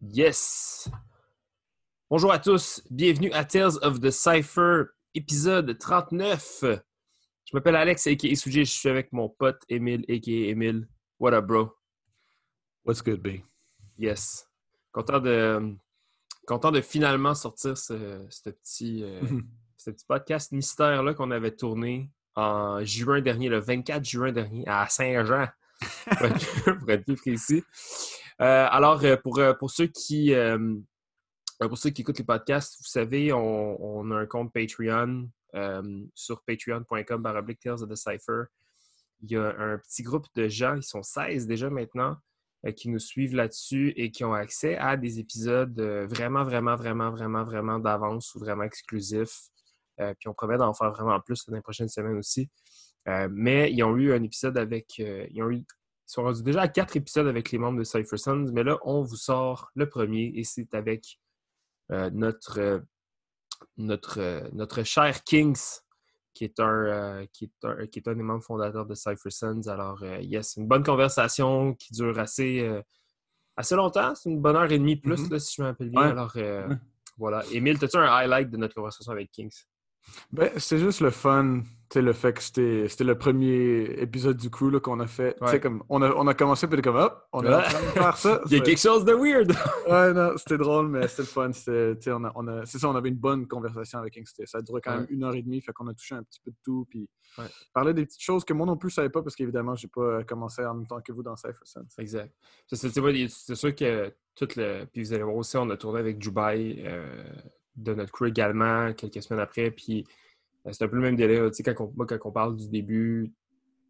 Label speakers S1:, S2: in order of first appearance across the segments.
S1: Yes! Bonjour à tous, bienvenue à Tales of the Cypher, épisode 39. Je m'appelle Alex, a.k.a. Suji, je suis avec mon pote Emile, a.k.a. Emile. What up, bro?
S2: What's good, B?
S1: Yes. Content de, content de finalement sortir ce, ce petit, euh, ce petit podcast mystère-là qu'on avait tourné en juin dernier, le 24 juin dernier, à Saint-Jean, pour être- pour être plus précis. Euh, alors, euh, pour, euh, pour, ceux qui, pour ceux qui écoutent les podcasts, vous savez, on, a un compte Patreon sur patreon.com baroblique of the. Il y a un petit groupe de gens, ils sont 16 déjà maintenant, qui nous suivent là-dessus et qui ont accès à des épisodes vraiment, vraiment, vraiment, vraiment, vraiment d'avance ou vraiment exclusifs. Puis on promet d'en faire vraiment plus dans les prochaines semaines aussi. Mais ils ont eu un épisode avec. ils, ont eu, ils sont rendus déjà à quatre épisodes avec les membres de Cypher Sons, mais là, on vous sort le premier et c'est avec euh, notre, euh, notre, euh, notre cher Kings, qui est, un, qui, est un, qui est un des membres fondateurs de Cypher Sons. Alors, yes, une bonne conversation qui dure assez, assez longtemps. C'est une bonne heure et demie plus,
S2: Mhm.
S1: là, si je me rappelle bien.
S2: Ouais.
S1: Alors,
S2: Ouais.
S1: voilà. Émile, as-tu un highlight de notre conversation avec Kings?
S2: Ben, c'est juste le fun, tu le fait que c'était c'était le premier épisode du coup là, qu'on a fait.
S1: Ouais.
S2: comme, on a, on a commencé, puis comme, hop, on est en
S1: Ouais.
S2: train de faire ça.
S1: Il y a
S2: C'est-
S1: quelque chose de weird!
S2: Ouais, non, c'était drôle, mais c'était le fun. Sais, on a, on a- C'est ça, on avait une bonne conversation avec. C'était- Ça a duré quand même une heure et demie, fait qu'on a touché un petit peu de tout, puis
S1: Ouais.
S2: parler des petites choses que moi non plus je savais pas, parce qu'évidemment, j'ai pas euh, commencé en même temps que vous dans Cypher Sense.
S1: Exact. C'est c'est sûr que tout le. Puis vous allez voir aussi, on a tourné avec Dubai euh, de notre crew également quelques semaines après. Puis euh, c'est un peu le même délai. Tu sais, quand on, moi, quand on parle du début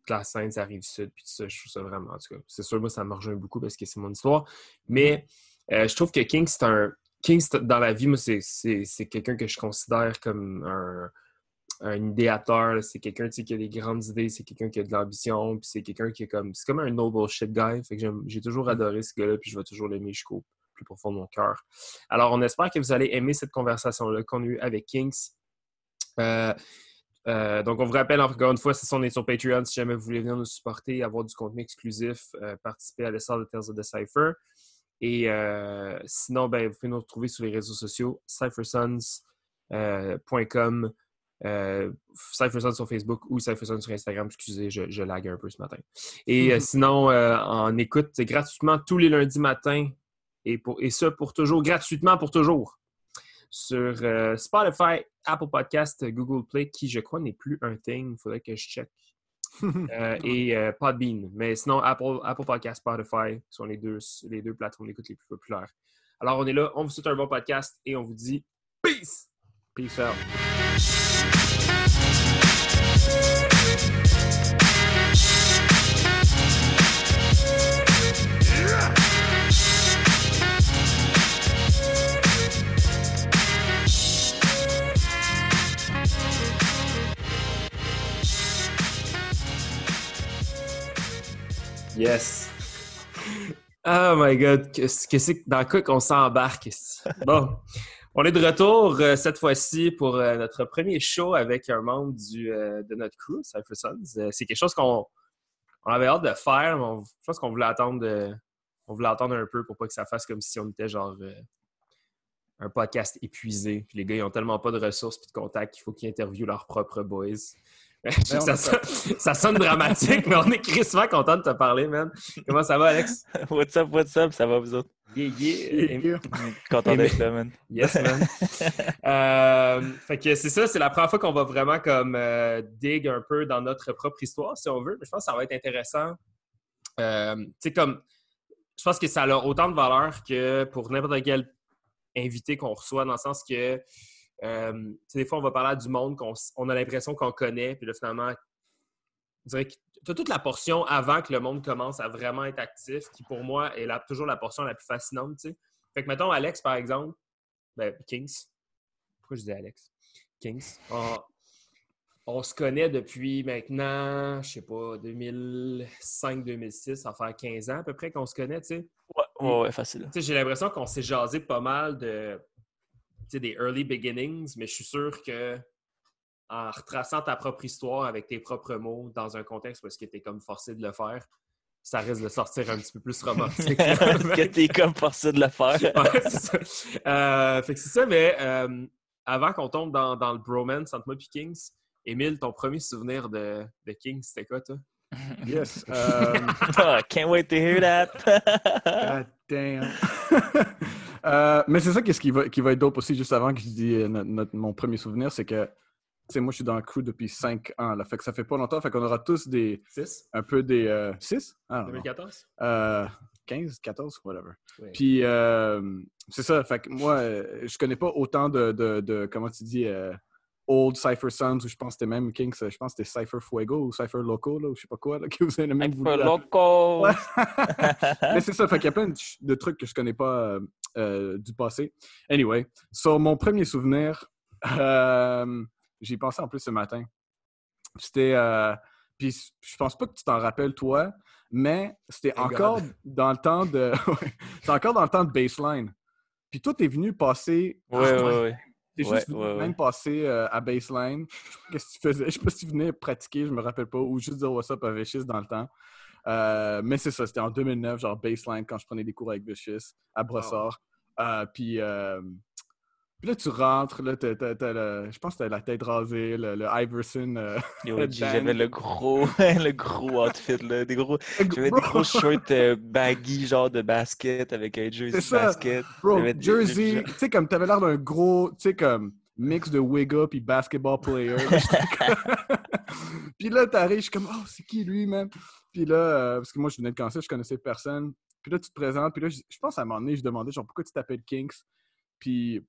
S1: de la scène, ça arrive sud. Puis tout ça, je trouve ça vraiment. En tout cas, c'est sûr, moi, ça me rejoint beaucoup parce que c'est mon histoire. Mais euh, je trouve que King, c'est un. King, dans la vie, moi, c'est- c'est c'est quelqu'un que je considère comme un un idéateur, c'est quelqu'un tu sais, qui a des grandes idées, c'est quelqu'un qui a de l'ambition, puis c'est quelqu'un qui est comme. C'est comme un noble shit guy. Fait que j'ai toujours adoré ce gars-là, puis je vais toujours l'aimer jusqu'au plus profond de mon cœur. Alors, on espère que vous allez aimer cette conversation-là qu'on a eue avec Kings. Euh, euh, donc, on vous rappelle encore une fois, ça, on est sur Patreon. Si jamais vous voulez venir nous supporter, avoir du contenu exclusif, euh, participer à l'essor de Tales of the Cypher. Et sinon, ben, vous pouvez nous retrouver sur les réseaux sociaux, cyphersons.com, euh, Cyphersons sur Facebook ou Cyphersons sur Instagram. Excusez, je, je lag un peu ce matin. Et euh, sinon, euh, en écoute gratuitement tous les lundis matins et, pour, et ça pour toujours, gratuitement pour toujours, sur euh, Spotify, Apple Podcast, Google Play, qui je crois n'est plus un thing. Il faudrait que je check. Euh, et euh, Podbean. Mais sinon, Apple, Apple Podcast, Spotify sont les deux, les deux plateformes d'écoute les plus populaires. Alors, on est là, on vous souhaite un bon podcast et on vous dit peace!
S2: Peace out.
S1: Yes! Oh my god, que c'est dans quoi qu'on s'embarque? esti? Bon, on est de retour euh, cette fois-ci pour euh, notre premier show avec un membre du, euh, de notre crew, Cypher Sons. C'est quelque chose qu'on on avait hâte de faire, mais je pense qu'on voulait attendre on voulait attendre un peu pour pas que ça fasse comme si on était genre un podcast épuisé. Puis les gars, ils ont tellement pas de ressources et de contacts qu'il faut qu'ils interviewent leurs propres boys. Je sais que
S2: on
S1: ça, ça sonne dramatique, mais on est crissement content de te parler, man. Comment ça va, Alex?
S3: What's up, what's up, ça va vous autres?
S1: Yeah, yeah.
S2: Yeah.
S3: Content d'être là, man.
S1: Yes, man. Euh, fait que c'est ça, c'est la première fois qu'on va vraiment comme euh, dig un peu dans notre propre histoire, si on veut. Mais je pense que ça va être intéressant. Euh, tu sais, comme, je pense que ça a autant de valeur que pour n'importe quel invité qu'on reçoit, dans le sens que, euh, des fois, on va parler à du monde qu'on on a l'impression qu'on connaît, puis là, finalement, je dirais que tu as toute la portion avant que le monde commence à vraiment être actif, qui pour moi est la- toujours la portion la plus fascinante, tu sais. Fait que, mettons, Alex, par exemple, ben, Kings. Pourquoi je dis Alex? Kings. On, on se connaît depuis maintenant, je sais pas, 2005-2006, ça va faire 15 ans à peu près qu'on se connaît, tu sais.
S3: Ouais, ouais, ouais, facile.
S1: J'ai l'impression qu'on s'est jasé pas mal de, des early beginnings, mais je suis sûr que en retraçant ta propre histoire avec tes propres mots dans un contexte parce que tu es comme forcé de le faire, ça risque de sortir un petit peu plus romantique.
S3: que t'es comme forcé de le faire.
S1: Ouais, c'est ça. Euh, fait que c'est ça, mais euh, avant qu'on tombe dans, dans le bromance entre moi et Kings, Émile, ton premier souvenir de, de Kings, c'était quoi, toi?
S2: Yes.
S3: Ah, can't wait to hear that.
S2: God damn. Euh, mais c'est ça qu'est-ce qui va, qui va être dope aussi, juste avant que je dise euh, notre- notre- mon premier souvenir, c'est que, tu sais, moi, je suis dans le crew depuis 5 ans, là, fait que ça fait pas longtemps, fait qu'on aura tous des,
S1: 6?
S2: un peu des... 6? Ah, non.
S1: 2014?
S2: Euh, 15, 14, whatever.
S1: Oui.
S2: Puis, euh, c'est ça, fait que moi, euh, je connais pas autant de, de, de- comment tu dis, euh, Old Cypher Sons, ou je pense que c'était même Kings, je pense que c'était Cypher Fuego ou Cypher Loco, là, ou je sais pas quoi, là, que vous avez même l'appeler.
S3: loco.
S2: Mais c'est ça, fait qu'il y a plein de, de trucs que je connais pas euh, du passé. Anyway, so mon premier souvenir, euh, j'y pensé en plus ce matin. C'était, euh, puis je pense pas que tu t'en rappelles toi, mais c'était
S1: Thank
S2: encore
S1: God.
S2: dans le temps de, c'était encore dans le temps de baseline. Puis toi, t'es venu passer,
S3: Ouais, ouais, ouais.
S2: t'es
S3: Ouais,
S2: juste venu
S3: ouais,
S2: même passer euh, à baseline. Qu'est-ce que tu faisais? Je sais pas si tu venais pratiquer, je me rappelle pas, ou juste dire what's up à Vicious dans le temps. Euh, mais c'est ça, c'était en 2009, genre baseline, quand je prenais des cours avec Vicious à Brossard. Euh, puis, euh, puis là, tu rentres, là, t'as le- je pense que t'as la tête rasée, le, le Iverson. euh.
S3: J'avais le gros, le gros outfit, là. Des gros, j'avais des gros shorts euh, baggy, genre de basket, avec un jersey
S2: ça.
S3: basket.
S2: Bro, Jersey, tu sais, comme t'avais l'air d'un gros, tu sais, comme mix de Wigga puis basketball player. Puis là, t'arrives, je suis comme, oh, c'est qui lui, man? Puis là, euh, parce que moi, je venais de Kansas, je connaissais personne. Puis là, tu te présentes, puis là, je, je pense à un moment donné, je demandais, genre, pourquoi tu t'appelles Kinks? Puis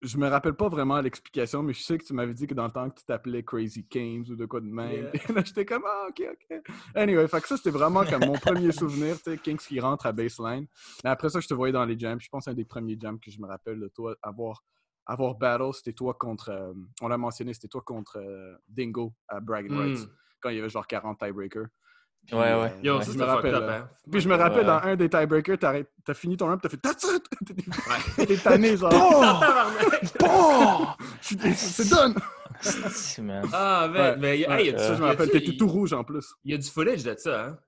S2: je me rappelle pas vraiment l'explication, mais je sais que tu m'avais dit que dans le temps que tu t'appelais Crazy Kings ou de quoi de même.
S1: Yeah.
S2: Puis là, j'étais comme, ah, ok, ok. Anyway, fait que ça, c'était vraiment comme mon premier souvenir, tu sais, Kings qui rentre à baseline. Mais après ça, je te voyais dans les jams. Je pense que un des premiers jams que je me rappelle de toi avoir, avoir battle, c'était toi contre, euh, on l'a mentionné, c'était toi contre euh, Dingo à Bragging Rights,
S1: Mm.
S2: quand il y avait genre 40 tiebreakers. Puis,
S3: Ouais, ouais.
S1: Yo,
S2: je
S1: ça,
S2: me
S1: c'était
S2: rappelle.
S1: fucked up,
S2: là.
S1: hein?
S2: Puis je me rappelle,
S3: Ouais.
S2: dans un des tiebreakers, t'as fini ton round, t'as fait That's it!
S1: Ouais.
S2: T'es tanné, genre. Bon! C'est done!
S3: Man.
S1: Ah, mais
S2: Ouais,
S1: hey, y a du-
S2: ça, je me rappelle, t'étais tout rouge en plus.
S1: Il y a du footage de ça, hein?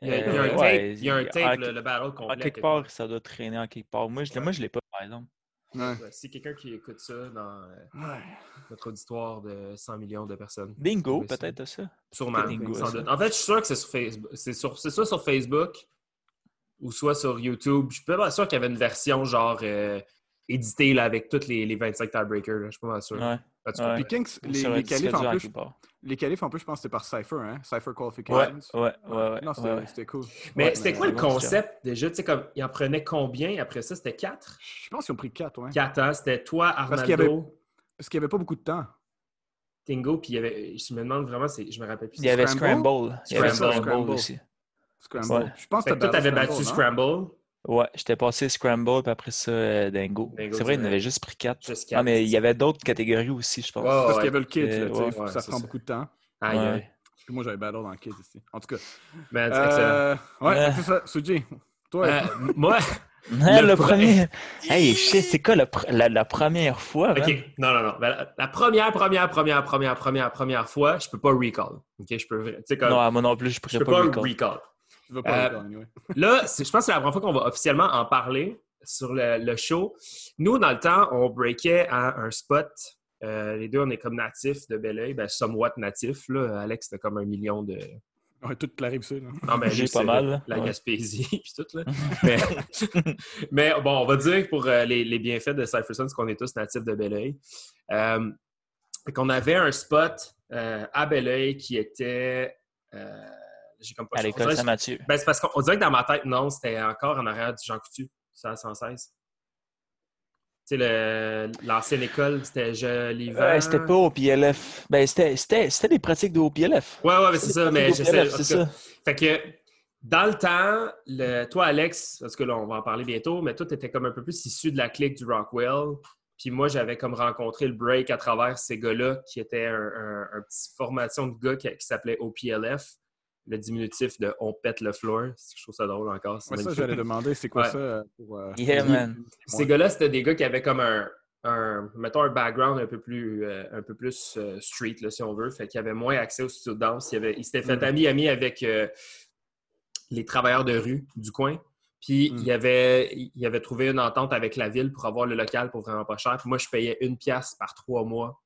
S1: Il y a, y a
S3: Euh,
S1: un tape, il y a un le, battle complet.
S3: quelque part, ça doit traîner en quelque part. Moi, je, moi, je l'ai pas, par exemple.
S2: Ouais.
S1: Ouais, Si quelqu'un qui écoute ça dans euh,
S2: Ouais.
S1: notre auditoire de 100 millions de personnes.
S3: Bingo, peut-être ça.
S1: Sûrement,
S3: Bingo,
S1: sans
S3: ça.
S1: doute. En fait, je suis sûr que c'est sur Facebook. C'est sur- c'est soit sur Facebook ou soit sur YouTube. Je suis pas mal sûr qu'il y avait une version genre euh, éditée là, avec tous les, les 25 tiebreakers. Je suis pas mal sûr.
S3: Ouais. Ouais.
S2: Kings, les, qualifs en plus. Les qualifs en plus, je pense que c'était par Cypher, hein? Cypher Qualifications.
S3: ouais, ouais, ouais.
S2: Non, c'était
S3: ouais, ouais.
S2: c'était cool.
S1: Mais
S3: Ouais,
S1: c'était quoi le concept déjà? Tu sais, comme, il en prenait combien? Après ça? C'était 4?
S2: Je pense qu'ils ont pris 4, ouais.
S1: 4 ans. C'était toi,
S2: Parce qu'il avait- Parce qu'il n'y avait pas beaucoup de temps.
S1: Tingo, puis il y avait. Je me demande vraiment, c'est- je me rappelle plus.
S3: Il y avait
S2: Scramble?
S3: Scramble. Il y avait
S1: Scramble.
S3: Scramble aussi.
S2: Scramble.
S3: Ouais.
S2: Je pense que
S1: que toi, t'avais
S2: battu Scramble.
S3: Ouais, j'étais passé Scramble, puis après ça, euh, Dingo.
S1: Dingo,
S3: C'est vrai, il en avait juste pris 4.
S1: Juste
S3: Ah,
S1: quatre,
S3: mais
S1: c'est
S3: il y avait d'autres catégories aussi, je pense.
S1: Ouais,
S2: Parce
S1: ouais.
S2: qu'il y avait le kid,
S3: Euh,
S2: là, tu sais,
S3: ouais,
S2: ça prend
S1: ça.
S2: beaucoup de temps.
S1: Aïe.
S2: Puis moi, j'avais battle dans le kid ici. En tout cas.
S1: Man, c'est excellent.
S2: Euh, ouais,
S3: Euh.
S2: c'est ça. Suji, toi,
S1: Euh, moi, Le
S3: le,
S1: pre-
S3: premier. Hey, shit, c'est quoi la, la première fois, man?
S1: OK. Non, non, non. Ben, la- la première, première, première, première, première, première fois, je peux pas recall. OK? Je peux. Tu sais, comme.
S3: Non, moi non plus, je
S1: je peux
S3: pas,
S1: pas
S3: recall.
S1: recall.
S2: Tu vas pas
S1: euh,
S2: gagner, ouais.
S1: Là, je pense que c'est la première fois qu'on va officiellement en parler sur le, le show. Nous, dans le temps, on breakait à un spot. Euh, les deux, on est comme natifs de Belleuil. Ben, somewhat natifs. Là. Alex, c'était comme un million de.
S2: Ouais, toute la rive sud. hein.
S1: Non, mais
S3: J'ai pas
S1: c'est
S3: mal.
S1: La
S3: Ouais.
S1: Gaspésie, puis tout. Là. mais, mais bon, on va dire que pour euh, les, les bienfaits de Cypherson, c'est qu'on est tous natifs de Belleuil. Euh, qu'on avait un spot euh, à Belleuil qui était. euh, J'ai comme pas
S3: À l'école Saint-Mathieu.
S1: Ben, c'est parce qu'on on dirait que dans ma tête, non, c'était encore en arrière du Jean Coutu, c'est à 116. Tu sais, le- l'ancienne école, c'était Jolivet.
S3: Ouais, c'était pas au PLF. Ben, c'était- c'était c'était des pratiques de OPLF.
S1: Ouais, ouais, mais c'est ça, mais cas,
S3: c'est ça.
S1: Fait que dans le temps, le, toi, Alex, parce que là, on va en parler bientôt, mais toi, tu étais comme un peu plus issu de la clique du Rockwell. Puis moi, j'avais comme rencontré le break à travers ces gars-là qui étaient un, un, un petit formation de gars qui, qui s'appelait OPLF, le diminutif de On pète le floor. Je trouve ça drôle encore. c'est
S2: Ouais, ça, j'allais demander, c'est quoi
S1: Ouais.
S2: ça euh, pour. euh,
S3: Yeah, man.
S1: Ces
S2: Ouais.
S1: gars-là, c'était des gars qui avaient comme un, un mettons, un background un peu plus, euh, un peu plus euh, street, là, si on veut. Fait qu'ils avaient moins accès au studio de danse. Ils, avaient- ils s'étaient fait
S2: Mhm.
S1: ami-ami avec euh, les travailleurs de rue du coin. Puis
S2: Mm.
S1: il, avait, il avait trouvé une entente avec la ville pour avoir le local pour vraiment pas cher. Puis moi, je payais une pièce par trois mois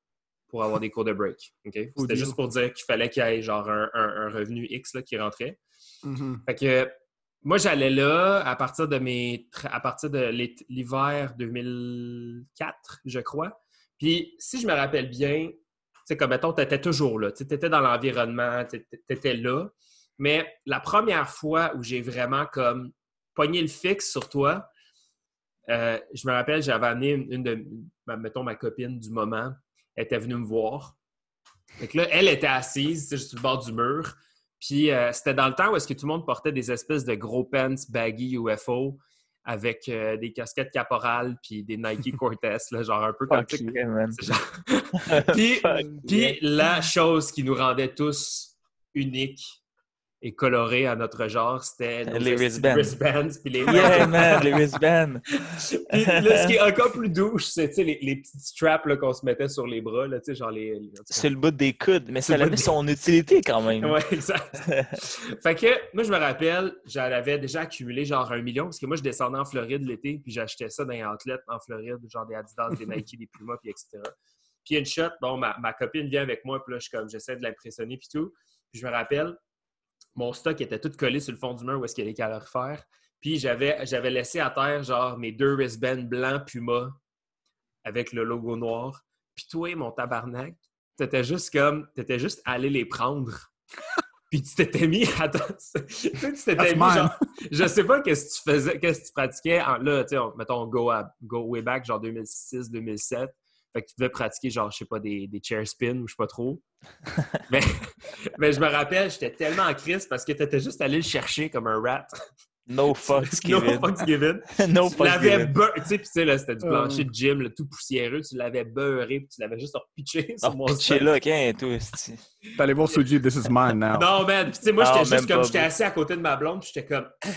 S1: pour avoir des cours de break. C'était juste pour dire qu'il fallait qu'il y ait genre un, un- un revenu X là, qui rentrait.
S2: Mhm.
S1: Fait que moi, j'allais là à partir de mes à partir de l'hiver 2004, je crois. Puis si je me rappelle bien, tu sais, comme mettons, tu étais toujours là. Tu étais dans l'environnement, tu étais là. Mais la première fois où j'ai vraiment comme pogné le fixe sur toi, euh, je me rappelle, j'avais amené une, une de, mettons, ma copine du moment. Elle était venue me voir. Fait que là, elle était assise, juste sur le bord du mur. Puis euh, c'était dans le temps où est-ce que tout le monde portait des espèces de gros pants baggy UFO avec euh, des casquettes caporales puis des Nike Cortez, là, genre un peu comme ça. puis, la chose qui nous rendait tous uniques et colorés à notre genre, c'était
S3: Les wristbands.
S1: wristbands, puis les
S3: Yeah, man, les wristbands.
S1: puis là, ce qui est encore plus douche, c'est les, les petites straps qu'on se mettait sur les bras, là, genre les... les-
S3: C'est le bout des coudes, mais
S1: C'est
S3: ça avait
S1: des-
S3: son utilité quand même.
S1: Ouais, exact. fait que, moi, je me rappelle, j'en avais déjà accumulé genre un million, parce que moi, je descendais en Floride l'été, puis j'achetais ça dans les outlets en Floride, genre des Adidas, des Nike, des Puma, puis etc. Puis une shot, bon, ma, ma copine vient avec moi, puis là, je comme, j'essaie de l'impressionner, puis tout. Puis je me rappelle, mon stock était tout collé sur le fond du mur où est-ce qu'il y a les calorifères. Puis j'avais, j'avais laissé à terre, genre, mes deux wristbands blancs Puma avec le logo noir. Puis toi, mon tabarnak, t'étais juste comme, t'étais juste allé les prendre. Puis tu t'étais mis à ton- tu t'étais mis genre, je sais pas qu'est-ce que tu faisais, qu'est-ce que tu pratiquais. En, là, tu sais, on- mettons, go, à, go way back, genre 2006, 2007. Fait que tu devais pratiquer, genre, je sais pas, des, des chair spins ou je sais pas trop. mais, mais je me rappelle, j'étais tellement en crise parce que t'étais juste allé le chercher comme un rat.
S3: No fucks
S1: no
S3: given.
S1: fucks given.
S3: No
S1: tu l'avais beurré, tu sais, puis tu sais, là, c'était du
S2: Ah,
S1: plancher de gym, là, tout poussiéreux. Tu l'avais beurré, puis tu l'avais juste repitché sur
S3: Oh,
S1: mon
S3: pitché là, qu'un.
S2: T'es allé voir Suji, this is mine now.
S1: Non, man. Puis, tu sais, moi, j'étais juste comme, j'étais assis à côté de ma blonde, puis j'étais comme, Ah!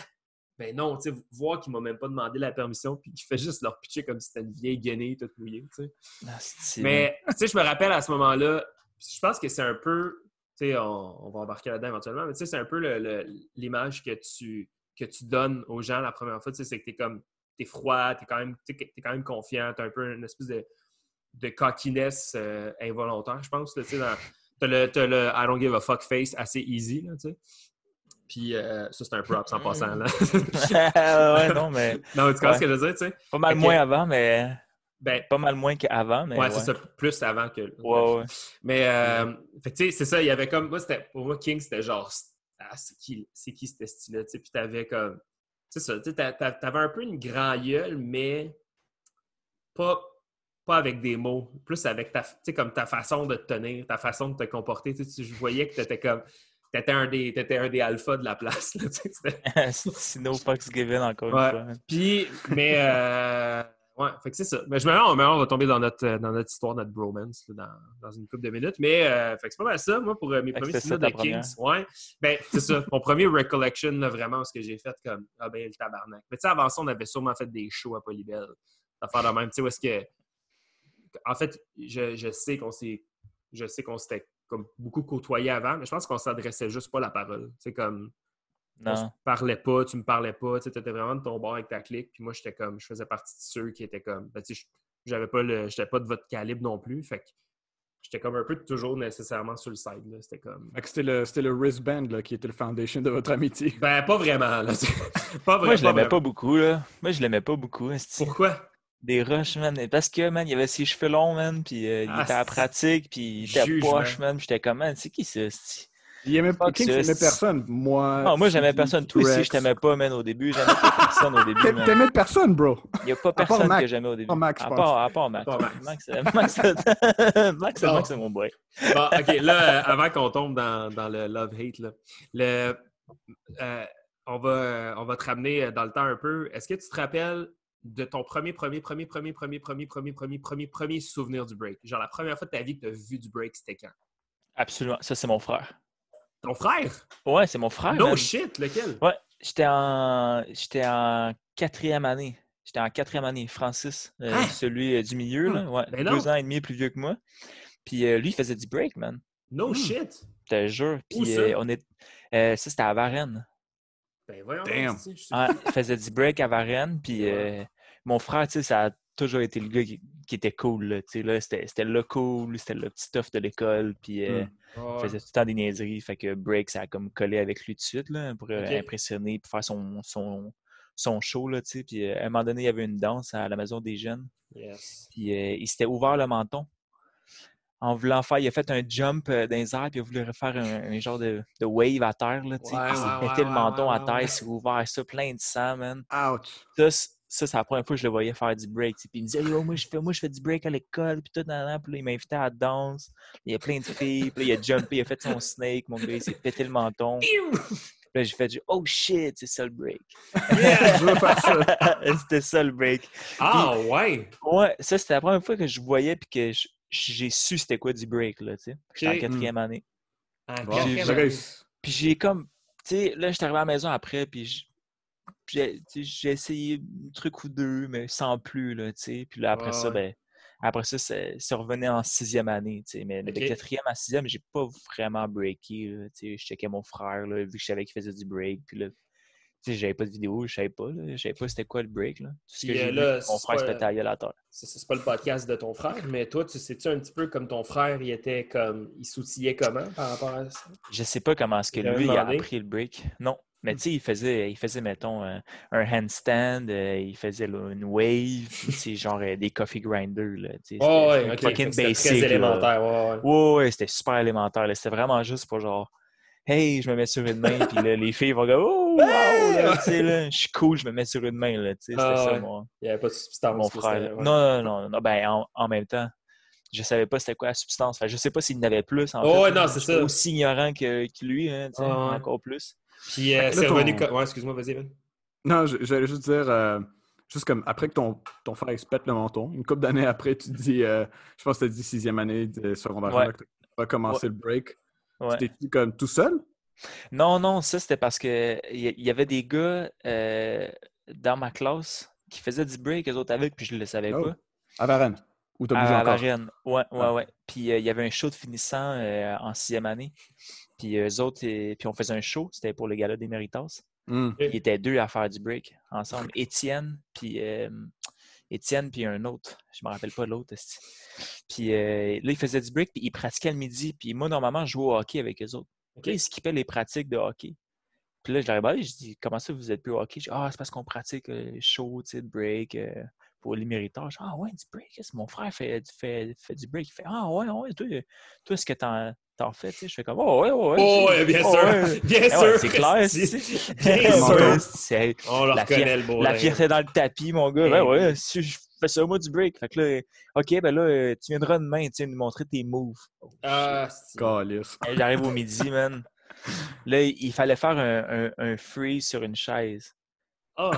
S1: Ben non, tu sais, voir qu'il m'a même pas demandé la permission, puis qu'il fait juste leur pitcher comme si c'était une vieille guenille toute mouillée, tu sais.
S3: Asti,
S1: Mais, tu sais, je me rappelle à ce moment-là, je pense que c'est un peu, tu sais, on, on va embarquer là-dedans éventuellement, mais tu sais, c'est un peu l'image que tu, que tu donnes aux gens la première fois, tu sais, c'est que t'es comme, t'es froid, t'es quand même, t'es quand même confiant, t'as un peu une espèce de, de cockiness euh, involontaire, je pense, tu sais, dans- t'as le, t'as le I don't give a fuck face assez easy, là, tu sais. Puis euh, ça, c'est un props en passant, là.
S3: ouais, non, mais
S1: non, tu comprends
S3: Ouais.
S1: ce que je veux dire, tu sais?
S3: pas mal moins avant, mais
S1: Ben,
S3: pas mal moins qu'avant, mais
S1: ouais,
S3: ouais.
S1: c'est ça, plus avant que...
S3: Ouais, ouais.
S1: Mais, euh, fait que, tu sais, c'est ça, il y avait comme. Moi, c'était, pour moi, King, c'était genre. Ah, c'est qui, c'est qui ce style-là? Tu sais, puis t'avais comme. C'est ça, tu sais, t'a- t'a- t'avais un peu une grand gueule, mais pas, pas avec des mots, plus avec ta, tu sais, comme ta façon de te tenir, ta façon de te comporter. Tu tu- voyais que t'étais comme. T'étais un des, un des alphas de la place. Là, tu sais, c'était-
S3: Asti, no fucks given encore
S1: Ouais.
S3: une fois.
S1: Puis, mais, euh, ouais, fait que c'est ça. Mais je me on, on va tomber dans notre, dans notre histoire, notre bromance, là, dans, dans une couple de minutes. Mais, euh, fait que c'est pas mal ça, moi, pour euh, mes
S3: Fait
S1: premiers
S3: ta
S1: de Kings. Ouais. Ben, c'est ça. Mon premier recollection, là, vraiment, ce que j'ai fait comme, ah ben, le tabarnak. Mais tu sais, avant ça, on avait sûrement fait des shows à de même. Tu sais, où est-ce que. En fait, je, je sais qu'on s'est. Je sais qu'on s'était comme beaucoup côtoyé avant, mais je pense qu'on s'adressait juste pas la parole. C'est comme on se
S3: Non.
S1: parlait pas, tu me parlais pas, tu étais vraiment de ton bord avec ta clique, puis moi j'étais comme, je faisais partie de ceux qui étaient comme, ben, j'avais pas le, j'étais pas de votre calibre non plus, fait que j'étais comme un peu toujours nécessairement sur le side, là, c'était comme,
S2: c'était le, c'était le wristband là, qui était le foundation de votre amitié.
S1: ben pas vraiment, là, pas vraiment.
S3: Moi, je l'aimais pas beaucoup, là. Moi, je l'aimais pas beaucoup.
S1: Pourquoi?
S3: Des rushs, man. Parce que, man, il avait ses cheveux longs, man, puis euh, il
S1: Ah,
S3: était à la pratique, puis il était poche, man. puis J'étais comme, man, c'est qui ça?
S2: Il aimait pas King, personne. Moi.
S3: Non, moi, j'aimais personne. Toi aussi, je t'aimais pas, man, au début. J'aimais pas personne au début,
S2: T'a-
S3: man.
S2: T'aimais personne, bro.
S3: Il n'y a pas personne que j'aimais au début.
S2: je
S3: à, part, à part Max.
S1: À part Max.
S3: Max, Max, Max. Max, c'est mon boy.
S1: Bon, ok, là, euh, avant qu'on tombe dans, dans le love-hate, là, le, euh, on, va, on va te ramener dans le temps un peu. Est-ce que tu te rappelles de ton premier, premier, premier, premier, premier, premier, premier, premier, premier, premier souvenir du break? Genre la première fois de ta vie que tu as vu du break, c'était quand?
S3: Absolument. Ça, c'est mon frère.
S1: Ton frère?
S3: Ouais, c'est mon frère.
S1: no shit, lequel?
S3: Ouais, j'étais en, j'étais en quatrième année. J'étais en quatrième année, Francis, euh,
S1: Hein?
S3: celui euh, du milieu, là. Ouais,
S1: Ben non.
S3: deux ans et demi plus vieux que moi. Puis euh, lui, il faisait du break, man.
S1: No
S2: Hmm.
S1: shit.
S3: Je te jure.
S1: Où
S3: Puis
S1: ça?
S3: on est, ça, c'était à Varennes.
S1: Ben voyons.
S2: Damn.
S1: je sais
S3: il faisait du break à Varennes. Puis
S1: Ouais.
S3: euh, mon frère, tu sais, ça a toujours été le gars qui, qui était cool. Là, tu sais, là, c'était, c'était le cool, c'était le petit stuff de l'école. Puis euh,
S2: Hmm.
S3: il faisait tout le temps des niaiseries. Fait que break, ça a comme collé avec lui tout de suite là, pour euh,
S1: Ok.
S3: impressionner, pour faire son, son, son show. Là, tu sais. puis euh, à un moment donné, il y avait une danse à la maison des jeunes.
S1: Yes.
S3: Puis euh, il s'était ouvert le menton. En voulant faire, il a fait un jump euh, dans les airs, puis il a voulu refaire un, un genre de, de wave à terre. Là, tu sais,
S1: Ouais,
S3: il s'est
S1: ouais,
S3: pété
S1: ouais,
S3: le menton à terre, il s'est ouvert ça, plein de sang, man.
S2: Ouch.
S3: Ça, ça c'est la première fois que je le voyais faire du break. tu sais. Puis il me disait, Yo, moi, je fais, moi, je fais du break à l'école, puis tout, nan, nan. Puis là, il m'invitait à la danse. Il y a plein de filles, puis là, il a jumpé, il a fait son snake, mon gars, il s'est pété le menton. Puis là, j'ai fait, du, oh shit, c'est ça le break.
S2: Je veux faire ça.
S3: C'était ça le break.
S1: Ah ouais!
S3: Ouais, ça, c'était la première fois que je voyais, puis que je- j'ai su c'était quoi du break, là, tu sais. J'étais en quatrième année.
S2: Bon,
S1: quatrième
S2: j'ai
S1: année.
S2: réussi.
S3: Puis j'ai comme, tu sais, là, j'étais arrivé à la maison après, puis j'ai essayé un truc ou deux, mais sans plus, là, tu sais. Puis là, après
S1: Ouais,
S3: ça,
S1: ouais.
S3: ben, après ça, c'est c'est revenu en sixième année, tu sais. Mais de quatrième à sixième, j'ai pas vraiment breaké, tu sais. Je checkais mon frère, là, vu que je savais qu'il faisait du break, puis là, sais, j'avais pas de vidéo, je savais pas. Je savais pas c'était quoi le break, là. Tout ce que j'ai
S1: euh,
S3: vu,
S1: là,
S3: mon
S1: c'est
S3: frère se pétait la à terre.
S1: C'est c'est pas le podcast de ton frère, mais toi, tu sais-tu un petit peu comme ton frère, il était comme. Il s'outillait comment par rapport à ça?
S3: Je sais pas comment est-ce que lui il a appris le break. Non. Mais
S1: Hmm.
S3: tu sais, il faisait, il faisait, mettons, un, un handstand, euh, il faisait là, une wave, sais, genre euh, des coffee grinders, là.
S1: Oh,
S3: c'était
S1: ouais,
S3: fucking basic.
S1: Très élémentaire, ouais, ouais.
S3: Ouais, ouais, c'était super élémentaire. C'était vraiment juste pour genre, hey, je me mets sur une main, puis là, les filles vont dire, oh, wow, là, tu sais, là, je suis cool, je me mets sur une main, là, tu sais, c'était
S1: Ah,
S3: ça,
S1: ouais.
S3: mon,
S1: Il n'y avait pas de substance.
S3: mon frère.
S1: ouais.
S3: Non, non, non, non, ben, en, en même temps, je savais pas c'était quoi la substance. Fait, je sais pas s'il en avait plus, en
S1: Oh,
S3: fait.
S1: non, c'est ça.
S3: aussi ignorant que, que lui, hein, tu sais,
S1: Ah,
S3: encore plus.
S1: Puis euh, c'est
S2: ton-
S1: revenu. co- Ouais, excuse-moi, vas-y, Evan.
S2: Non, j'allais juste dire, euh, juste comme après que ton, ton frère se pète le menton, une couple d'années après, tu dis, euh, je pense que tu as dit sixième année de secondaire,
S3: Ouais.
S2: tu as commencé le break.
S3: Ouais.
S2: Tu étais comme tout seul?
S3: Non, non, ça c'était parce que il y, avait des gars euh, dans ma classe qui faisaient du break, eux autres avec, puis je ne le savais
S2: Oh,
S3: pas.
S2: À Varennes? Ou t'as bougé
S3: À
S2: encore?
S3: Varennes. Ouais, ouais,
S2: Ah.
S3: ouais. Puis euh, il y avait un show de finissant euh, en sixième année. Puis eux autres, et- puis on faisait un show, c'était pour le gala des Méritas.
S2: Hmm.
S3: Ils étaient deux à faire du break ensemble. Étienne, puis Étienne, puis un autre. Je me rappelle pas l'autre. Puis euh, là, ils faisaient du break, puis ils pratiquaient le midi. Puis moi, normalement, je jouais au hockey avec eux autres.
S1: Ok.
S3: Ils skippaient les pratiques de hockey. Puis là, je leur ai demandé, je dis, comment ça, vous êtes plus au hockey? Je dis, ah, c'est parce qu'on pratique euh, show, tu sais, break euh, pour les méritants. Ah, ouais, du break. Mon frère fait, fait, fait du break. Il fait, ah, ouais, ouais, toi, toi est-ce que t'en, t'en fais? Tu sais, je fais comme, oh, ouais, ouais, ouais.
S1: Oh, ouais, bien
S3: oh,
S1: sûr.
S3: ouais.
S1: Bien
S3: Eh ouais,
S1: sûr.
S3: c'est clair, c'est-
S1: Bien sûr.
S3: C'est-
S1: On le
S3: La
S1: reconnaît, le beau.
S3: la fierté dans le tapis, mon gars.
S1: Eh
S3: Ben
S1: oui.
S3: ouais, si je fais ça, moi, du break. Fait que là, OK, ben là, tu viendras demain, tu sais, nous montrer tes moves. Oh,
S1: Ah, c'est-
S3: shit. J'arrive au midi, man. Là, il fallait faire un, un, un freeze sur une chaise.
S1: Ah,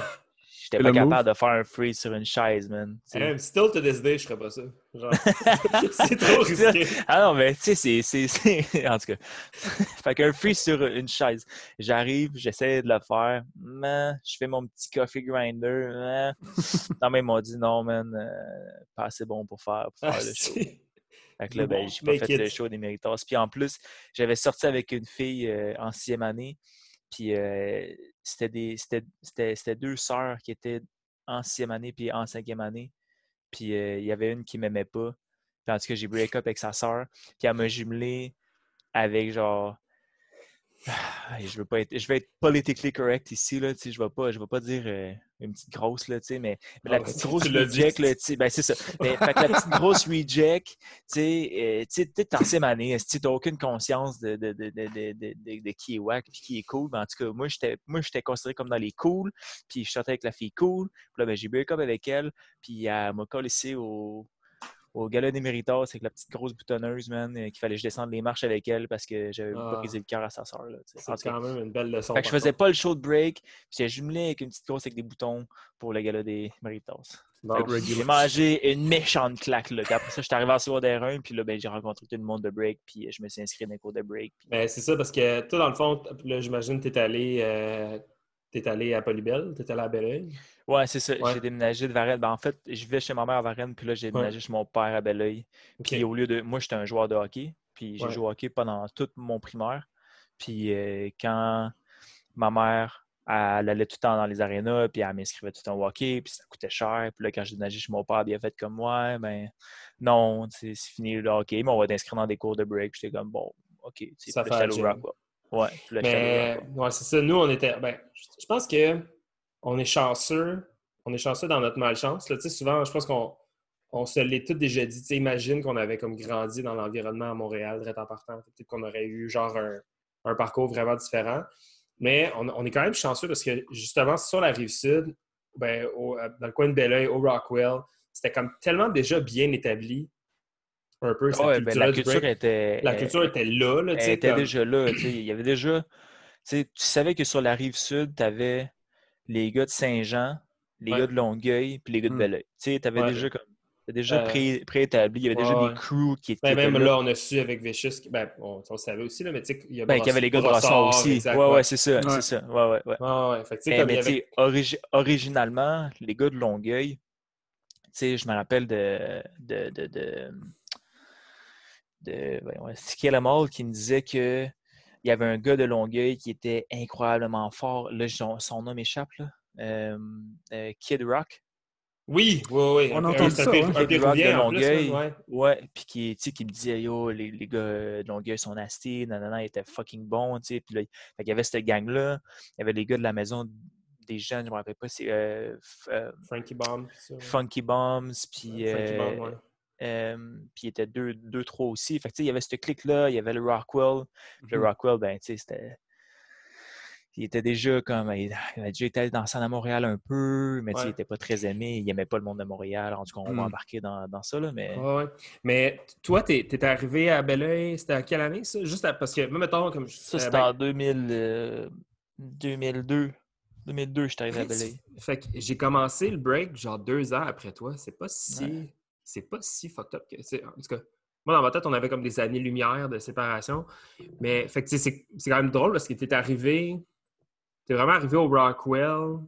S3: J'étais pas
S2: move?
S3: capable de faire un freeze sur une chaise, man.
S1: Hey, still to this day, je ferais pas ça. Genre, c'est trop risqué.
S3: Ah non, mais tu sais, c'est- c'est. c'est- En tout cas. fait qu'un freeze sur une chaise. J'arrive, j'essaie de le faire. Man, je fais mon petit coffee grinder. Man. Non, mais ils m'ont dit non, man, euh, pas assez bon pour faire, pour
S1: Ah,
S3: le show. Fait que là, ben, j'ai pas fait le show des Méritas. Puis en plus, j'avais sorti avec une fille euh, en sixième année. Puis c'était des c'était- c'était- c'était deux sœurs qui étaient en sixième année puis en cinquième année. Puis il y avait une qui m'aimait pas. Puis en tout cas, j'ai break up avec sa sœur. Puis elle m'a jumelé avec genre. Je veux pas être, je vais être politically correct ici là, je vais pas, je vais pas dire une petite grosse là, tu sais, mais, mais
S1: Ah,
S3: la
S1: ben,
S3: petite grosse reject là, tu sais, ben c'est ça. Mais fait que la petite grosse reject, tu sais, euh, tu sais, en année, tu n'as aucune conscience de, de, de, de, de, de, de- de qui est wack puis qui est cool? Mais en tout cas, moi, j'étais moi j'étais considéré comme dans les cool, puis je sortais avec la fille cool. Puis là, ben, j'ai break up avec elle, puis elle m'a collé ici au, au gala des Méritas avec la petite grosse boutonneuse, man, euh, qu'il fallait que je descende les marches avec elle parce que j'avais
S1: Ah.
S3: brisé le cœur à sa soeur.
S1: C'est
S3: cas,
S1: quand même une belle leçon.
S3: fait que je faisais pas le show de break, puis j'étais jumelé avec une petite grosse avec des boutons pour le gala des Méritas.
S2: Que
S3: J'ai mangé une méchante claque. Là. Puis après ça, j'étais arrivé en secondaire 1, puis là, ben, j'ai rencontré tout le monde de break, puis je me suis inscrit dans les cours de break. puis-
S1: Ben, c'est ça, parce que toi, dans le fond, j'imagine que tu es allé, euh, t'es allé à Polybelle, tu es allé à Belleuil?
S3: Ouais, c'est ça.
S1: Ouais.
S3: J'ai déménagé de Varennes. Ben, en fait, je vivais chez ma mère à Varennes, puis là, j'ai déménagé chez mon père à Belleuil. Puis au lieu de. Moi, j'étais un joueur de hockey, puis j'ai
S1: Ouais.
S3: joué au hockey pendant tout mon primaire. Puis euh, quand ma mère elle allait tout le temps dans les arénas, puis elle m'inscrivait tout le temps au hockey, puis ça coûtait cher. Puis là, quand j'ai nagé chez mon père, a fait comme moi, ben non, c'est fini le hockey, mais on va t'inscrire dans des cours de break. J'étais comme bon, OK.
S1: Ça fait le
S3: Rockwell. Ouais,
S1: mais, ouais, c'est ça. Nous, on était. Ben, je pense que on est chanceux. On est chanceux dans notre malchance. Là, souvent, je pense qu'on on se l'est tout déjà dit. imagine qu'on avait comme grandi dans l'environnement à Montréal, direct en partant. Peut-être qu'on aurait eu genre un, un, parcours vraiment différent. Mais on, est quand même chanceux parce que justement, sur la rive sud, ben, dans le coin de Belleuil, au Rockwell, c'était comme tellement déjà bien établi. Un peu,
S3: ben, la culture était.
S1: La culture était là. là
S3: elle était déjà là. Il y avait déjà. Tu savais que sur la rive sud, tu avais les gars de Saint-Jean, les gars de Longueuil, puis les gars de hmm. Belleuil. Tu avais déjà comme c'était déjà euh, préétabli. Il y avait déjà des crews qui,
S1: ben, étaient. même là. on a su avec Vicious, ben, on, on savait aussi, là, mais tu sais, il y,
S3: ben, avait les gars de Brassard aussi. Oui, ouais, ouais, c'est ça. C'est ça. Ouais, ouais, ouais.
S1: ouais, Fait,
S3: mais, mais avait... originalement, les gars de Longueuil, tu sais, je me rappelle de. de, de, de, de ben, Mall qui me disait que il y avait un gars de Longueuil qui était incroyablement fort. Là, son, nom m'échappe, là. Euh, euh, Kid Rock.
S1: Oui, oui, oui.
S2: On entend ça. Un,
S3: un de Longueuil. ouais. ouais. Puis qui, qui me disait, yo, les, les gars de Longueuil sont nasty, nanana, ils étaient fucking bons, tu sais. Puis là, il y avait cette gang-là. Il y avait les gars de la maison des jeunes, je ne me rappelle pas, c'est. Euh,
S1: euh, Funky Bombs.
S3: Funky Bombs, puis. Funky Bombs, ouais. Euh, puis il était deux, deux, trois aussi. Fait que, il y avait ce clic-là, il y avait le Rockwell. Le mm-hmm. Rockwell, ben, tu sais, c'était il était déjà comme. Il, avait déjà été dansant à Montréal un peu, mais il n'était pas très aimé. Il n'aimait pas le monde de Montréal. En tout cas, on va mmh. embarquer dans, dans ça. Là, mais...
S1: Ouais, mais toi, tu es, arrivé à Belleuil, c'était à quelle année ça? Juste parce que, même mettons, comme.
S3: Ça, c'était en 2000, 2002. 2002, je suis arrivé à Belleuil.
S1: Fait que j'ai commencé le break genre deux ans après toi. C'est pas si. C'est pas si fucked up que. En tout cas. Moi, dans ma tête, on avait comme des années-lumière de séparation. Mais fait que c'est quand même drôle parce que tu es arrivé tu es vraiment arrivé au Rockwell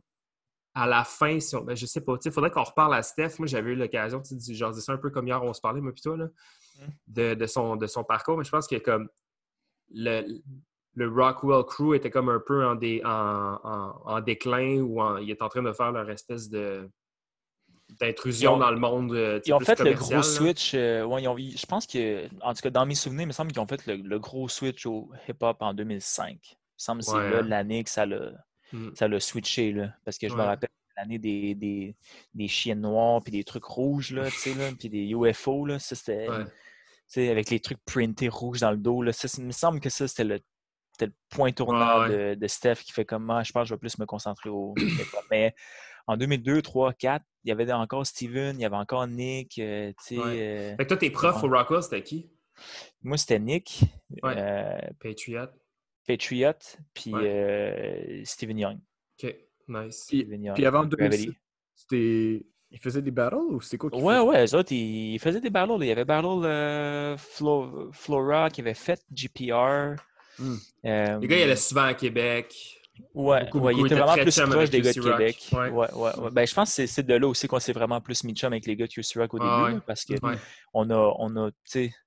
S1: à la fin, si ben, je sais pas, il faudrait qu'on reparle à Steph. Moi, j'avais eu l'occasion, genre, c'est ça un peu comme hier, on se parlait, moi, plutôt, là, mm. de, son, de son parcours, mais je pense que comme le, le Rockwell Crew était comme un peu en, en, déclin ou il est en train de faire leur espèce de d'intrusion dans le monde. Euh,
S3: ils ont fait le gros switch. Euh, je pense que, en tout cas, dans mes souvenirs, il me semble qu'ils ont fait le gros switch au hip-hop en 2005 me semble que c'est l'année que ça l'a, mmh. switché. Là, parce que je me rappelle l'année des, des, des, chiens noirs puis des trucs rouges, là, là, puis des UFO. Là, ça, c'était, avec les trucs printés rouges dans le dos. Là, ça, il me semble que ça, c'était le, le point tournant de, de, Steph qui fait comme moi, ah, je pense que je vais plus me concentrer au. Mais en 2002, 3, 4, il y avait encore Steven, il y avait encore Nick. Euh,
S1: euh, fait que toi, tes profs au Rockwell, c'était qui?
S3: Moi, c'était Nick.
S1: Euh, Patriot.
S3: Patriot, puis euh, Steven Young.
S1: OK, nice.
S2: Steven Young. Puis avant 2006, c'était... Ils faisaient des battles ou c'était quoi?
S3: Ouais, ouais, eux autres, ils faisaient des battles. Il y avait Battle euh, Flora qui avait fait GPR.
S1: Hmm. Euh, les gars, ils allaient souvent à Québec.
S3: Ouais, ouais il était vraiment plus proche des gars de Québec. Ouais. Ouais, ouais, Ben, je pense que c'est de là aussi qu'on s'est vraiment plus mis avec les gars de QC Rock au ah, début. parce que on a, on a,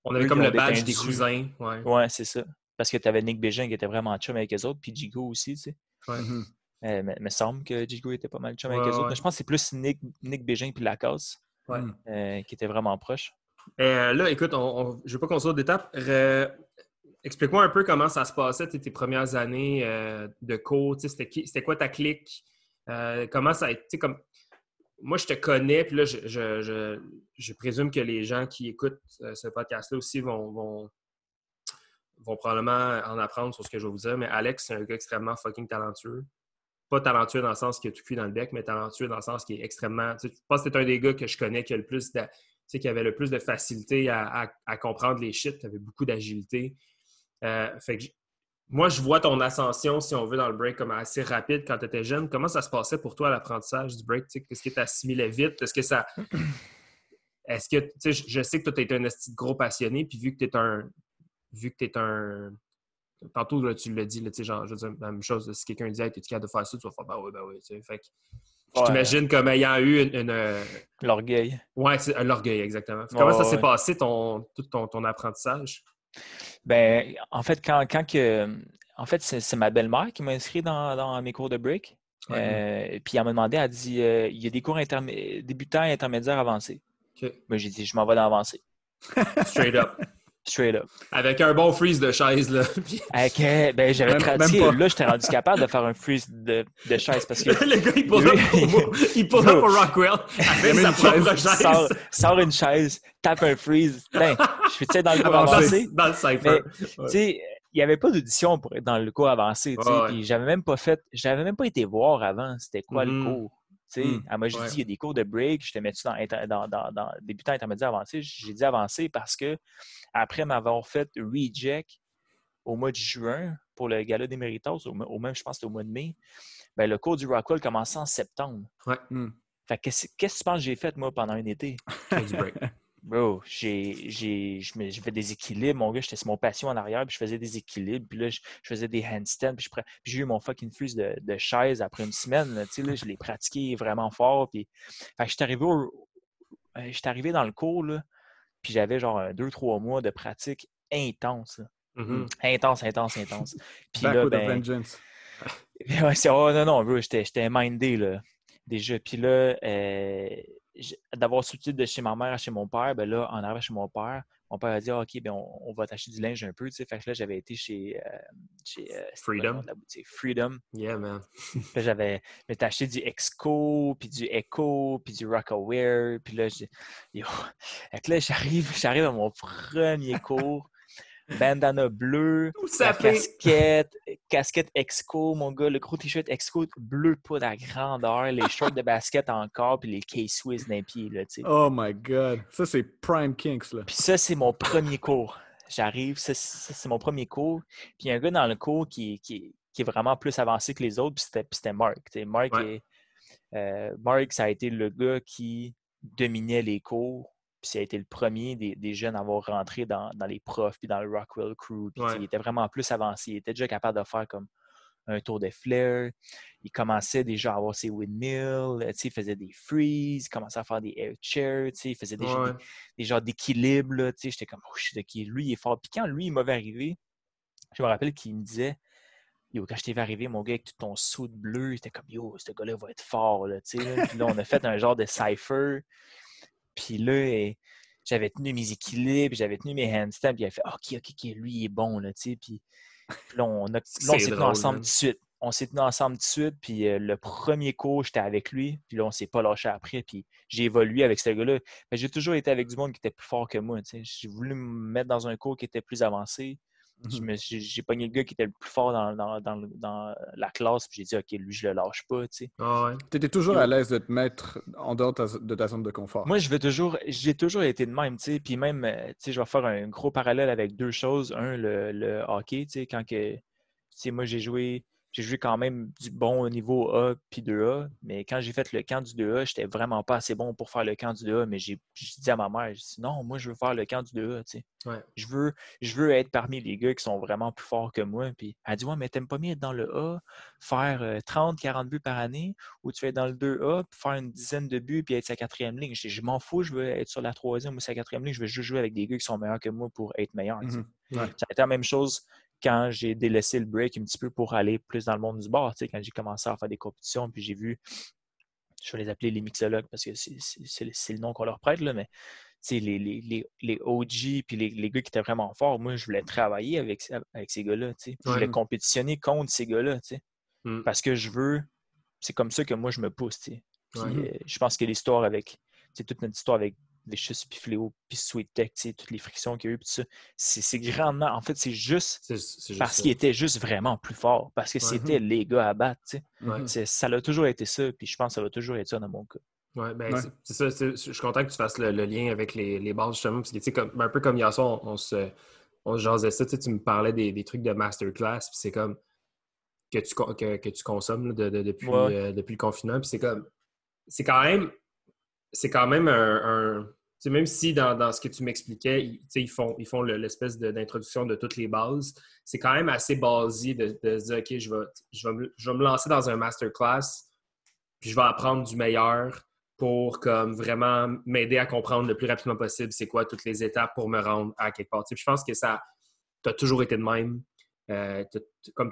S1: On avait comme le badge des cousins. Ouais,
S3: ouais c'est ça. Parce que tu avais Nick Bégin qui était vraiment chum avec les autres, puis Jigo aussi, tu sais.
S1: Ouais.
S3: Mm-hmm. Euh, mais, me semble que Jigo était pas mal chum avec les autres. Mais je pense que c'est plus Nick, Nick Bégin puis Lacasse euh, qui était vraiment proche.
S1: Euh, là, écoute, on, je ne veux pas qu'on soit d'étape. Explique-moi un peu comment ça se passait tes, premières années de cours. C'était quoi ta clique? comment ça a été? Comme... Moi, je te connais, puis là, je, présume que les gens qui écoutent ce podcast-là aussi vont, vont probablement en apprendre sur ce que je vais vous dire, mais Alex, c'est un gars extrêmement fucking talentueux. Pas talentueux dans le sens qu'il a tout cuit dans le bec, mais talentueux dans le sens qu'il est extrêmement. je pense que c'est un des gars que je connais qui a le plus qui avait le plus de facilité à, comprendre les shit, qui avait beaucoup d'agilité. Euh, fait que moi, je vois ton ascension, si on veut, dans le break comme assez rapide quand tu étais jeune. Comment ça se passait pour toi l'apprentissage du break? Est-ce que tu assimilais vite? Est-ce que ça. Est-ce que, tu sais, je sais que toi, tu es un gros passionné, puis vu que tu es un, vu que tu es un. Tantôt, là, tu l'as dit, là, genre, je veux dire, la même chose, si quelqu'un dit, hey, es-tu capable de faire ça, tu vas faire, bah oui, bah oui. Fait que, je t'imagine comme ayant eu une. Euh,
S3: l'orgueil.
S1: Ouais, c'est l'orgueil, exactement. comment ça s'est passé, ton, tout ton, ton, apprentissage?
S3: Ben, en fait, quand, quand que. en fait, c'est ma belle-mère qui m'a inscrit dans, mes cours de break. Euh, puis elle m'a demandé, elle a dit euh, il y a des cours débutants et intermédiaires avancés. Moi, j'ai dit je m'en vais dans avancé.
S1: Straight up.
S3: Straight up.
S1: Avec un bon freeze de chaise, là.
S3: Avec, euh, ben, j'avais pratiqué. Là, j'étais rendu capable de faire un freeze de, de chaise parce que.
S1: le gars, il pose up pour, il pose up pour Rockwell avec sa propre chaise.
S3: Sort, sort, une chaise, tape un freeze. Ben, je suis, tu dans le cours avancé.
S1: Dans le cypher.
S3: Tu sais, il n'y avait pas d'audition dans le cours avancé, tu sais. Puis j'avais même pas fait, j'avais même pas été voir avant c'était quoi le mm-hmm. cours. Tu sais, mm. moi, j'ai dit, il y a des cours de break, je te mets dans, dans, dans, dans débutant intermédiaire avancé? J'ai dit avancé parce que après m'avoir fait reject au mois de juin pour le gala des Méritos, au, même, je pense, c'était au mois de mai, ben, le cours du Rockwell commençait en septembre.
S1: Ouais.
S3: Fait qu'est-ce que tu penses que j'ai fait, moi, pendant un été?
S1: du break.
S3: Bro, j'ai, j'ai, je fait des équilibres, mon gars, j'étais sur mon patio en arrière, puis je faisais des équilibres, puis là, je, faisais des handstands, puis, puis j'ai eu mon fucking freeze de, de chaise après une semaine, là, je l'ai pratiqué vraiment fort, puis, fait que j'étais arrivé, euh, arrivé dans le cours, là, puis j'avais genre deux, trois mois de pratique intense,
S1: mm-hmm.
S3: intense, intense, intense.
S2: Puis là, ben, vengeance.
S3: ouais, c'est, oh non, non, bro, j'étais, j'étais mindé, là, déjà, puis là, euh, d'avoir sorti de chez ma mère à chez mon père, ben là, en arrivant chez mon père, mon père a dit ah, OK, ben on, va t'acheter du linge un peu. Tu sais. Fait que là, j'avais été chez, euh, chez euh,
S1: Freedom.
S3: La boutique? Freedom.
S1: Yeah, man.
S3: là, j'avais acheté du Exco, puis du Echo, puis du Rockaware. Puis là, yo. là j'arrive, j'arrive à mon premier cours bandana bleu, casquette, casquette Exco, mon gars, le gros t-shirt Exco bleu pas la grandeur, les shorts de basket encore, puis les K-Swiss d'un pied, là, tu sais.
S2: Oh my God! Ça, c'est Prime Kinks, là.
S3: Puis ça, c'est mon premier cours. J'arrive, ça, c'est mon premier cours. Puis il y a un gars dans le cours qui, qui, qui est vraiment plus avancé que les autres, puis c'était Mark. Mark, euh, Mark, ça a été le gars qui dominait les cours puis ça a été le premier des, jeunes à avoir rentré dans, les profs, puis dans le Rockwell Crew. Puis il était vraiment plus avancé. Il était déjà capable de faire comme un tour de flair. Il commençait déjà à avoir ses windmills. Il faisait des freeze. Il commençait à faire des air chairs. Il faisait des, des, genres d'équilibre. J'étais comme, oh, lui, il est fort. Puis quand lui, il m'avait arrivé, je me rappelle qu'il me disait, Yo, quand je t'ai vu arriver, mon gars, avec tout ton saut bleu, j'étais comme, yo, ce gars-là va être fort. Là, puis là, on a fait un genre de cipher. Puis là, j'avais tenu mes équilibres, j'avais tenu mes handstands, puis il a fait OK, OK, OK, lui, il est bon, là, tu sais. Puis, là, on, s'est tenu ensemble tout de suite. On s'est tenu ensemble tout de suite, puis euh, le premier cours, j'étais avec lui, puis là, on s'est pas lâché après, puis j'ai évolué avec ce gars-là. Mais j'ai toujours été avec du monde qui était plus fort que moi, tu sais. J'ai voulu me mettre dans un cours qui était plus avancé. Mmh j'ai pogné le gars qui était le plus fort dans, dans, dans, la classe, puis j'ai dit, OK, lui, je le lâche pas, tu sais.
S1: Ah
S2: étais toujours à l'aise de te mettre en dehors de ta zone de confort.
S3: Moi, je veux toujours, j'ai toujours été de même, tu sais. Puis même, euh, tu sais, je vais faire un gros parallèle avec deux choses. Un, le, le hockey, tu sais, quand que, moi, j'ai joué j'ai joué quand même du bon niveau A puis 2A, mais quand j'ai fait le camp du 2A, j'étais vraiment pas assez bon pour faire le camp du 2A, mais j'ai dit à ma mère, j'ai dit non, moi je veux faire le camp du 2A, tu
S1: sais.
S3: Je, veux, je veux être parmi les gars qui sont vraiment plus forts que moi. Puis elle dit, ouais, mais t'aimes pas mieux être dans le A, faire 30, euh, 40 buts par année, ou tu vas être dans le 2A, faire une dizaine de buts puis être sa quatrième ligne. Je, je m'en fous, je veux être sur la troisième ou sa quatrième ligne, je veux juste jouer avec des gars qui sont meilleurs que moi pour être meilleur.
S2: Mmh
S3: ça a été la même chose quand j'ai délaissé le break un petit peu pour aller plus dans le monde du bar, quand j'ai commencé à faire des compétitions, puis j'ai vu, je vais les appeler les mixologues parce que c'est le nom qu'on leur prête, là, mais les, les, les, OG puis les, les, gars qui étaient vraiment forts, moi, je voulais travailler avec, avec ces gars-là. Je voulais compétitionner contre ces gars-là. Mmh. Parce que je veux, c'est comme ça que moi, je me pousse. Euh, je pense que l'histoire avec, toute notre histoire avec Vicious, puis Fléau, puis Sweet Tech, toutes les frictions qu'il y a eu, puis ça, c'est grandement. En fait, c'est juste, parce qu'il était juste vraiment plus fort, parce que c'était les gars à battre. Ça a toujours été ça, puis je pense que ça va toujours être ça dans mon cas.
S1: Oui, ben c'est ça. Je suis content que tu fasses le, lien avec les, les, bases, justement, parce que, comme, un peu comme hier soir, on, se, on jasait ça, tu me parlais des, des trucs de masterclass, puis c'est comme que tu, que, que tu consommes depuis, euh, depuis le confinement, puis c'est comme, c'est quand même, c'est quand même un même si dans, ce que tu m'expliquais, ils, font, ils font l'espèce d'introduction de toutes les bases, c'est quand même assez basé de, se dire OK, je vais, je, me, lancer dans un masterclass, puis je vais apprendre du meilleur pour comme vraiment m'aider à comprendre le plus rapidement possible c'est quoi toutes les étapes pour me rendre à quelque part. je pense que ça, tu as toujours été de même. euh, t'as- t'as- comme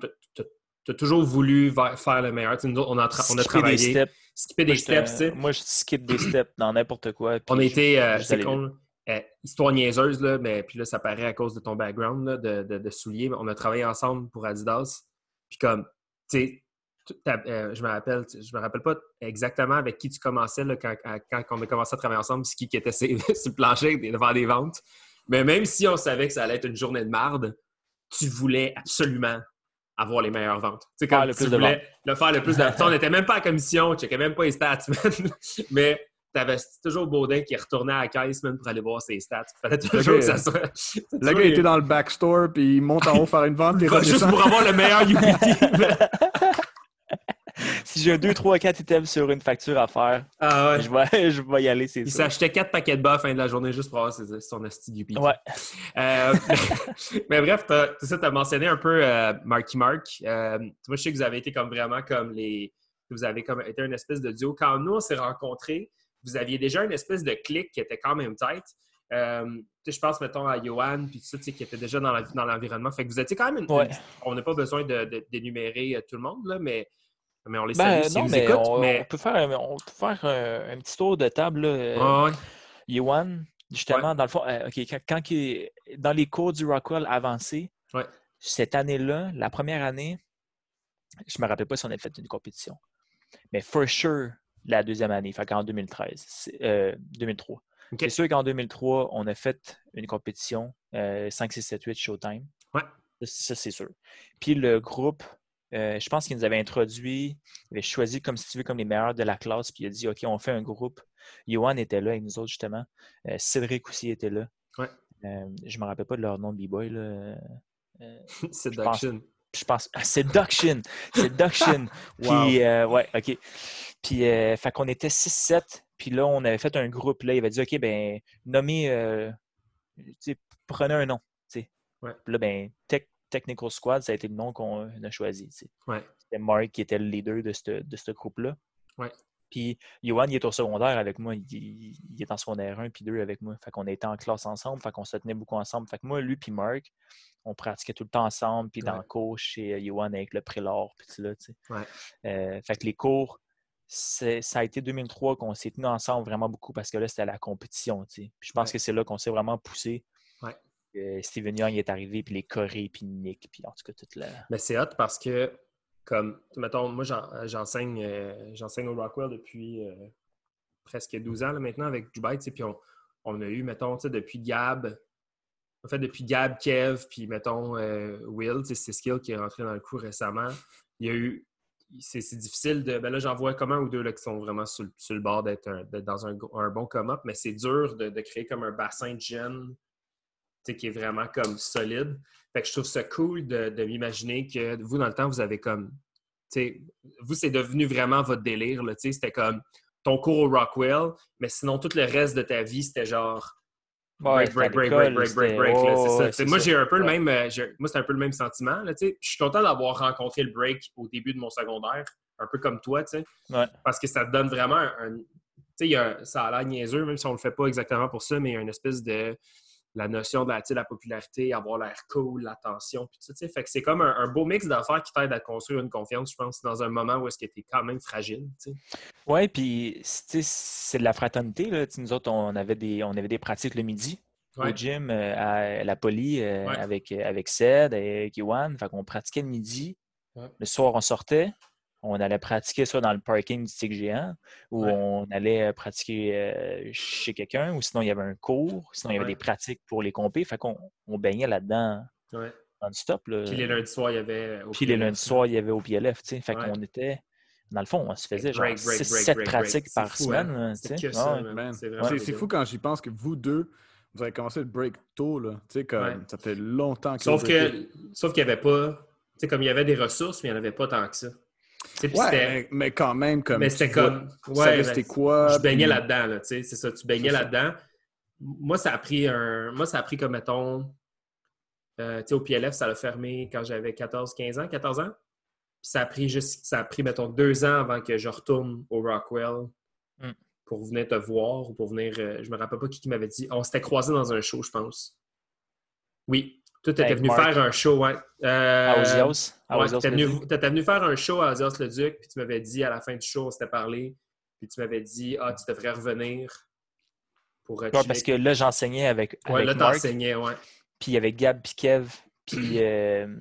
S1: tu as toujours voulu faire le meilleur. Nous on a, tra- on a
S3: des
S1: travaillé.
S3: steps.
S1: Skipper
S3: Moi,
S1: des
S3: j'étais-
S1: steps, tu sais.
S3: Moi, je skip des steps dans n'importe quoi.
S1: On été, euh, c'est con. Euh, histoire niaiseuse, là, mais puis là, ça paraît à cause de ton background là, de, de, de souliers. mais On a travaillé ensemble pour Adidas. Puis comme, tu sais, euh, je me rappelle, je me rappelle pas exactement avec qui tu commençais là, quand, à- quand on a commencé à travailler ensemble, c'est qui qui était sur, sur le plancher devant des ventes. Mais même si on savait que ça allait être une journée de marde, tu voulais absolument avoir les meilleures ventes. Tu sais,
S3: Faire
S1: comme
S3: le
S1: tu
S3: plus de
S1: voulais le faire le plus de Tu sais, On n'était même pas à commission, on checkait même pas les stats, man. mais t'avais toujours Baudin qui retournait à la caisse pour aller voir ses stats. Il fallait toujours que ça soit.
S2: Le gars était dans le backstore, puis il monte en haut faire une vente, puis
S1: Juste pour avoir le meilleur UPT.
S3: Si j'ai un 2, 3, 4 items sur une facture à faire,
S1: ah ouais.
S3: je, vais, je vais y aller, c'est
S1: Il s'achetait quatre paquets de bas à la fin de la journée juste pour avoir ses- son asti UPT.
S3: Ouais.
S1: Euh, mais bref, t'as- tu as mentionné un peu euh, Marky Mark. Euh, moi, je sais que vous avez été comme vraiment comme les. Vous avez comme été une espèce de duo. Quand nous, on s'est rencontrés, vous aviez déjà une espèce de clic qui était quand même. Euh, tu sais, je pense, mettons, à Johan, puis tout ça, tu sais, qui était déjà dans l'environnement. fait que vous étiez quand même une.
S3: Ouais.
S1: On n'a pas besoin de- d'énumérer tout le monde, là, mais, mais on les
S3: Ben,
S1: salue s'ils
S3: non, mais
S1: écoutent.
S3: on,
S1: mais...
S3: on peut faire, un, on peut faire un, un petit tour de table. Là. Euh,
S1: ouais.
S3: Yohan, justement, dans le fond, euh, OK, quand, quand il- dans les cours du Rockwell avancé, cette année-là, la première année, je me rappelle pas si on avait fait une compétition, mais for sure, la deuxième année, fait qu'en 2013, c'est- euh, 2003.
S1: OK.
S3: C'est sûr qu'en 2003, on a fait une compétition euh, 5, 6, 7, 8 Showtime.
S1: Ouais.
S3: Ça, c'est sûr. Puis le groupe, euh, je pense qu'il nous avait introduit, il avait choisi comme si tu veux comme les meilleurs de la classe, puis il a dit OK, on fait un groupe. Johan était là avec nous autres, justement. Euh, Cédric aussi était là.
S1: Ouais.
S3: Euh, je me rappelle pas de leur nom de B-Boy. là.
S1: Seduction.
S3: je pense. Ah, c'est Duction. C'est Duction. Puis, ouais, OK. Puis, fait qu'on était 6-7. Puis là, on avait fait un groupe. Là, il avait dit, OK, ben, nommez, prenez un nom.
S1: Ouais.
S3: Puis là, ben, Tech- Technical Squad, ça a été le nom qu'on a choisi.
S1: Ouais.
S3: C'était Mark qui était le leader de ce de groupe-là.
S1: Ouais.
S3: Puis, Johan, il est au secondaire avec moi. Il, il- il est en secondaire 1 puis 2 avec moi. Fait qu'on était en classe ensemble. Fait qu'on se tenait beaucoup ensemble. Fait que moi, lui puis Mark, on pratiquait tout le temps ensemble. Puis dans le cours chez euh, Johan avec le prélor. Puis tout là, tu sais.
S1: Ouais.
S3: Euh, fait que les cours, ça a été 2003 qu'on s'est tenus ensemble vraiment beaucoup parce que là, c'était la compétition. tu sais. Puis je pense
S1: Ouais.
S3: que c'est là qu'on s'est vraiment poussé. Euh, Steven Young est arrivé, puis les Corées, puis Nick, puis en tout cas, toute la.
S1: Mais c'est hot parce que, comme, mettons, moi, j'en- j'enseigne euh, au Rockwell depuis euh, presque 12 ans là, maintenant avec Dubai, puis on, on a eu, mettons, depuis Gab, en fait, depuis Gab, Kev, puis mettons, euh, Will, c'est Skill qui est rentré dans le coup récemment. Il y a eu, c'est difficile de, ben là, j'en vois comme un ou deux là, qui sont vraiment sur, le- sur le bord d'être dans un, un bon come-up, mais c'est dur de, de créer comme un bassin de jeunes, qui est vraiment comme solide. Fait que je trouve ça cool de, de m'imaginer que vous, dans le temps, vous avez comme. vous, c'est devenu vraiment votre délire. C'était comme ton cours au Rockwell, mais sinon, tout le reste de ta vie, c'était genre.
S3: Ouais,
S1: break, break, break, break, break, break, break. c'est ça.
S3: ouais,
S1: moi, j'ai un peu le même. euh, moi, c'est un peu le même sentiment. Là. Je suis content d'avoir rencontré le break au début de mon secondaire, un peu comme toi, tu sais,
S3: Ouais.
S1: parce que ça te donne vraiment un. un- tu sais, il y a- ça a l'air niaiseux, même si on le fait pas exactement pour ça, mais il y a une espèce de la notion de la, popularité, avoir l'air cool, l'attention, puis tout ça. Fait que c'est comme un, un beau mix d'affaires qui t'aide à construire une confiance, je pense, dans un moment où est-ce que tu es quand même fragile.
S3: Ouais, puis c'est de la fraternité. Là. Nous autres, on avait des, on avait des pratiques le midi
S1: Ouais.
S3: au gym euh, à la poly euh,
S1: Ouais.
S3: avec, avec Ced, avec Yohan. Fait qu'on pratiquait le midi.
S1: Ouais.
S3: Le soir, on sortait. On allait pratiquer ça dans le parking du Tic Géant ou
S1: Ouais.
S3: on allait pratiquer euh, chez quelqu'un ou sinon il y avait un cours, sinon il y avait
S1: Ouais.
S3: des pratiques pour les compés. Fait qu'on on baignait là-dedans
S1: Ouais.
S3: non-stop. là.
S1: Puis les lundis soirs, il y avait. au
S3: Puis les lundis soirs, il y avait au PLF. tu sais. Fait
S1: Ouais.
S3: qu'on était, dans le fond, on se faisait genre
S1: Break, break, break,
S3: 6-7
S1: break, break.
S3: pratiques
S1: C'est
S3: par
S1: fou,
S3: semaine.
S1: hein? C'est que ça, man.
S2: Fou quand j'y pense que vous deux, vous avez commencé le break tôt, là. Tu sais, comme
S1: Ouais.
S2: ça fait longtemps que
S1: Sauf que, sauf qu'il n'y avait pas, tu sais, comme il y avait des ressources, mais il n'y en avait pas tant que ça.
S2: Ouais, mais, mais quand même, comme.
S1: mais c'était comme,
S2: tu
S1: ouais, ben,
S2: quoi.
S1: je baignais
S2: puis-
S1: là-dedans, là, tu sais, c'est ça, tu baignais là-dedans. Moi, ça a pris un, moi, ça a pris comme, mettons, euh, tu sais, au PLF, ça l'a fermé quand j'avais 14, 15 ans, 14 ans. Puis ça a pris juste, ça a pris, mettons, deux ans avant que je retourne au Rockwell
S3: Mm.
S1: pour venir te voir ou pour venir, euh, je me rappelle pas qui, qui m'avait dit, on s'était croisés dans un show, je pense. Oui, Toi, tu étais
S3: Avec
S1: venu
S3: Mark.
S1: faire un show, ouais. Euh,
S3: À Ozios. À
S1: ouais,
S3: Ozios
S1: t'étais venu, t'étais faire un show à Ozios le Duc, puis tu m'avais dit à la fin du show, on s'était parlé, puis tu m'avais dit, ah, tu devrais revenir pour
S3: Ouais, parce que là, j'enseignais avec,
S1: Ouais,
S3: avec
S1: là, t'enseignais, ouais.
S3: puis il y avait Gab, puis Kev, puis euh,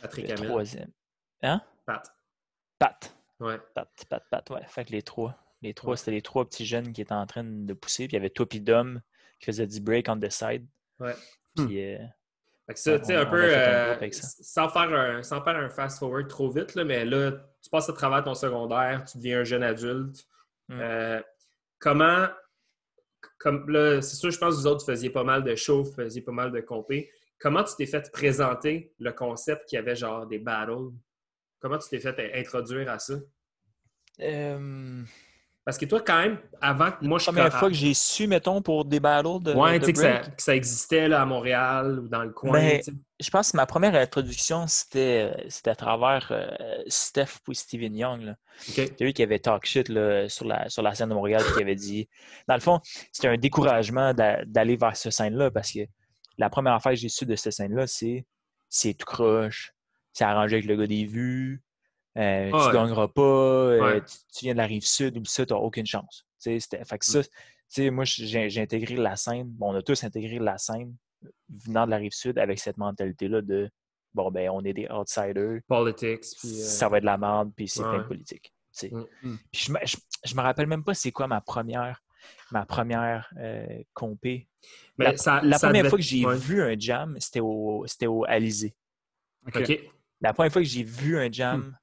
S1: Patrick
S3: le
S1: Hamel.
S3: troisième. Hein?
S1: Pat.
S3: Pat.
S1: Ouais.
S3: Pat, Pat, Pat, ouais. Fait que les trois. Les trois,
S1: Ouais.
S3: c'était les trois petits jeunes qui étaient en train de pousser. Puis il y avait toi puis Dom qui faisait du break on the side.
S1: Ouais.
S3: Puis euh,
S1: Fait que ça, tu sais, un peu, euh, sans, faire un, sans faire un fast-forward trop vite, là, mais là, tu passes à travers ton secondaire, tu deviens un jeune adulte.
S3: Mm.
S1: Euh, comment, comme là, c'est sûr, je pense que vous autres, vous faisiez pas mal de shows, vous faisiez pas mal de compés. Comment tu t'es fait présenter le concept qu'il y avait genre des battles? Comment tu t'es fait introduire à ça? Parce que toi, quand même, avant que moi je
S3: la première fois que j'ai su, mettons, pour des battles de,
S1: Ouais, tu sais, que que ça existait là, à Montréal ou dans le coin.
S3: Ben, je pense que ma première introduction, c'était c'était à travers euh, Steph puis Steven Young. là.
S1: OK.
S3: C'est lui qui avait talk shit là, sur, la, sur la scène de Montréal qui avait dit. Dans le fond, c'était un découragement d'a- d'aller vers cette scène-là parce que la première affaire que j'ai su de cette scène-là, c'est c'est tout croche, c'est arrangé avec le gars des vues, euh,
S1: Ah
S3: tu
S1: ouais.
S3: gagneras pas, euh,
S1: Ouais.
S3: tu, tu viens de la rive sud, ou ça, tu n'as aucune chance. Fait que ça, moi, j'ai intégré la scène, bon, on a tous intégré la scène venant de la rive sud avec cette mentalité-là de bon, ben, on est des outsiders,
S1: Politics. Puis, euh,
S3: ça va être de la merde, puis c'est
S1: ouais.
S3: plein de politique.
S1: Mm.
S2: Mm.
S3: Puis je, je, je me rappelle même pas c'est quoi ma première ma première euh, compé.
S1: mais
S3: La,
S1: ça-
S3: la
S1: ça
S3: première
S1: devait-
S3: fois que j'ai
S1: ouais.
S3: vu un jam, c'était au c'était au Alizé. La première fois que j'ai vu un jam.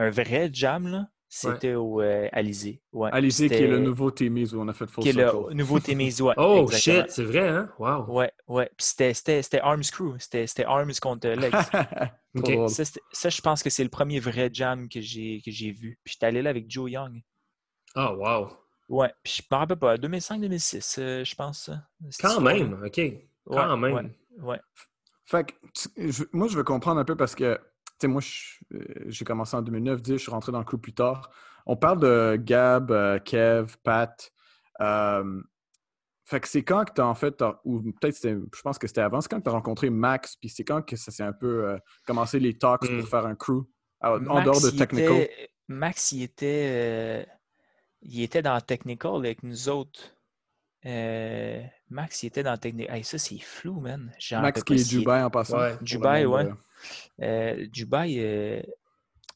S3: Un vrai jam là, c'était au euh, Alizé. Ouais.
S2: Alizé, qui est le nouveau Témis où on a fait Full
S3: qui est le nouveau Témis, ouais,
S1: Oh
S3: exactement.
S1: shit, c'est vrai, hein? Wow.
S3: Ouais, ouais. Puis c'était- c'était c'était Arms Crew. C'était c'était Arms contre Legs.
S2: Trop
S1: Ok.
S2: drôle.
S3: Ça, ça, je pense que c'est le premier vrai jam que j'ai que j'ai vu. Puis j'étais allé là avec Joe Young.
S1: Oh wow.
S3: Ouais, puis je me rappelle pas, 2005-2006, euh, je pense.
S1: Quand même, OK. Quand
S3: Ouais,
S1: même.
S3: Ouais, ouais.
S2: Fait que, tu- je- moi, je veux comprendre un peu parce que, sais, moi, euh, j'ai commencé en 2009, 10, je suis rentré dans le crew plus tard. On parle de Gab, euh, Kev, Pat. euh, fait que c'est quand que tu as en fait, ou peut-être je pense que c'était avant, c'est quand que tu as rencontré Max, puis c'est quand que ça s'est un peu euh, commencé les talks
S1: Mm.
S2: pour faire un crew, en en dehors de
S3: il
S2: Technical?
S3: était- Max, il était, il était dans Technical avec nous autres. Euh, Max, il était dans Technical. Hey, ça, c'est flou, man.
S2: Max qui est Dubaï en passant.
S1: Ouais.
S3: Dubaï, ouais.
S2: euh,
S3: Dubaï, euh,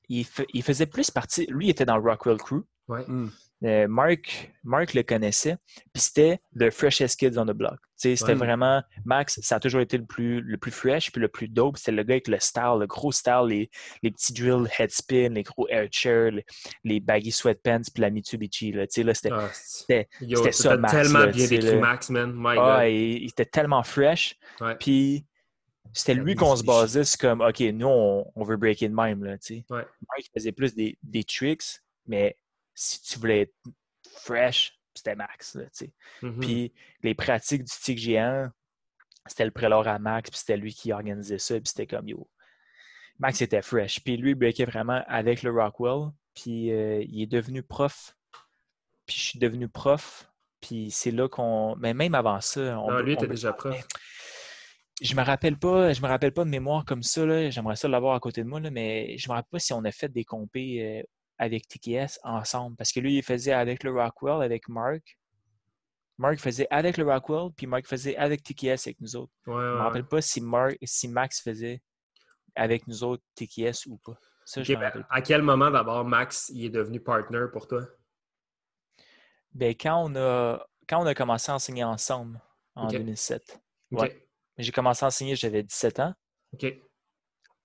S3: il, fa- il faisait plus partie. Lui, il était dans Rockwell Crew.
S1: Ouais.
S2: mm.
S3: Euh, Mark, Mark le connaissait, puis c'était the freshest kids on the block. C'était
S1: Ouais.
S3: vraiment Max, ça a toujours été le plus, le plus fresh, puis le plus dope. C'était le gars avec le style, le gros style, les, les petits drill headspin, les gros air les, les baggy sweatpants, puis la Mitsubishi. Là, là, c'était,
S1: Ah,
S3: c'était- ça, Max,
S1: tellement
S3: là,
S1: bien décrit. Max, man. My
S3: ah,
S1: God.
S3: il, il était tellement fresh. Puis c'était lui qu'on se basait, c'est comme, OK, nous, on, on veut breaker de même. Là.
S1: Ouais.
S3: Mark faisait plus des, des tricks, mais si tu voulais être fresh, c'était Max. Là.
S1: Mhm.
S3: Puis les pratiques du stick géant, c'était le prélor à Max, puis c'était lui qui organisait ça, puis c'était comme yo. Max était fresh. Puis lui, il breakait vraiment avec le Rockwell. Puis euh, il est devenu prof. Puis je suis devenu prof. Puis c'est là qu'on. Mais même avant ça, on.
S1: Non, lui
S3: on-
S1: était déjà prof.
S3: Je me rappelle pas, je me rappelle pas de mémoire comme ça. J'aimerais ça l'avoir à côté de moi, là, mais je me rappelle pas si on a fait des compés euh, avec TKS ensemble. Parce que lui, il faisait avec le Rockwell, avec Mark. Mark faisait avec le Rockwell, puis Mark faisait avec TKS avec nous autres.
S1: Ouais,
S3: Je me
S1: ouais.
S3: rappelle pas si, Mark, si Max faisait avec nous autres TKS ou pas. Ça, je
S1: Ok,
S3: me
S1: ben,
S3: pas.
S1: à quel moment d'abord Max il est devenu partner pour toi?
S3: Ben, quand, on a, quand on a commencé à enseigner ensemble en
S1: Ok.
S3: 2007,
S1: OK.
S3: Ouais. j'ai commencé à enseigner, j'avais 17 ans.
S1: OK.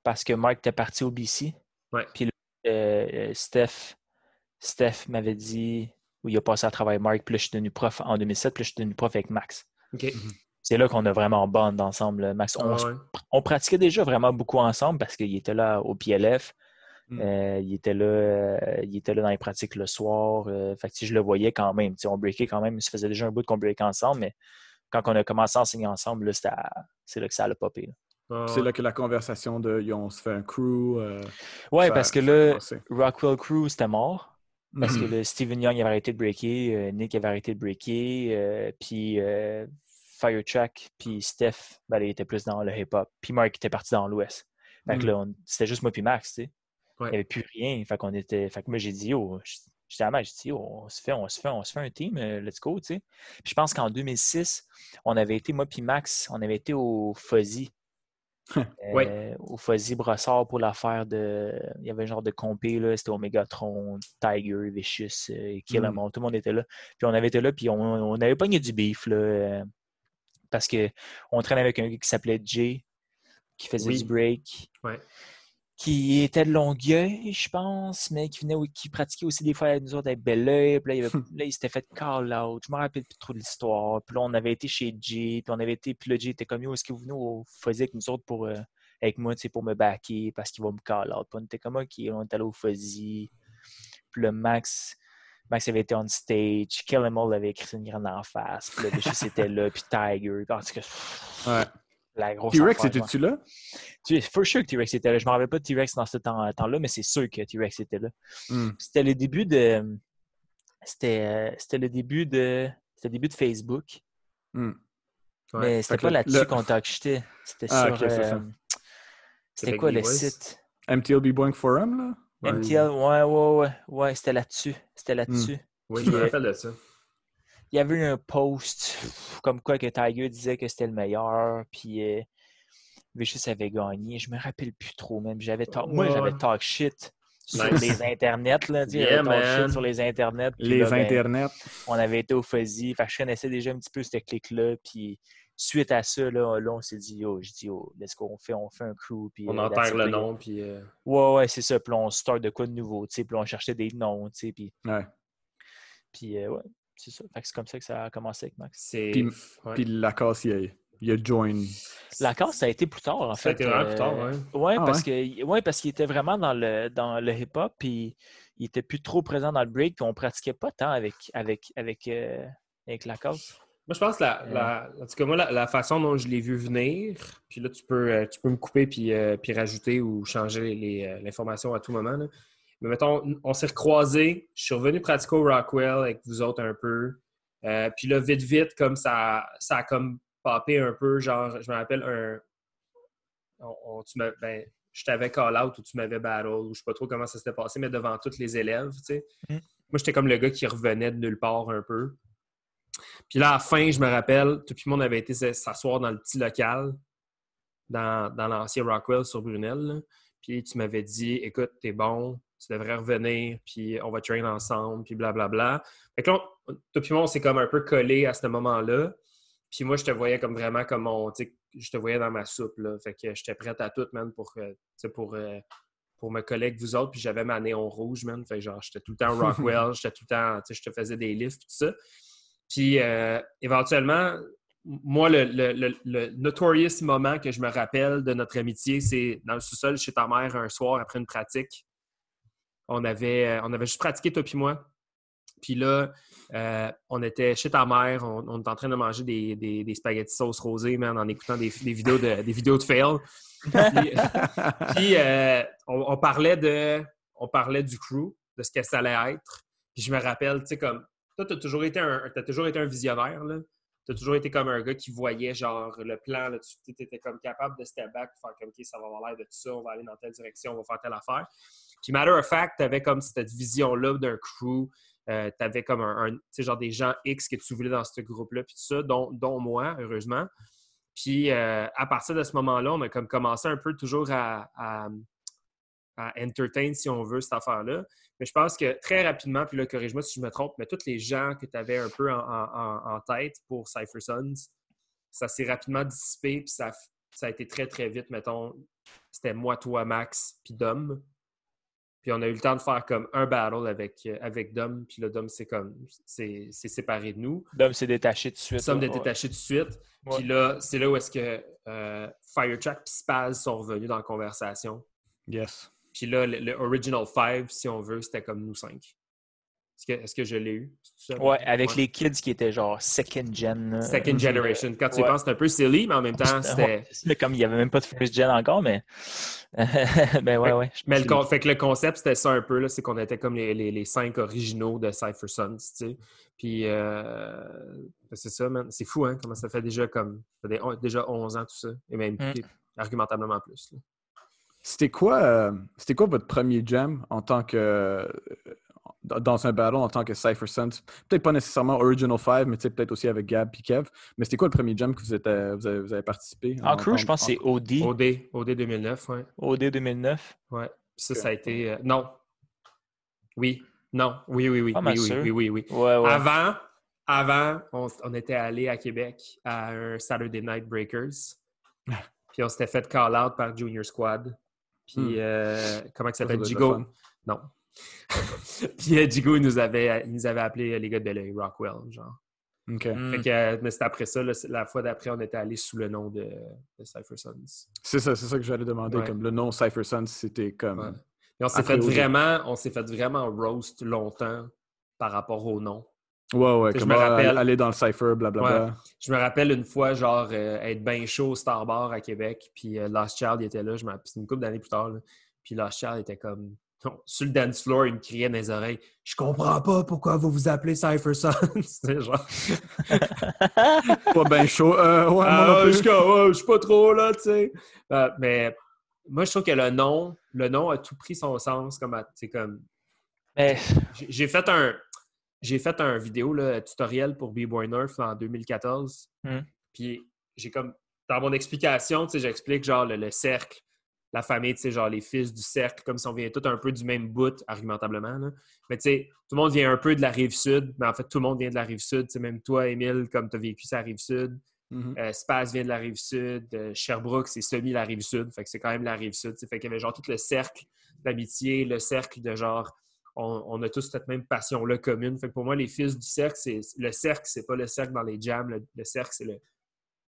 S3: parce que Mark était parti au BC.
S1: Ouais.
S3: Puis euh, Steph, Steph m'avait dit, où il a passé à travailler Mark, puis là, je suis devenu prof en 2007, puis là, je suis devenu prof avec Max.
S1: OK.
S3: C'est là qu'on a vraiment bond ensemble, Max. On,
S1: Ah
S3: se-
S1: ouais.
S3: on pratiquait déjà vraiment beaucoup ensemble parce qu'il était là au PLF.
S2: Mm.
S3: euh, il, était là, euh, il était là dans les pratiques le soir. euh, fait que, je le voyais quand même. On breakait quand même. Ça faisait déjà un bout qu'on breakait ensemble, mais quand on a commencé à enseigner ensemble, c'est là que ça a popé. là.
S1: Ah
S2: C'est
S1: ouais.
S2: là que la conversation de Yo, on se fait un crew. euh,
S3: Ouais,
S2: ça-
S3: parce que là. Rockwell Crew, c'était mort. Parce que
S2: Mhm.
S3: le Steven Young avait arrêté de breaker, euh, Nick avait arrêté de breaker, euh, puis euh, Firetrack, puis Steph, ben, il était plus dans le hip-hop. Puis Mark était parti dans l'Ouest. Fait que
S2: Mm.
S3: là, on- c'était juste moi puis Max, tu sais.
S1: Ouais.
S3: Il n'y avait plus rien. Fait qu'on était. Fait que moi, j'ai dit, oh, j'étais à Max, j'ai dit, oh, on se fait, on se fait, on se fait un team, euh, let's go, tu sais. Puis je pense qu'en 2006, on avait été, moi puis Max, on avait été au Fuzzy.
S1: Ouais.
S3: Euh, au Fuzzy Brossard pour l'affaire de. Il y avait un genre de compé, là. C'était Omegatron, Tiger, Vicious, euh, Kill 'Em
S2: Mm.
S3: All. Tout le monde était là. Puis on avait été là, puis on, on avait pogné du beef, là. euh, parce qu'on traînait avec un gars qui s'appelait Jay, qui faisait
S1: Oui.
S3: du break.
S1: Ouais.
S3: Qui était de Longueuil, je pense, mais qui venait qui pratiquait aussi des fois avec nous autres avec Belleuil. Puis là, il, avait- là, il s'était fait call out. Je me rappelle plus trop de l'histoire. Puis là, on avait été chez Jay, puis on avait été, puis là, Jay était comme est-ce que vous venez au Fuzzy avec nous autres pour euh, avec moi, tu sais, pour me backer parce qu'il va me call out? Puis on était comme OK, on est allé au Fuzzy. Puis le Max. Max avait été on stage, Kill 'Em All avait écrit une grande en face, puis le Vicious était là, puis Tiger, en tout cas,
S2: Ouais.
S3: La grosse
S2: T-Rex, étais-tu là?
S3: tu es for sure que T-Rex était là. Je me rappelle pas de T-Rex dans ce temps- temps-là, mais c'est sûr que T-Rex était là.
S2: Hmm.
S3: C'était le début de. C'était euh, c'était le début de. C'était le début de Facebook.
S2: Hmm.
S1: Ouais.
S3: mais c'était pas là-dessus
S2: le-
S3: qu'on t'a acheté. C'était
S2: Ah,
S3: sur. euh, C'était quoi
S1: les
S3: le site?
S2: MTLB Boeing Forum, là?
S1: Ouais.
S3: MTL, ouais, ouais, ouais. Ouais, c'était là-dessus. C'était là-dessus.
S1: Oui, je me
S3: euh,
S1: rappelle de ça.
S3: Il y avait eu un post comme quoi que Tiger disait que c'était le meilleur. Puis. euh, Vicious avait gagné. Je me rappelle plus trop, même. J'avais talk- Moi,
S1: Ouais.
S3: j'avais talk shit sur
S1: Nice.
S3: les internets. Là,
S1: Yeah,
S3: talk shit sur les internets.
S2: Les
S3: là, ben,
S2: internets.
S3: on avait été au Fuzzy. Fait que je connaissais déjà un petit peu cette clique-là. Puis suite à ça, là, là on s'est dit, oh, je dis, oh, let's go, on fait, on fait un crew. Puis,
S1: On
S3: euh,
S1: enterre le nom, puis... euh,
S3: Ouais, ouais, c'est ça. Puis on start de quoi de nouveau, tu sais. Puis on cherchait des noms, tu sais. Puis,
S2: Ouais.
S3: puis euh, ouais, c'est ça. Fait c'est comme ça que ça a commencé avec Max.
S2: Puis-
S1: ouais.
S2: Il a, il a join.
S3: La case, ça a été plus tard, en
S1: Ça a
S3: fait.
S1: été vraiment plus tard,
S3: euh,
S1: ouais.
S3: Ouais,
S2: Ah
S3: parce que ouais, parce qu'il était vraiment dans le dans le hip-hop, puis il était plus trop présent dans le break, puis on pratiquait pas tant avec avec avec euh, avec.
S1: Moi, je pense que la,
S3: Euh.
S1: la- en tout cas, moi, la, la façon dont je l'ai vu venir, puis là, tu peux, euh, tu peux me couper puis, euh, puis rajouter ou changer les, euh, l'information à tout moment. là. Mais mettons, on s'est recroisés, je suis revenu pratiquer au Rockwell avec vous autres un peu. Euh, puis là, vite, vite, comme ça, ça a comme popé un peu, genre, je me rappelle un. on- on- tu m'as- ben, je t'avais call out ou tu m'avais battle, ou je sais pas trop comment ça s'était passé, mais devant tous les élèves, tu sais.
S3: Mm.
S1: Moi, j'étais comme le gars qui revenait de nulle part un peu. Puis là, à la fin, je me rappelle, tout le monde avait été s'asseoir dans le petit local, dans, dans l'ancien Rockwell sur Brunel. là. Puis tu m'avais dit, écoute, t'es bon, tu devrais revenir, puis on va train ensemble, puis blablabla. Fait que là, on- toi puis moi, on s'est comme un peu collé à ce moment-là. Puis moi, je te voyais comme vraiment comme mon, tu sais, je te voyais dans ma soupe, là. Fait que j'étais prête à tout, man, pour, euh, pour, euh, pour me coller avec vous autres. Puis j'avais ma néon rouge, man. Fait que genre, j'étais tout le temps Rockwell, j'étais tout le temps, tu sais, je te faisais des lifts, tout ça. Puis euh, éventuellement, moi, le, le, le, le notorious moment que je me rappelle de notre amitié, c'est dans le sous-sol chez ta mère un soir après une pratique. On avait, euh, on avait juste pratiqué, toi puis moi. Puis là, euh, on était chez ta mère, on, on était en train de manger des, des, des spaghettis sauce rosée, man, en écoutant des, des vidéos de, des vidéos de fail. Puis, euh, on, parlait de, on parlait du crew, de ce que ça allait être. Puis je me rappelle, tu sais, comme, toi, tu as toujours été un, toujours été un visionnaire, là. Tu as toujours été comme un gars qui voyait, genre, le plan, là, tu étais comme capable de step back, faire comme, OK, ça va avoir l'air de tout ça, on va aller dans telle direction, on va faire telle affaire. Puis, matter of fact, tu avais comme cette vision-là d'un crew. Euh, tu avais comme un, un genre des gens X que tu voulais dans ce groupe-là, puis tout ça, dont, dont moi, heureusement. Puis euh, à partir de ce moment-là, on a comme commencé un peu toujours à, à, entertain, si on veut, cette affaire-là. Mais je pense que très rapidement, puis là, corrige-moi si je me trompe, mais tous les gens que tu avais un peu en tête pour Cypher Sons, ça s'est rapidement dissipé, puis ça, ça a été très, très vite, mettons. C'était moi, toi, Max, puis Dom. Puis on a eu le temps de faire comme un battle avec, euh, avec Dom, puis le Dom, c'est comme, c'est c'est séparé de nous.
S3: L'homme s'est détaché tout de suite.
S1: Nous sommes
S3: là.
S1: détachés tout de suite.
S3: Ouais.
S1: Puis là, c'est là où est-ce que euh, Firetrack et Spaz sont revenus dans la conversation.
S2: yes.
S1: Puis là, le, le Original Five, si on veut, c'était comme nous cinq. Est-ce que, je l'ai eu? Ça?
S3: Ouais, avec
S1: Ouais.
S3: les kids qui étaient genre second gen.
S1: Second generation. Quand tu y penses, c'est un peu silly, mais en même temps, c'était.
S3: Ouais, comme il n'y avait même pas de first gen encore, mais. ben ouais, ouais.
S1: Mais le, con- fait que le concept, c'était ça un peu, là, c'est qu'on était comme les, les- les cinq originaux de Cypher Sons, tu sais. Puis, euh, C'est ça, man. C'est fou, hein, comment ça fait déjà comme. Ça fait déjà 11 ans, tout ça. Et même
S3: Mm.
S1: plus, argumentablement plus.
S2: C'était quoi, euh, c'était quoi votre premier jam en tant que. Dans un battle en tant que Cypher Sons? Peut-être pas nécessairement Original 5, mais tu sais, peut-être aussi avec Gab et Kev. Mais c'était quoi le premier jam que vous, êtes, vous, avez, vous avez participé?
S3: En crew, je pense que c'est OD.
S1: OD, OD 2009, ouais.
S3: OD 2009.
S1: Ouais. Puis ça, ça a été. euh, non. Oui. Non. Oui, oui, oui.
S3: Pas
S1: Oui,
S3: mal
S1: oui,
S3: sûr.
S1: oui, oui, oui.
S3: Ouais, ouais.
S1: Avant, avant on, on était allé à Québec à un Saturday Night Breakers. Puis on s'était fait call out par Junior Squad. Puis
S2: Hmm.
S1: euh, comment
S2: Ça,
S1: s'appelle? Jigo. Non. Puis euh, Jigo, il nous avait, il nous avait appelé euh, les gars de l'œil, Rockwell, genre.
S2: OK.
S3: Mm.
S1: Fait que, euh, mais c'était après ça, là, c'est- la fois d'après, on était allé sous le nom de, de Cypher Sons.
S2: C'est ça, c'est ça que j'allais demander.
S1: Ouais.
S2: Comme le nom Cypher Sons, c'était comme.
S1: Ouais. Et on s'est fait vraiment, on s'est fait vraiment roast longtemps par rapport au nom.
S2: Ouais, ouais,
S1: Je
S2: comme
S1: me
S2: ah,
S1: rappelle.
S2: aller dans le Cypher, blablabla.
S1: Je me rappelle une fois, genre, euh, être bien chaud au Star Bar à Québec, puis euh, Last Child il était là, je me rappelle, c'est une couple d'années plus tard, là. puis Last Child était comme, sur le dance floor, il me criait dans les oreilles « Je comprends pas pourquoi vous vous appelez Cypher Sons! » C'était genre,
S2: Pas bien chaud. Euh, ouais,
S1: ah, je Ouais, je suis pas trop là, tu sais. Euh, mais moi, je trouve que le nom, le nom a tout pris son sens, comme, comme,
S3: Mais
S1: J'ai fait un j'ai fait un vidéo là, tutoriel pour B-Boy Nerf en 2014.
S3: Hmm.
S1: Puis j'ai comme dans mon explication, j'explique genre le, le cercle, la famille, tu sais, genre les fils du cercle, comme si on vient tous un peu du même bout, argumentablement. là. Mais tu sais, tout le monde vient un peu de la rive sud, mais en fait, tout le monde vient de la rive sud. Tu sais, même toi, Émile, comme tu as vécu sa rive sud.
S2: Mhm.
S1: Euh, Spaz vient de la rive sud. Euh, Sherbrooke, c'est semi la rive sud. Fait que c'est quand même la rive sud. tu sais. Fait qu'il y avait genre tout le cercle d'amitié, le cercle de genre, on, on a tous cette même passion-là commune. Fait que pour moi, les fils du cercle, c'est le cercle, c'est pas le cercle dans les jams. Le, le cercle, c'est le,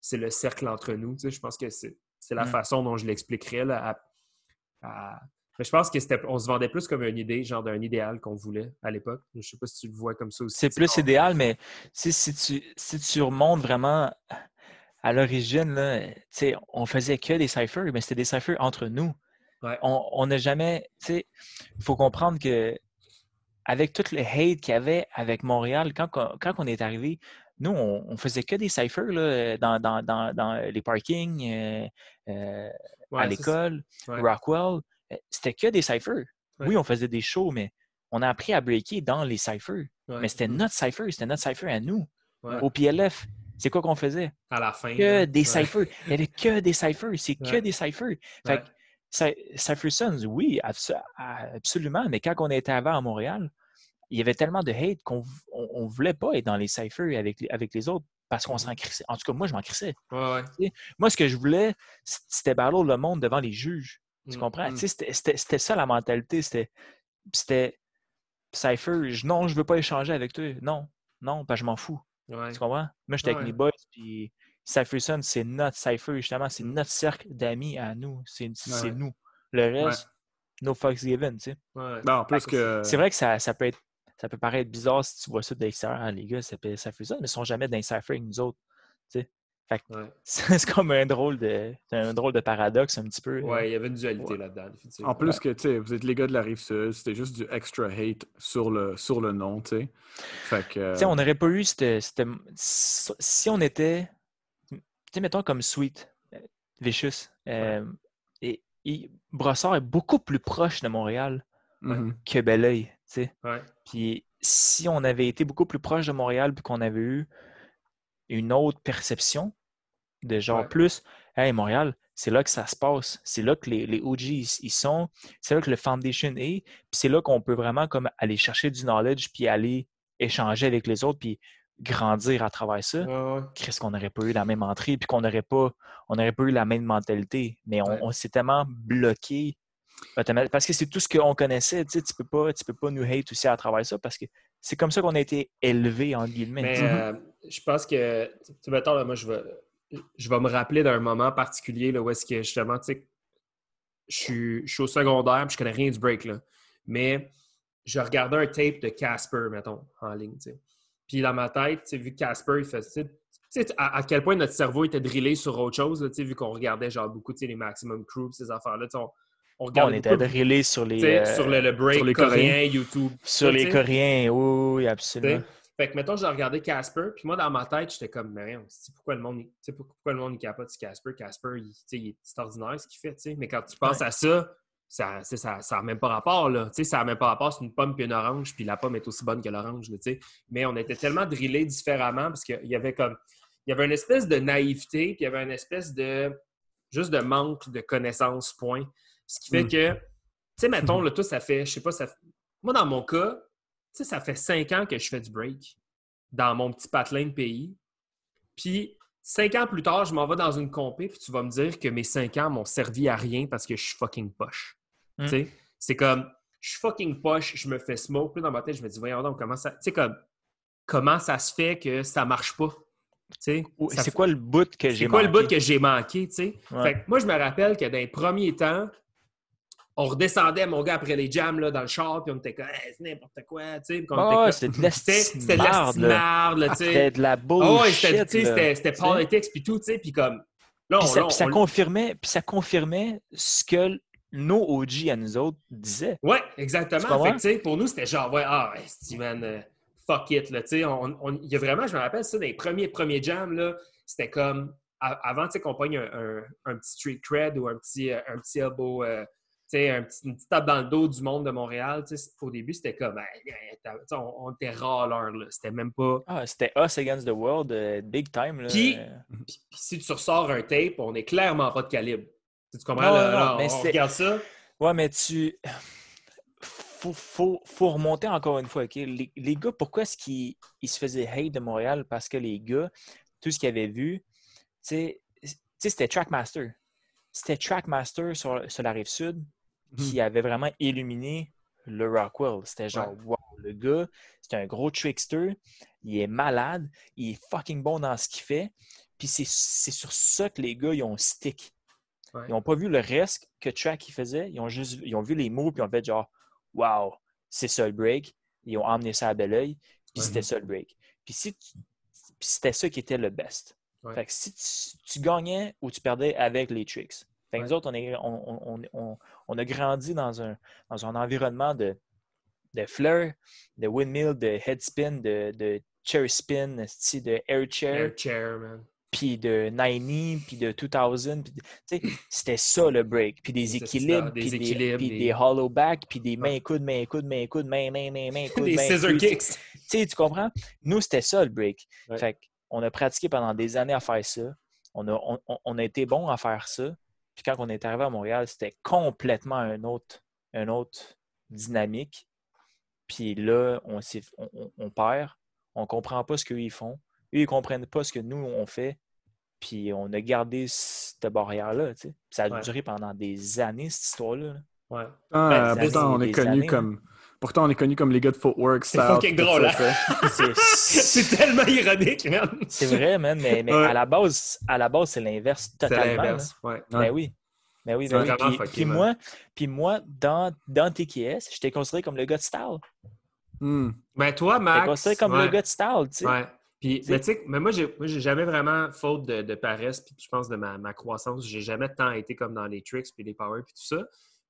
S1: c'est le cercle entre nous. tu sais. Je pense que c'est c'est la
S3: Mm.
S1: façon dont je l'expliquerais. là, à- à- Mais je pense que c'était, on se vendait plus comme une idée, genre d'un idéal qu'on voulait à l'époque. Je sais pas si tu le vois comme ça aussi.
S3: c'est plus
S1: on-
S3: idéal, mais si tu, si tu remontes vraiment à l'origine, là, on faisait que des ciphers, mais c'était des ciphers entre nous.
S1: Ouais.
S3: On n'a jamais, il faut comprendre que avec tout le hate qu'il y avait avec Montréal, quand, quand on est arrivé, nous, on, on faisait que des ciphers là, dans, dans, dans, dans les parkings, euh, euh,
S1: Ouais,
S3: à l'école,
S1: Ouais.
S3: Rockwell. euh, C'était que des ciphers.
S1: Ouais.
S3: Oui, on faisait des shows, mais on a appris à breaker dans les ciphers. Mais c'était notre cipher, c'était notre cipher à nous. Au PLF, c'est quoi qu'on faisait?
S1: À la fin.
S3: Que
S1: là.
S3: des ciphers. Il n'y avait que des ciphers. C'est que des ciphers. Fait que Cy- Cypher Sons, oui, absolument. Mais quand on était avant à Montréal, il y avait tellement de hate qu'on ne voulait pas être dans les ciphers avec, les- avec les autres parce qu'on s'en crissait. En tout cas, moi, je m'en crissais.
S1: Ouais, ouais.
S3: Moi, ce que je voulais, c'était battle le monde devant les juges. Tu
S1: Mm,
S3: comprends?
S2: mm.
S3: C'était ça la mentalité. C'était c'était Cypher, je- non, je veux pas échanger avec toi. Non, non, parce que je m'en fous.
S1: Ouais.
S3: Tu comprends? Moi, j'étais
S1: Ouais.
S3: avec mes boys, puis Cypherson, c'est notre Cypher, justement. C'est
S1: Mm.
S3: notre cercle d'amis à nous. C'est nous. Le reste, no fucks given, tu sais.
S1: Ouais.
S2: Non, en plus
S1: Fait
S2: que.
S3: C'est vrai que ça, ça peut être ça peut paraître bizarre si tu vois ça de l'extérieur. Ah, les gars, ça s'appelle Cypherson, mais ils sont jamais dans les Cypher avec nous autres. tu sais.
S1: Ouais.
S3: C'est comme un drôle de un drôle de paradoxe un petit peu. euh.
S1: Ouais, il y avait une dualité
S2: Ouais.
S1: là-dedans.
S2: En plus que, tu sais, vous êtes les gars de la rive sud, c'était juste du extra hate sur le, sur le nom, tu sais. Fait que.
S3: Tu sais, on n'aurait pas eu cette, cette- Si on était. Tu sais, mettons comme Sweet, euh, Vicious. euh, et, et Brossard est beaucoup plus proche de Montréal
S2: Mhm.
S3: que Belleuil. Tu sais.
S1: Ouais.
S3: Puis si on avait été beaucoup plus proche de Montréal puis qu'on avait eu une autre perception de genre
S1: Ouais.
S3: plus, hey, Montréal, c'est là que ça se passe. C'est là que les, les OGs ils sont. C'est là que le foundation est. Puis c'est là qu'on peut vraiment comme aller chercher du knowledge puis aller échanger avec les autres puis grandir à travers ça.
S1: Ouais, ouais.
S3: Qu'est-ce qu'on n'aurait pas eu la même entrée puis qu'on n'aurait pas, on n'aurait pas eu la même mentalité. Mais on, s'est tellement bloqué parce que c'est tout ce qu'on connaissait. Tu sais, tu peux pas, tu peux pas nous hate aussi à travers ça parce que c'est comme ça qu'on a été élevé en guillemets.
S1: Mais
S3: sais.
S1: euh, je pense que, tu sais, mettons, là, moi, je vais, je vais me rappeler d'un moment particulier là, où est-ce que justement, tu sais, je suis, je suis au secondaire puis je connais rien du break, là. Mais je regardais un tape de Casper, mettons, en ligne, tu sais. Puis dans ma tête, tu sais, vu que Casper, il fait, tu sais, tu sais, à, à quel point notre cerveau était drillé sur autre chose, là, tu sais, vu qu'on regardait genre beaucoup, tu sais, les Maximum Crew, ces affaires-là, tu sais, on, on
S3: Bon, on était
S1: beaucoup,
S3: drillé sur les,
S1: tu
S3: euh,
S1: sur le, le break
S2: sur les
S1: coréen,
S2: Coréens.
S1: YouTube.
S3: sur
S1: tu
S3: les. Coréens. Oui, oui, absolument.
S1: T'sais. Fait que, mettons, j'ai regardé Casper, puis moi, dans ma tête, j'étais comme, mais pourquoi le monde, pourquoi le monde capable de Casper? Casper, il, il est ordinaire ce qu'il fait, tu sais. Mais quand tu penses à ça, ça n'a ça, même pas rapport, là. Tu sais, ça n'a même pas rapport, c'est une pomme puis une orange, puis la pomme est aussi bonne que l'orange, tu sais. Mais on était tellement drillés différemment parce qu'il y avait comme, il y avait une espèce de naïveté, puis il y avait une espèce de, juste de manque de connaissances, point. Ce qui fait mm. que, tu sais, mettons, là, tout ça fait, je sais pas, ça moi, dans mon cas, tu sais, ça fait cinq ans que je fais du break dans mon petit patelin de pays. Puis, cinq ans plus tard, je m'en vais dans une compé, puis tu vas me dire que mes cinq ans m'ont servi à rien parce que je suis fucking poche. Tu hmm. sais, c'est comme, je suis fucking poche, je me fais smoke. Puis dans ma tête, je me dis, voyons donc, comment ça. Tu sais, comme, comment ça se fait que ça marche pas?
S3: C'est quoi le bout que j'ai manqué? C'est
S1: quoi le bout que j'ai manqué, tu sais? moi, je me rappelle que dans les premiers temps, on redescendait, mon gars, après les jams là, dans le char, puis on était comme, c'est n'importe quoi, tu sais.
S3: Oh, c'était de la C'était de la
S1: merde, tu sais.
S3: C'était de la bullshit.
S1: C'était politics, puis tout, tu sais, puis comme.
S3: Là, puis, ça, ça confirmait, puis ça confirmait ce que nos OG à nous autres disaient.
S1: Ouais, exactement. Fait que, pour nous, c'était genre, ouais, ah, Steven, uh, fuck it, là, tu sais. Il y a vraiment, je me rappelle ça, dans les premiers, premiers jams, là, c'était comme, avant, tu sais, qu'on pogne un, un, petit street cred ou un petit, un petit elbow. Euh, un petit, une petite tape dans le dos du monde de Montréal. Au début, c'était comme, on, on, était là. C'était même pas.
S3: Ah, c'était Us Against the World, euh, big time. Là.
S1: Puis, si tu ressors un tape, on est clairement pas de calibre. Tu comprends? là, on regarde ça.
S3: Ouais, mais tu. Faut, faut, faut, remonter encore une fois. Les, les, gars, pourquoi est-ce qu'ils se faisaient hate de Montréal? Parce que les gars, tout ce qu'ils avaient vu, c'était Trackmaster. C'était Trackmaster sur, sur la rive sud qui mhm. avait vraiment illuminé le Rockwell. C'était genre, wow, le gars, c'est un gros trickster, il est malade, il est fucking bon dans ce qu'il fait. Puis c'est sur ça que les gars, ils ont stick. Ils n'ont pas vu le reste que Track il faisait. Ils ont juste ils ont vu les mots, puis ils ont fait genre, wow, c'est ça le break. Ils ont emmené ça à bel oeil, puis c'était ça le break. Puis si c'était ça qui était le best. Fait que si tu, tu, gagnais ou tu perdais avec les tricks. Fait que nous autres, on, on, on, a grandi dans un, dans un environnement de, de fleurs, de windmill, de headspin, de, de chair spin, de air chair.
S1: Air chair, man.
S3: Puis de 90, puis de 2000. C'était ça le break. Puis des équilibres, puis des, des... hollow back, puis des mains coudes, mains coudes, mains coudes, mains, mains, mains, mains coudes.
S1: des scissor kicks.
S3: Tu tu comprends? Nous, c'était ça le break. Fait on a pratiqué pendant des années à faire ça. On a, on, on a été bon à faire ça. Puis quand on est arrivé à Montréal, c'était complètement un autre, un autre dynamique. Puis là, on, on, perd, on ne comprend pas ce qu'ils font. Eux, ils ne comprennent pas ce que nous, on fait. Puis on a gardé cette barrière-là. Ça a duré pendant des années, cette histoire-là.
S1: Ouais.
S2: Ah, ben, on est connu comme. Pourtant, on est connu comme les gars de Footwork.
S1: C'est fucking drôle, hein? C'est tellement ironique, man.
S3: C'est vrai, man, mais, mais à la base, à la base, c'est l'inverse totalement. C'est l'inverse,
S1: ouais.
S3: Ben oui. Ben oui, ben oui. Puis, moi, puis moi, dans, dans TKS, j'étais considéré comme le gars de style.
S1: Hmm. Ben toi, Max... J'étais
S3: considéré comme le gars de style, tu sais.
S1: Ouais. Puis, mais, mais moi, j'ai, moi, j'ai jamais vraiment, faute de, de paresse, puis je pense de ma, ma croissance, j'ai jamais tant été comme dans les tricks, puis les power, puis tout ça.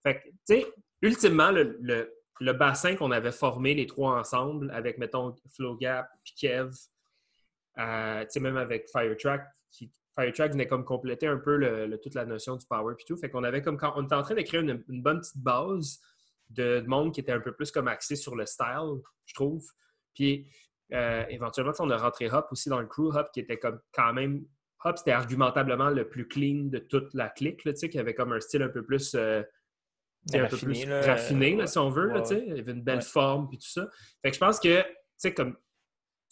S1: Fait que, tu sais, ultimement, le, le le bassin qu'on avait formé les trois ensemble avec, mettons, Flowgap, puis Kev, euh, même avec Firetrack, qui, Firetrack venait comme compléter un peu le, toute la notion du power puis tout. Fait qu'on avait comme quand on était en train de créer une, bonne petite base de, monde qui était un peu plus comme axé sur le style, je trouve. Puis euh, éventuellement, on a rentré Hop aussi dans le crew. Hop qui était comme quand même. Hop, c'était argumentablement le plus clean de toute la clique, tu sais, qui avait comme un style un peu plus. Euh, un peu plus raffiné, si on veut. il avait une belle forme puis tout ça. Fait que je pense que, tu sais, comme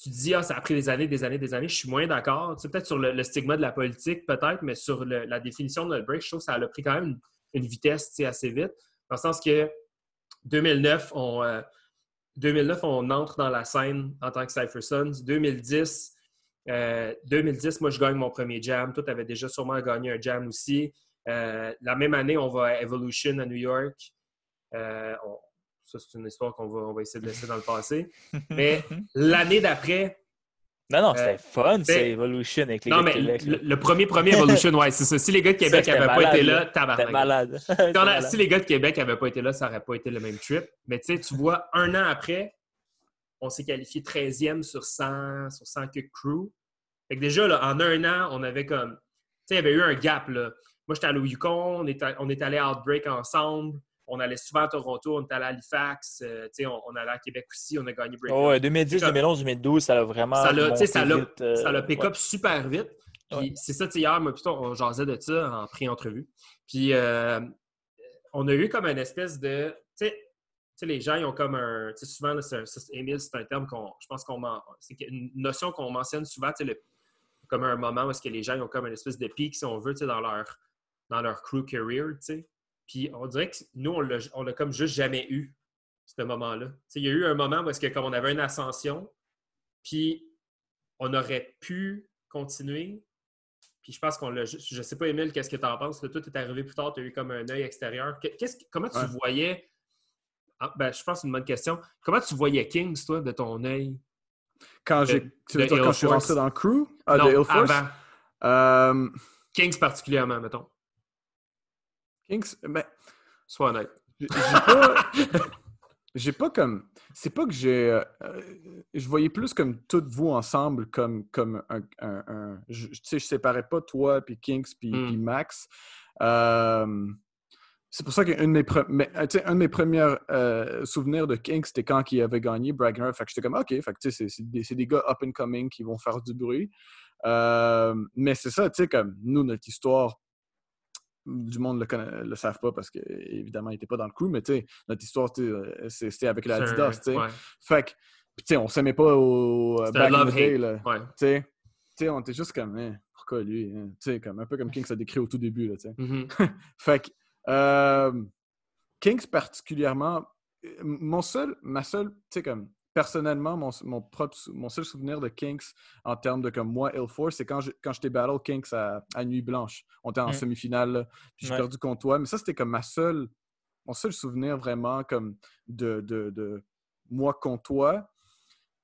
S1: tu dis, ah, ça a pris des années, des années, des années, je suis moins d'accord. Tu sais, peut-être sur le, stigma de la politique, peut-être, mais sur la définition de notre break, je trouve que ça a pris quand même une, vitesse assez vite. Dans le sens que 2009, on, 2009, euh, on entre dans la scène en tant que Cypher Sons. 2010, 2010, moi, je gagne mon premier jam. Toi, tu avais déjà sûrement gagné un jam aussi. Euh, la même année, on va à Evolution à New York. Euh, ça, c'est une histoire qu'on va, on va essayer de laisser dans le passé. Mais l'année d'après,
S3: non, non, c'était euh, fun, c'est Evolution avec les
S1: non,
S3: gars
S1: de Québec. Le, le, premier, premier Evolution, ouais, c'est ça. Si les gars de Québec n'avaient pas été là,
S3: tabarnak. malade.
S1: Si les gars de Québec n'avaient pas été là, ça n'aurait pas été le même trip. Mais tu sais, tu vois, un an après, on s'est qualifié 13e sur 100, sur 100 kick crew. Fait que déjà, là, en un an, on avait comme. Tu sais, il y avait eu un gap. Là. Moi, j'étais allé au Yukon, on est, on est allé à Outbreak ensemble. On allait souvent à Toronto, on était allé à Halifax, euh, on, on allait à Québec aussi, on a gagné Break.
S3: Oh, ouais, 2010, 2011, 2012, ça a vraiment.
S1: Ça l'a, ça
S3: vite, euh,
S1: ça pick
S3: ouais.
S1: up super vite.
S3: Ouais.
S1: c'est ça, hier, moi, plutôt, on jasait de ça en pré-entrevue. Puis euh, on a eu comme une espèce de. Tu sais, tu sais, les gens, ils ont comme un. Tu sais, souvent, là, c'est un- Émile, c'est un terme qu'on. Je pense qu'on. C'est une notion qu'on mentionne souvent, tu sais, le- comme un moment où est-ce que les gens ils ont comme une espèce de pic, si on veut, tu sais, dans leur, dans leur crew career, tu sais. Puis on dirait que nous, on l'a, comme juste jamais eu, ce moment-là. Tu sais, il y a eu un moment où est-ce que comme on avait une ascension, puis on aurait pu continuer. Puis je pense qu'on l'a juste. Je sais pas, Émile, qu'est-ce que tu en penses? Là, toi, tu es arrivé plus tard, tu as eu comme un œil extérieur. Qu'est-ce, comment tu
S2: Ouais.
S1: voyais. Ah, ben, je pense que c'est une bonne question. Comment tu voyais Kings, toi, de ton œil?
S2: Quand, j'ai,
S1: De-
S2: tu veux
S1: de
S2: dire quand je suis rentré dans le crew? Ah,
S1: non,
S2: de Hill Force?
S1: avant.
S2: Euh,
S1: Kings particulièrement, mettons.
S2: Kings, ben,
S1: Sois honnête.
S2: j'ai pas, j'ai pas comme. C'est pas que j'ai. euh, euh, je voyais plus comme toutes vous ensemble, comme, comme un. un- un- je, tu sais, je séparais pas toi, puis Kings, puis,
S1: Mm.
S2: puis Max. Euh, c'est pour ça qu'un de mes, pre- mais, tu sais, un de mes premiers euh, souvenirs de Kings, c'était quand il avait gagné Bragner. Fait que j'étais comme, OK, fait que, tu sais, c'est- des, gars up and coming qui vont faire du bruit. Mais c'est ça, tu sais, comme nous, notre histoire, du monde le, connaît- le savent pas parce qu'évidemment, il n'était pas dans le crew, mais tu sais, notre histoire, c'était avec l'Adidas, tu sais.
S1: ouais.
S2: Fait que, tu sais, on s'aimait pas au back
S1: love-hate.
S2: day, là.
S1: Ouais.
S2: Tu sais, Tu sais, on était juste comme, Hein, pourquoi lui? hein? Tu sais, comme, un peu comme Kings a décrit au tout début, là, tu sais.
S1: Mhm.
S2: Fait que, euh, Kings particulièrement, euh, mon seul, ma seule, tu sais, comme, personnellement, mon, mon, propre, mon seul souvenir de Kings en termes de, comme, moi, Hill Force, c'est quand je- quand j'étais battle Kings à, à Nuit Blanche. On était en
S3: Mm.
S2: semi-finale, puis j'ai
S3: Ouais.
S2: perdu contre toi. Mais ça, c'était comme ma seule, mon seul souvenir vraiment, comme, de, de, de moi contre toi.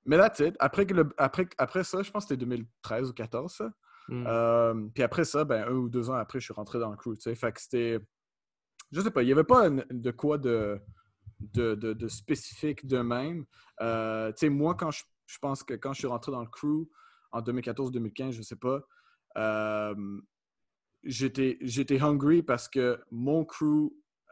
S2: Mais là, tu sais, après, que le- après, après ça, je pense que c'était 2013 ou 2014, ça.
S1: Mm.
S2: Euh, puis après ça, ben, un ou deux ans après, je suis rentré dans le crew. Fait que c'était. Je sais pas, il n'y avait pas de quoi de, de, de- de spécifique de même. Euh, tu sais, moi, quand je, je pense que quand je suis rentré dans le crew en 2014-2015, je sais pas, euh, j'étais hungry parce que mon crew,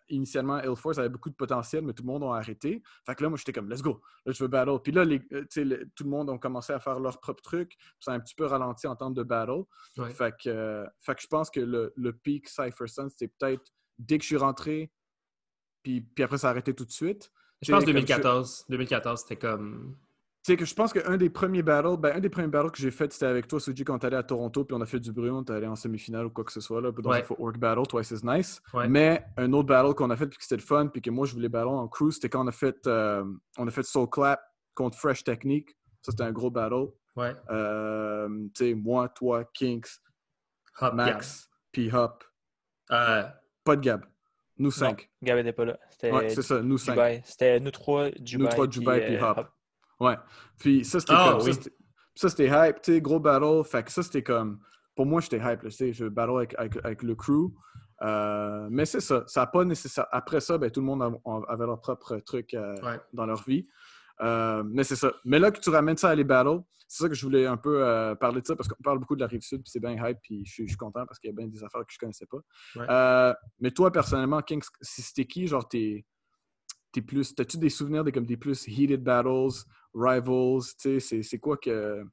S2: initialement, Hill Force avait beaucoup de potentiel, mais tout le monde a arrêté. Fait que là, moi, j'étais comme, let's go, là, je veux battle. Puis là, les, euh, le- tout le monde a commencé à faire leur propre truc. Puis ça a un petit peu ralenti en termes de battle.
S1: Ouais.
S2: Fait, que, euh, fait que je pense que le, le peak Cypher Sun, c'était peut-être dès que je suis rentré, puis, puis après, ça a arrêté tout de suite.
S1: Je pense
S2: comme
S1: 2014. 2014, c'était comme.
S2: Tu sais que je pense qu'un des premiers battles, ben, un des premiers battles que j'ai fait, c'était avec toi, Suji, quand allé à Toronto, puis on a fait du bruit, on allé en demi-finale ou quoi que ce soit, là, dans
S1: Ouais.
S2: un footwork battle, Twice is Nice.
S1: Ouais.
S2: Mais un autre battle qu'on a fait, puis que c'était le fun, puis que moi, je voulais battle en crew, c'était quand on a fait, euh, on a fait Soul Clap contre Fresh Technique. Ça, c'était un gros battle.
S1: Ouais.
S2: Euh, tu sais, moi, toi, Kinks,
S1: Hop,
S2: Max, puis Hop.
S1: Euh,
S2: Pas de Gab. Nous cinq.
S3: Gab n'était pas là. C'était
S2: Ouais, c'est ça, nous cinq.
S3: Dubaï. C'était nous trois, Dubaï.
S2: trois, Dubaï, puis
S3: euh,
S2: Hop. Ouais. Puis ça, c'était
S1: Ah,
S2: comme. ça,
S1: oui.
S2: c'était- Ça, c'était hype, tu sais, gros battle. Fait que ça, c'était comme. Pour moi, j'étais hype, tu sais, je battle avec, avec, avec le crew. Euh, mais c'est ça. Ça a pas nécessaire. Après ça, ben, tout le monde avait leur propre truc euh,
S1: Ouais.
S2: dans leur vie. Euh, mais c'est ça. Mais là que tu ramènes ça à les battles, c'est ça que je voulais un peu euh, parler de ça parce qu'on parle beaucoup de la rive sud, puis c'est bien hype, puis je suis, je suis content parce qu'il y a bien des affaires que je connaissais pas.
S1: Ouais.
S2: Euh, mais toi, personnellement, King, si c'était qui, genre, t'es, t'es plus. T'as-tu des souvenirs des, comme des plus heated battles, rivals, tu sais, c'est, c'est quoi que.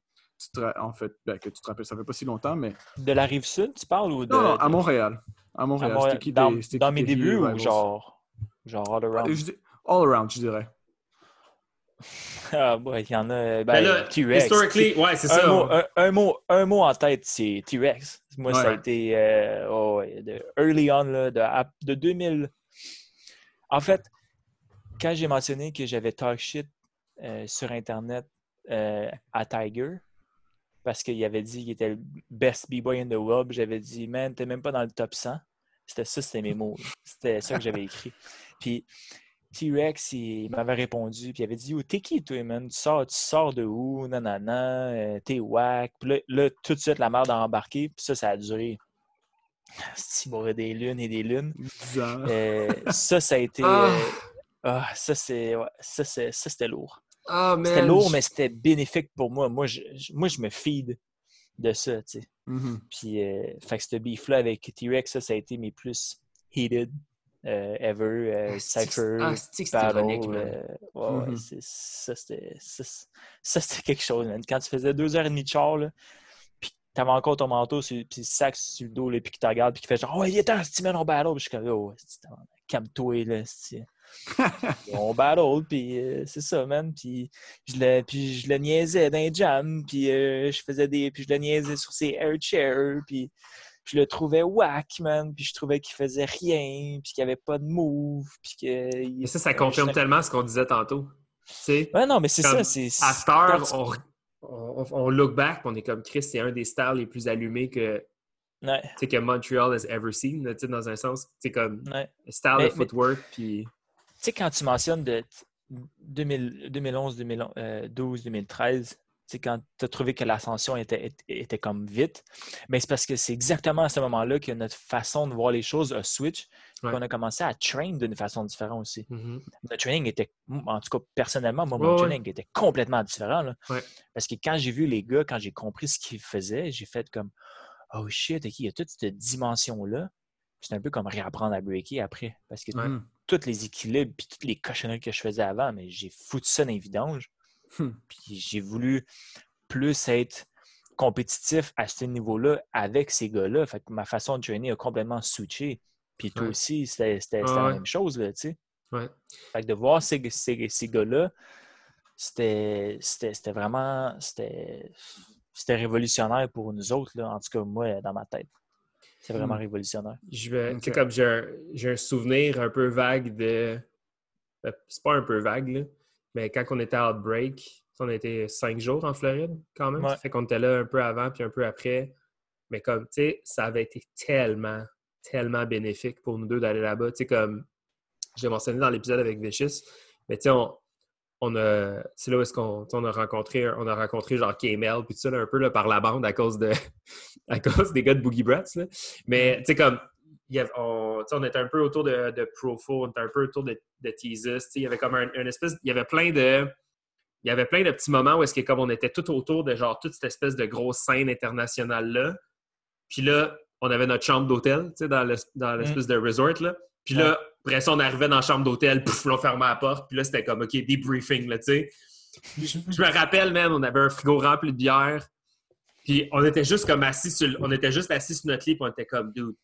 S2: Tu te, en fait, ben, que tu te rappelles, ça fait pas si longtemps, mais.
S3: De la rive sud, tu parles ou de.
S2: non, non, à Montréal. À
S3: à
S2: Montréal. C'était qui
S3: dans
S2: des- c'était
S3: dans
S2: qui
S3: mes débuts ou
S2: rivals?
S3: genre. Genre all around?
S2: Je All around, je dirais.
S3: Ah, ouais, il y en a. Ben,
S1: Ben là,
S3: T-Rex.
S1: historically, ouais, c'est
S3: un,
S1: ça.
S3: mot, un, un mot, un mot en tête, c'est T-Rex. Moi, ça a été euh, oh, de early on, là, de, de 2000. En fait, quand j'ai mentionné que j'avais talk shit euh, sur Internet euh, à Tiger, parce qu'il avait dit qu'il était le best B-boy in the world, j'avais dit, man, t'es même pas dans le top 100. C'était ça, c'était mes mots. C'était ça que j'avais écrit. Puis T-Rex, il m'avait répondu, puis il avait dit Yo, T'es qui, toi, man? Tu sors, tu sors de où? Nanana, euh, t'es whack. Puis là, là, tout de suite, la merde a embarqué, puis ça, ça a duré. Il m'aurait des lunes et des lunes.
S2: 10 ans.
S3: Euh, ça, ça a été.
S1: Ah.
S3: euh, ah, ça, c'est, ouais, ça, c'est- ça, c'était lourd.
S1: Ah,
S3: C'était lourd, mais c'était bénéfique pour moi. Moi, je, moi, je me feed de ça, tu sais.
S2: Mhm.
S3: Puis, euh, fait que ce beef-là avec T-Rex, ça, ça a été mes plus heated euh, ever. euh,
S1: Ah,
S3: Cypher,
S1: ah,
S3: Battle. euh, ouais,
S2: Mhm.
S3: c'est- ça, c'était quelque chose, man. Quand tu faisais deux heures et demie de char, là, puis t'avais encore ton manteau, sur, puis le sac sur le dos, là, puis qu'il te regarde, puis qu'il fait genre, oh, il est temps, si man, on battle. Puis je suis comme, oh, c'est- calme-toi, là, on battle, puis euh, c'est ça, man. Puis je le, puis je le niaisais dans les jams, puis euh, je faisais des. Puis je le niaisais sur ses air chairs, puis je le trouvais whack, man. Puis je trouvais qu'il faisait rien, puis qu'il n'y avait pas de move, puis que. il-
S1: Mais ça, ça confirme tellement ce qu'on disait tantôt. Tu sais,
S3: Ouais, non, mais c'est ça. c'est
S1: à
S3: tu-
S1: on, on, on look back, puis on est comme Chris, c'est un des stars les plus allumés que,
S3: Ouais,
S1: que Montreal has ever seen, dans un sens. C'est comme
S3: ouais.
S1: le style
S3: Mais-
S1: de footwork, puis.
S3: Tu sais, quand tu mentionnes de 2000 2011, 2012, 2013, tu sais, quand tu as trouvé que l'ascension était, était, comme vite, mais c'est parce que c'est exactement à ce moment-là que notre façon de voir les choses a switch,
S1: Ouais.
S3: qu'on a commencé à train d'une façon différente aussi.
S1: Mhm.
S3: Notre training était, en tout cas personnellement, moi, mon training était complètement différent. là.
S1: Ouais.
S3: Parce que quand j'ai vu les gars, quand j'ai compris ce qu'ils faisaient, j'ai fait comme Oh shit, il y a toute cette dimension-là. C'est un peu comme réapprendre à breaker après. Parce que tous les équilibres puis toutes les cochonneries que je faisais avant, mais j'ai foutu ça dans les vidanges.
S2: Hmm.
S3: Puis j'ai voulu plus être compétitif à ce niveau-là avec ces gars-là. Fait que ma façon de traîner a complètement switché. Puis toi
S1: Ouais.
S3: aussi, c'était la
S1: ouais.
S3: même chose, là, tu sais.
S1: Ouais.
S3: Fait que de voir ces, ces, ces gars-là, c'était c'était- c'était vraiment... C'était c'était révolutionnaire pour nous autres, là. en tout cas, moi, dans ma tête. C'est vraiment
S2: Hmm.
S3: révolutionnaire.
S1: Je vais, comme j'ai un, un souvenir un peu vague de. ben, C'est pas un peu vague, là, mais quand on était à Outbreak, on a été cinq jours en Floride quand même.
S3: Ouais.
S1: Ça fait qu'on était là un peu avant puis un peu après. Mais comme, tu sais, ça avait été tellement, tellement bénéfique pour nous deux d'aller là-bas. Tu sais, comme je l'ai mentionné dans l'épisode avec Vicious, mais tu sais, on, on a. C'est là où est-ce qu'on on a rencontré, on a rencontré genre K-Mel puis tout ça, là, un peu là, par la bande à cause de à cause des gars de Boogie Brats. là. Mais tu sais, comme il y avait- on, était un peu autour de, de Profo, on était un peu autour de, de Il y avait comme un, une espèce. Il y avait plein de. Il y avait plein de petits moments où est-ce que comme on était tout autour de genre toute cette espèce de grosse scène internationale-là. Puis là, on avait notre chambre d'hôtel, tu sais, dans le- dans l'espèce de resort, là. Puis là, après ça, on arrivait dans la chambre d'hôtel, pouf, là, on fermait la porte. Puis là, c'était comme, OK, debriefing, là, tu sais. Je, je me rappelle, même, on avait un frigo rempli de bière. Puis on était juste comme assis sur, on était juste assis sur notre lit, puis on était comme, dude,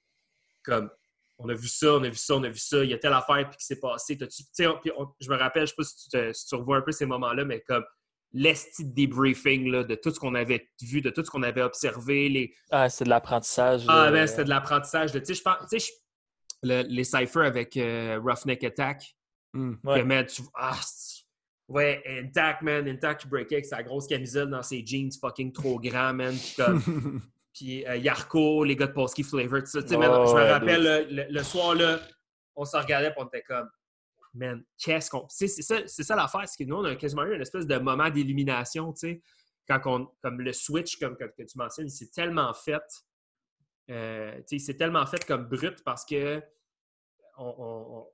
S1: comme, on a vu ça, on a vu ça, on a vu ça, il y a telle affaire, puis qui s'est passé. T'as-tu- tu sais, on- puis on- je me rappelle, je sais pas si tu, te- si tu revois un peu ces moments-là, mais comme l'esti de debriefing là, de tout ce qu'on avait vu, de tout ce qu'on avait observé, les,
S3: Ah, c'est de l'apprentissage.
S1: ah, ben, c'était de l'apprentissage. de- Tu sais, je pense, tu sais, je- le- les ciphers avec euh, Roughneck Attack,
S2: Mhm.
S3: Ouais.
S1: que, man, tu- ah, ouais, Intact, man, Intact qui breakait avec sa grosse camisole dans ses jeans fucking trop grands, man. Puis, comme, puis euh, Yarko, les gars de Polski Flavor, tout ça. Man, je me rappelle, le, soir, là, on se regardait et on était comme, man, qu'est-ce qu'on. C'est ça, ça l'affaire, c'est que nous, on a quasiment eu une espèce de moment d'illumination, tu sais. Quand on, comme le switch, comme que, que tu mentionnes, c'est tellement fait. euh, tu sais, c'est tellement fait comme brut parce que on, on- on-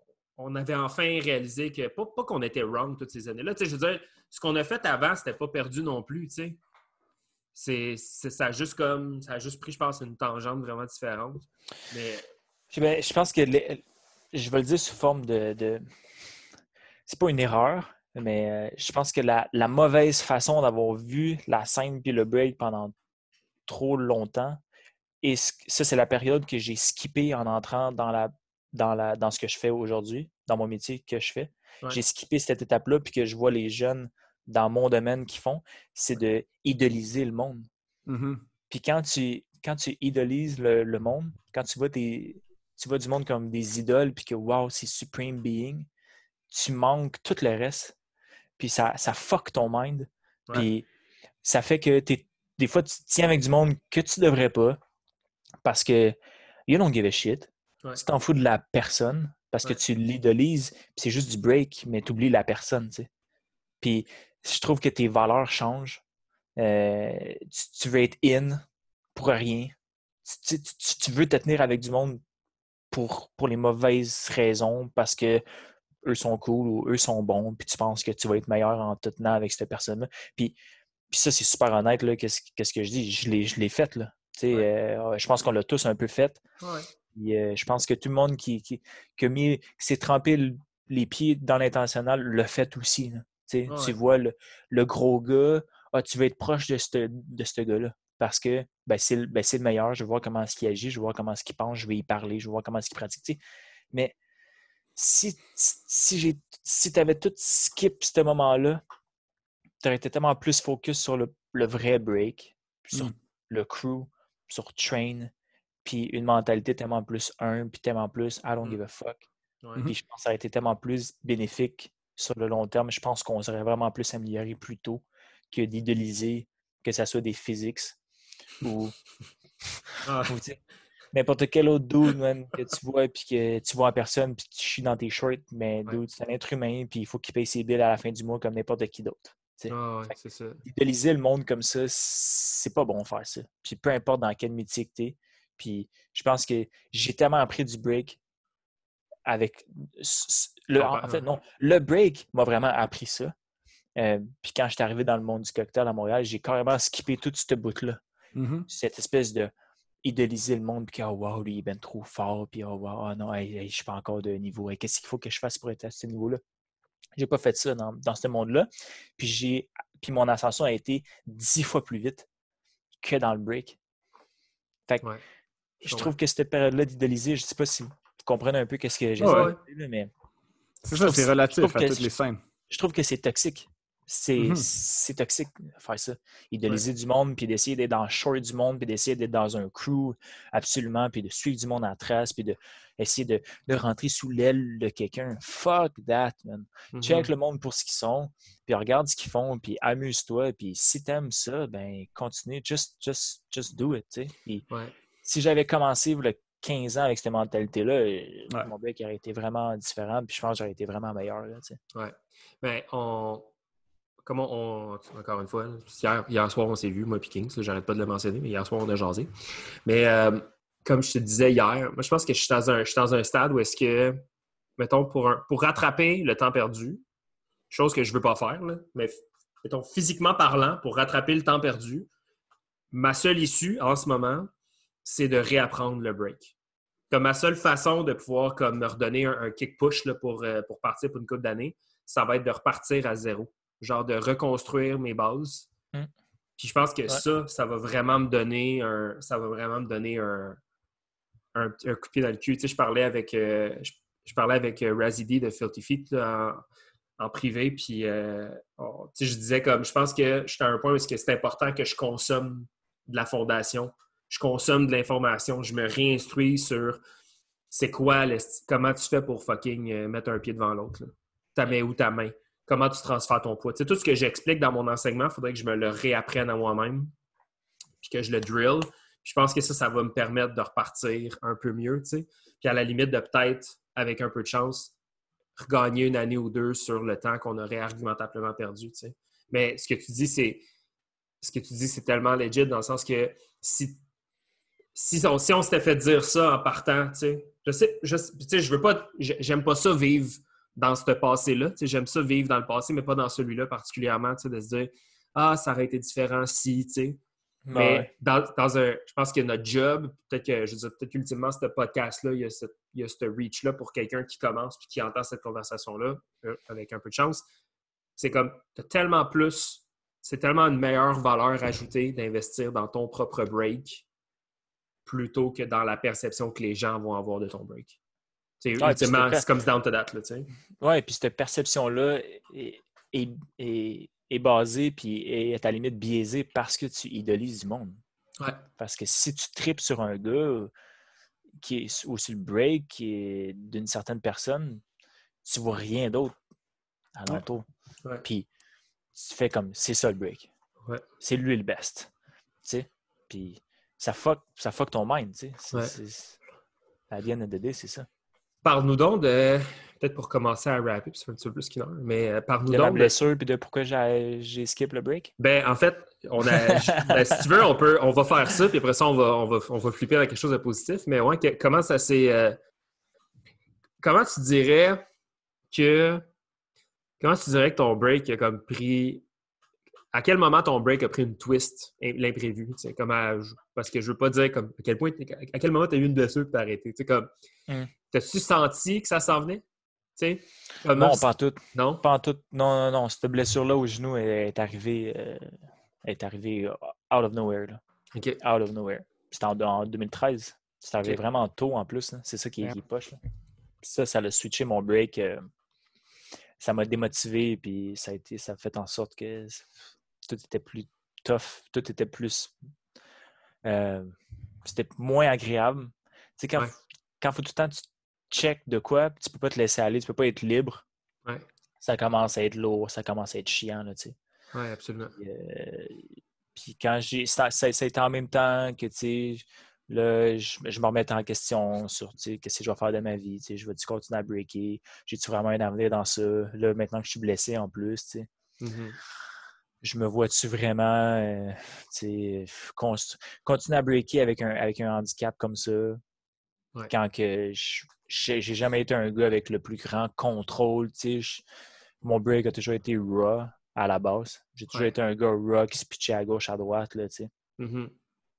S1: on avait enfin réalisé que, pas, pas qu'on était wrong toutes ces années-là. Tu sais, je veux dire, ce qu'on a fait avant, c'était pas perdu non plus, tu sais. C'est, ça a juste comme, ça a juste pris, je pense, une tangente vraiment différente. Mais,
S3: Je, ben, je pense que les- je vais le dire sous forme de. de... C'est pas une erreur, mais euh, je pense que la, la mauvaise façon d'avoir vu la scène puis le break pendant trop longtemps, et ça, c'est la période que j'ai skippé en entrant dans, la, dans, la, dans ce que je fais aujourd'hui, dans mon métier que je fais.
S1: Ouais.
S3: J'ai skippé cette étape-là, puis que je vois les jeunes dans mon domaine qui font, c'est de idoliser le monde.
S2: Mhm.
S3: Puis quand tu, quand tu idolises le, le monde, quand tu vois, des, tu vois du monde comme des idoles, puis que wow, c'est Supreme Being, tu manques tout le reste. Puis ça, ça fuck ton mind.
S1: Ouais.
S3: Puis ça fait que des fois, tu te tiens avec du monde que tu devrais pas parce que you don't give a shit.
S1: Ouais.
S3: Tu t'en fous de la personne parce que tu l'idolises, puis c'est juste du break, mais tu oublies la personne. Puis je trouve que tes valeurs changent. Euh, tu, tu veux être in pour rien. Tu, tu- veux te tenir avec du monde pour, pour les mauvaises raisons parce que eux sont cool ou eux sont bons, puis tu penses que tu vas être meilleur en te tenant avec cette personne-là. Puis, puis ça, c'est super honnête, là, qu'est-ce, qu'est-ce que je dis? Je l'ai, je l'ai fait, là. Euh, je pense qu'on l'a tous un peu fait.
S1: Ouais.
S3: je pense que tout le monde qui, qui, qui, mis, qui s'est trempé les pieds dans l'intentionnel l'a fait aussi. Là. Tu vois le, le, gros gars, ah, tu veux être proche de ce de gars-là parce que ben, c'est, ben, le meilleur, je vais voir comment est-ce qu'il agit, je vais voir comment est-ce qu'il pense, je vais y parler, je vais voir comment est-ce qu'il pratique. Mais si, si, si tu avais tout skip ce moment-là, tu aurais été tellement plus focus sur le, vrai break, sur mmh. le crew, sur train, puis une mentalité tellement plus un, puis tellement plus I don't mmh. give a fuck. Puis je pense que ça aurait été tellement plus bénéfique sur le long terme. Je pense qu'on serait vraiment plus amélioré plus tôt que d'idéaliser que ce soit des physiques ou, ah. n'importe quel autre dude que tu vois puis que tu vois en personne puis tu chies dans tes shorts, mais dude, c'est un être humain puis il faut qu'il paye ses billes à la fin du mois comme n'importe qui d'autre.
S1: Ah ça.
S3: Idéaliser le monde comme ça, c'est pas bon faire ça. Puis peu importe dans quel métier que t'es. Puis je pense que j'ai tellement appris du break avec le, en fait, non, le break m'a vraiment appris ça. Euh, puis quand je suis arrivé dans le monde du cocktail à Montréal, j'ai carrément skippé toute cette bout-là.
S2: Mm-hmm.
S3: Cette espèce de idéaliser le monde, puis oh wow, lui il est bien trop fort, puis oh wow, oh non, je suis pas encore de niveau. Qu'est-ce qu'il faut que je fasse pour être à ce niveau-là? J'ai pas fait ça dans, ce monde-là. Puis j'ai puis mon ascension a été dix fois plus vite que dans le break. Fait que je trouve que cette période-là d'idéaliser, je sais pas si comprenez un peu qu'est-ce que j'ai
S2: dit, mais. C'est ça, c'est relatif à toutes les scènes.
S3: Je trouve que c'est toxique. C'est toxique de faire ça. Idéaliser du monde, puis d'essayer d'être dans le short du monde, puis d'essayer d'être dans un crew absolument, puis de suivre du monde en trace, puis d'essayer de, de, rentrer sous l'aile de quelqu'un. Fuck that, man. Mmh Check le monde pour ce qu'ils sont, puis regarde ce qu'ils font, puis amuse-toi, puis si t'aimes ça, ben continue, just, just, just do it, tu sais. Si j'avais commencé le 15 ans avec cette mentalité-là, euh, mon bec aurait été vraiment différent, puis je pense que j'aurais été vraiment meilleur, là.
S1: Ouais. Ben, on comment on. Encore une fois, hier, soir, on s'est vu, moi et Kings, j'arrête pas de le mentionner, mais hier soir, on a jasé. Mais euh, comme je te disais hier, moi, je pense que je suis dans un, dans un stade où est-ce que, mettons, pour, pour rattraper le temps perdu, chose que je veux pas faire, mais mettons, physiquement parlant, pour rattraper le temps perdu, ma seule issue en ce moment, c'est de réapprendre le break. Comme ma seule façon de pouvoir comme, me redonner un, kick push là, pour, euh, pour partir pour une couple d'années, ça va être de repartir à zéro genre de reconstruire mes bases.
S3: Hmm.
S1: Puis je pense que ça, ça va vraiment me donner un. Ça va vraiment me donner un, un, coup de pied dans le cul. Tu sais, je parlais avec euh, je, parlais avec euh, Razidi de Filthy Feet en, privé. Puis euh, tu sais, je disais comme je pense que j'étais à un point où c'est important que je consomme de la fondation. Je consomme de l'information, je me réinstruis sur c'est quoi, comment tu fais pour fucking mettre un pied devant l'autre. Ta main ou ta main comment tu transfères ton poids. tout ce que j'explique dans mon enseignement, il faudrait que je me le réapprenne à moi-même, puis que je le drill. je pense que ça, ça va me permettre de repartir un peu mieux, Puis à la limite de peut-être, avec un peu de chance, regagner une année ou deux sur le temps qu'on aurait argumentablement perdu, Mais ce que tu dis, c'est ce que tu dis, c'est tellement legit dans le sens que si si on, si on s'était fait dire ça en partant, tu sais, je sais, je, je veux pas, j'aime pas ça vivre dans ce passé-là. J'aime ça vivre dans le passé, mais pas dans celui-là particulièrement, de se dire Ah, ça aurait été différent si, tu sais. Mais dans, dans, un. Je pense que notre job, peut-être que je veux peut-être qu'ultimement, ce podcast-là, il y a ce, ce reach-là pour quelqu'un qui commence puis qui entend cette conversation-là, euh, avec un peu de chance. C'est comme tu tellement plus, c'est tellement une meilleure valeur ajoutée d'investir dans ton propre break plutôt que dans la perception que les gens vont avoir de ton break. C'est comme down to that.
S3: Oui, puis cette perception-là est, est, basée puis est à ta limite biaisée parce que tu idolises du monde. Parce que si tu tripes sur un gars qui est, ou sur le break qui est d'une certaine personne, tu vois rien d'autre à l'entour. Puis tu fais comme c'est ça le break. C'est lui le best. Puis ça fuck, ça fuck ton mind. C'est, la vie de c'est ça.
S1: Parle-nous donc de. Peut-être pour commencer à rapper, puis c'est un petit peu plus qu'une heure, mais euh, parle-nous donc. De
S3: la blessure, puis de pourquoi j'ai skip le break?
S1: Ben, en fait, on a, ben, si tu veux, on, peut, on va faire ça, puis après ça, on va, on va, on va flipper avec quelque chose de positif. Mais ouais, comment ça s'est. Euh, comment tu dirais que. Comment tu dirais que ton break a comme pris. À quel moment ton break a pris une twist, l'imprévu? Parce que je veux pas dire comme à quel point à quel moment tu as eu une blessure et t'as arrêté. Comme, mm. T'as-tu senti que ça s'en venait?
S3: non, pas tout. Non? Pas tout. Non, non, non. Cette blessure-là au genou est arrivée, euh, est arrivée euh, out of nowhere. Là. Out of nowhere. C'était en, 2013. C'était arrivé vraiment tôt en plus. C'est ça qui, est poche. Là. ça, ça a switché mon break. Euh, ça m'a démotivé, puis ça a, été, ça a fait en sorte que tout était plus tough, tout était plus. c'était moins agréable. Tu sais, quand, quand faut tout le temps tu check de quoi, tu peux pas te laisser aller, tu peux pas être libre. Ça commence à être lourd, ça commence à être chiant, là, tu sais.
S1: Oui, absolument.
S3: Euh, puis, quand j'ai. Ça, ça, a été en même temps que, tu sais, là, je, me remettais en question sur, tu sais, qu'est-ce que je vais faire de ma vie, tu sais, je vais-tu continuer à breaker, j'ai-tu vraiment un avenir dans ça, là, maintenant que je suis blessé en plus, tu sais. Mm-hmm. Je me vois-tu vraiment, euh, continuer à breaker avec un, avec un handicap comme ça, quand que je j'ai jamais été un gars avec le plus grand contrôle. mon break a toujours été raw à la base. J'ai toujours été un gars raw qui se pitchait à gauche, à droite. Là, mm-hmm.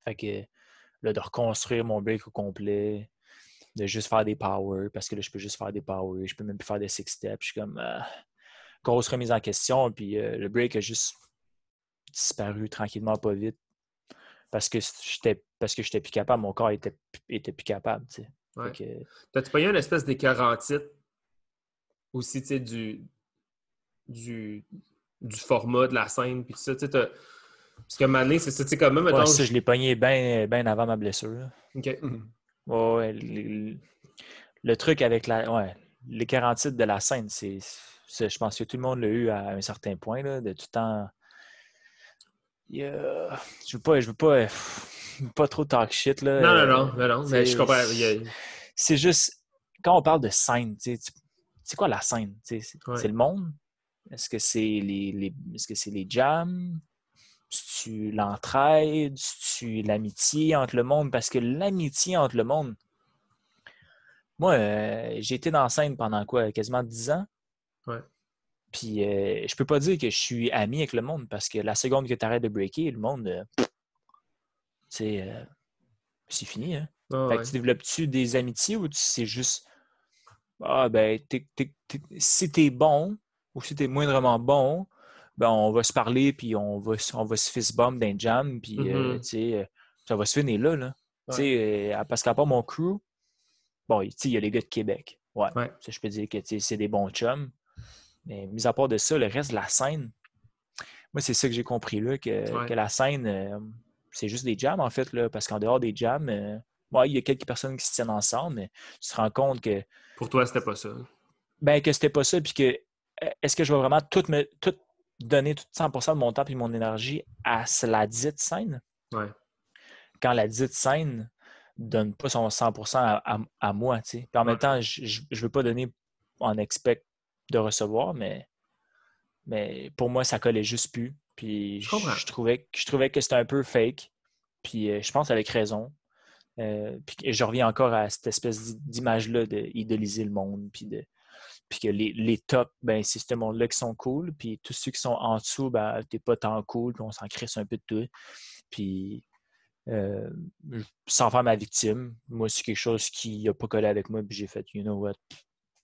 S3: Fait que là, de reconstruire mon break au complet, de juste faire des power, parce que là, je peux juste faire des power, je peux même plus faire des six steps. Je suis comme euh, grosse remise en question, puis euh, le break a juste disparu tranquillement, pas vite. Parce que j'étais parce que j'étais plus capable, mon corps était, était plus capable.
S1: Ouais. T'as-tu pas eu une espèce d'écœurantite aussi, tu sais, du, du, du format de la scène, puis tout ça, tu sais, parce que Manley, c'est ça, tu sais, quand même...
S3: Ouais, ça, je l'ai pogné bien ben avant ma blessure.
S1: OK.
S3: Ouais, le, truc avec la... Ouais, l'écœurantite de la scène, c'est... Je pense que tout le monde l'a eu à un certain point, là, de tout temps... Je veux pas... Je veux pas pas trop talk shit. Là.
S1: Non, non, non, non, mais je comprends.
S3: C'est juste, quand on parle de scène, c'est quoi la scène? C'est le monde? Est-ce que c'est les, les est-ce que c'est les jams? tu l'entraide? tu l'amitié entre le monde? Parce que l'amitié entre le monde, moi, euh, j'ai été dans la scène pendant quoi? Quasiment 10 ans?
S1: Ouais.
S3: Puis euh, je peux pas dire que je suis ami avec le monde parce que la seconde que tu arrêtes de breaker, le monde, euh, euh, c'est fini. Hein? Ah, tu développes-tu des amitiés ou c'est juste Ah ben si t'es bon ou si t'es moindrement bon, ben on va se parler puis on va, on va se fist bump d'un jam puis euh, mm-hmm. euh, ça va se finir là. là. parce qu'à part mon crew, bon, il y a les gars de Québec. Ouais. Ça, je peux dire que c'est des bons chums. Mais mis à part de ça, le reste de la scène, moi, c'est ça que j'ai compris là, que, que la scène, c'est juste des jams, en fait, là, parce qu'en dehors des jams, euh, il y a quelques personnes qui se tiennent ensemble, mais tu te rends compte que.
S1: Pour toi, c'était pas ça.
S3: Ben, que c'était pas ça, puis que e, est-ce que je vais vraiment tout, me, tout donner tout 100% de mon temps et mon énergie à la dite scène?
S1: Ouais.
S3: Quand la dite scène donne pas son 100% à, moi, tu sais. Puis en même temps, je ne veux pas donner en expect de recevoir, mais, mais pour moi, ça collait juste plus. Puis je, trouvais, je trouvais que c'était un peu fake. Puis euh, je pense avec raison. Euh, puis je reviens encore à cette espèce d'image-là d'idéaliser le monde. Puis, de, puis que les, les tops, ben, c'est ce monde-là qui sont cool. Puis tous ceux qui sont en dessous, ben, t'es pas tant cool. Puis on s'en crisse un peu de tout. Puis euh, sans faire ma victime, moi, c'est quelque chose qui n'a pas collé avec moi. Puis j'ai fait, you know what,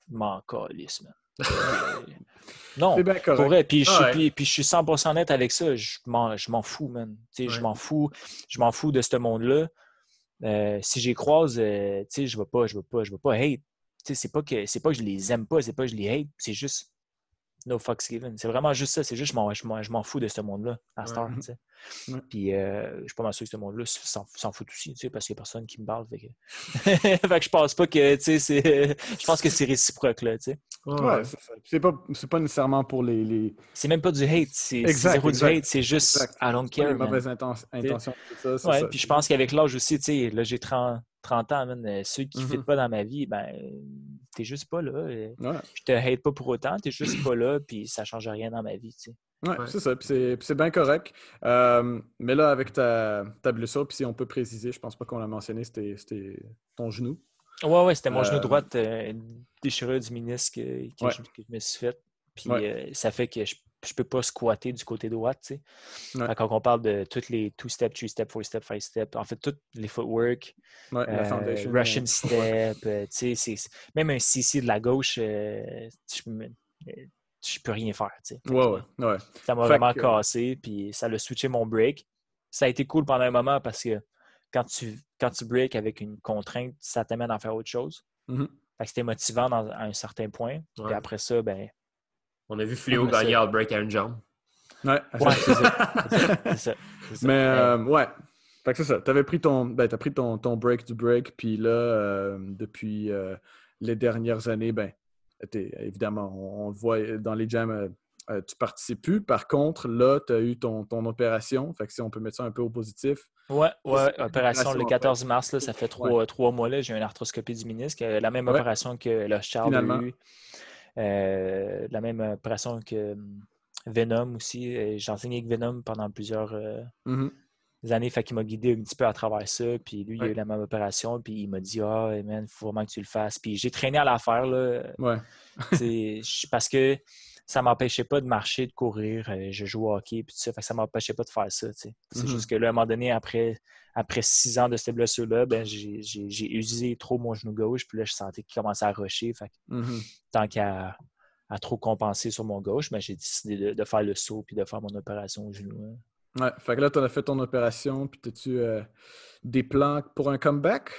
S3: m'en calisse, man. Non, pour vrai. Puis, je, ah puis, je suis 100% net avec ça. Je m'en fous, man. Je m'en fous. Je m'en fous de ce monde-là. Euh, si j'y croise, euh, je ne vais pas, je vais pas, je vais pas hate. C'est pas que c'est pas que je les aime pas, c'est pas que je les hate, c'est juste no fucks given. C'est vraiment juste ça. C'est juste je m'en fous de ce monde-là à Star. Puis euh, je suis pas mal sûr que ce monde-là s'en fout aussi, parce qu'il n'y a personne qui me parle. Fait que, fait que je pense pas que je pense que c'est réciproque. Là,
S2: ouais, c'est pas, pas nécessairement pour les. les...
S3: C'est même pas du hate. C'est zéro du hate. C'est juste I don't care.
S2: Mauvaise intention.
S3: Ça, ouais, puis je pense qu'avec l'âge aussi, là j'ai 30, 30 ans, euh, ceux qui ne mm pas dans ma vie, ben, t'es juste pas là. Euh, je te hate pas pour autant, t'es juste pas là, puis ça change rien dans ma vie, tu sais.
S2: Ouais, c'est ça. c'est bien correct. Euh, mais là, avec ta, ta blessure, puis si on peut préciser, je pense pas qu'on l'a mentionné, c'était ton genou.
S3: Ouais, ouais, c'était mon genou
S2: Euh,
S3: droit, euh, une déchirure du ménisque que,
S2: Ouais.
S3: je, que je me suis fait. Puis
S2: Ouais.
S3: euh, ça fait que je ne peux pas squatter du côté droit, tu sais.
S2: Ouais.
S3: Quand on parle de toutes les two-step, three-step, four-step, five-step, en fait, toutes les footwork,
S2: Ouais,
S3: euh. Russian step, euh, tu sais, même un CC de la gauche, euh, je je peux rien faire, tu sais.
S2: Ouais, ouais, ouais.
S3: Ça m'a vraiment
S2: que-
S3: cassé, puis ça l'a switché mon break. Ça a été cool pendant un moment parce que quand tu, quand tu break avec une contrainte, ça t'amène à faire autre chose.
S2: Mhm.
S3: Fait que c'était motivant dans- à un certain point. Puis
S1: Ouais.
S3: après ça, ben.
S1: On a vu Fléau gagner All Break à une jambe.
S2: Ouais,
S3: Ouais, c'est ça. Ça, ça, ça.
S2: Mais euh, ouais. Fait que c'est ça. T'avais pris ton. Ben, t'as pris ton, ton break du break, puis là, euh, depuis euh, les dernières années, ben, évidemment, on, on le voit dans les jams, euh, euh, tu participes plus. Par contre, là, tu as eu ton, ton opération. Fait que si on peut mettre ça un peu au positif.
S3: Ouais, ouais, opération le
S2: opération, en
S3: 14 mars, là, ça fait trois, trois mois, j'ai eu une arthroscopie du ménisque. euh, La même
S2: Ouais.
S3: opération que le Charles a eu. Euh, la même opération que Venom aussi. Euh, J'ai enseigné avec Venom pendant plusieurs euh,
S2: Mhm.
S3: années, fait qu'il m'a guidé un petit peu à travers ça. Puis lui, il a eu la même opération, puis il m'a dit Ah, man, il faut vraiment que tu le fasses. Puis j'ai traîné à l'affaire, là.
S2: Ouais.
S3: Parce que ça m'empêchait pas de marcher, de courir. euh, Je joue au hockey, puis tout ça. Fait que ça m'empêchait pas de faire ça. C'est
S2: Mhm.
S3: juste que là, à un moment donné, après, après six ans de cette blessure-là, ben, j'ai usé trop mon genou gauche. Puis là, je sentais qu'il commençait à rusher. Fait que
S2: Mhm.
S3: tant qu'à à trop compenser sur mon gauche, ben, j'ai décidé de, de faire le saut puis de faire mon opération au genou. hein.
S2: Ouais. Fait que là, tu as fait ton opération, puis as-tu euh, des plans pour un comeback?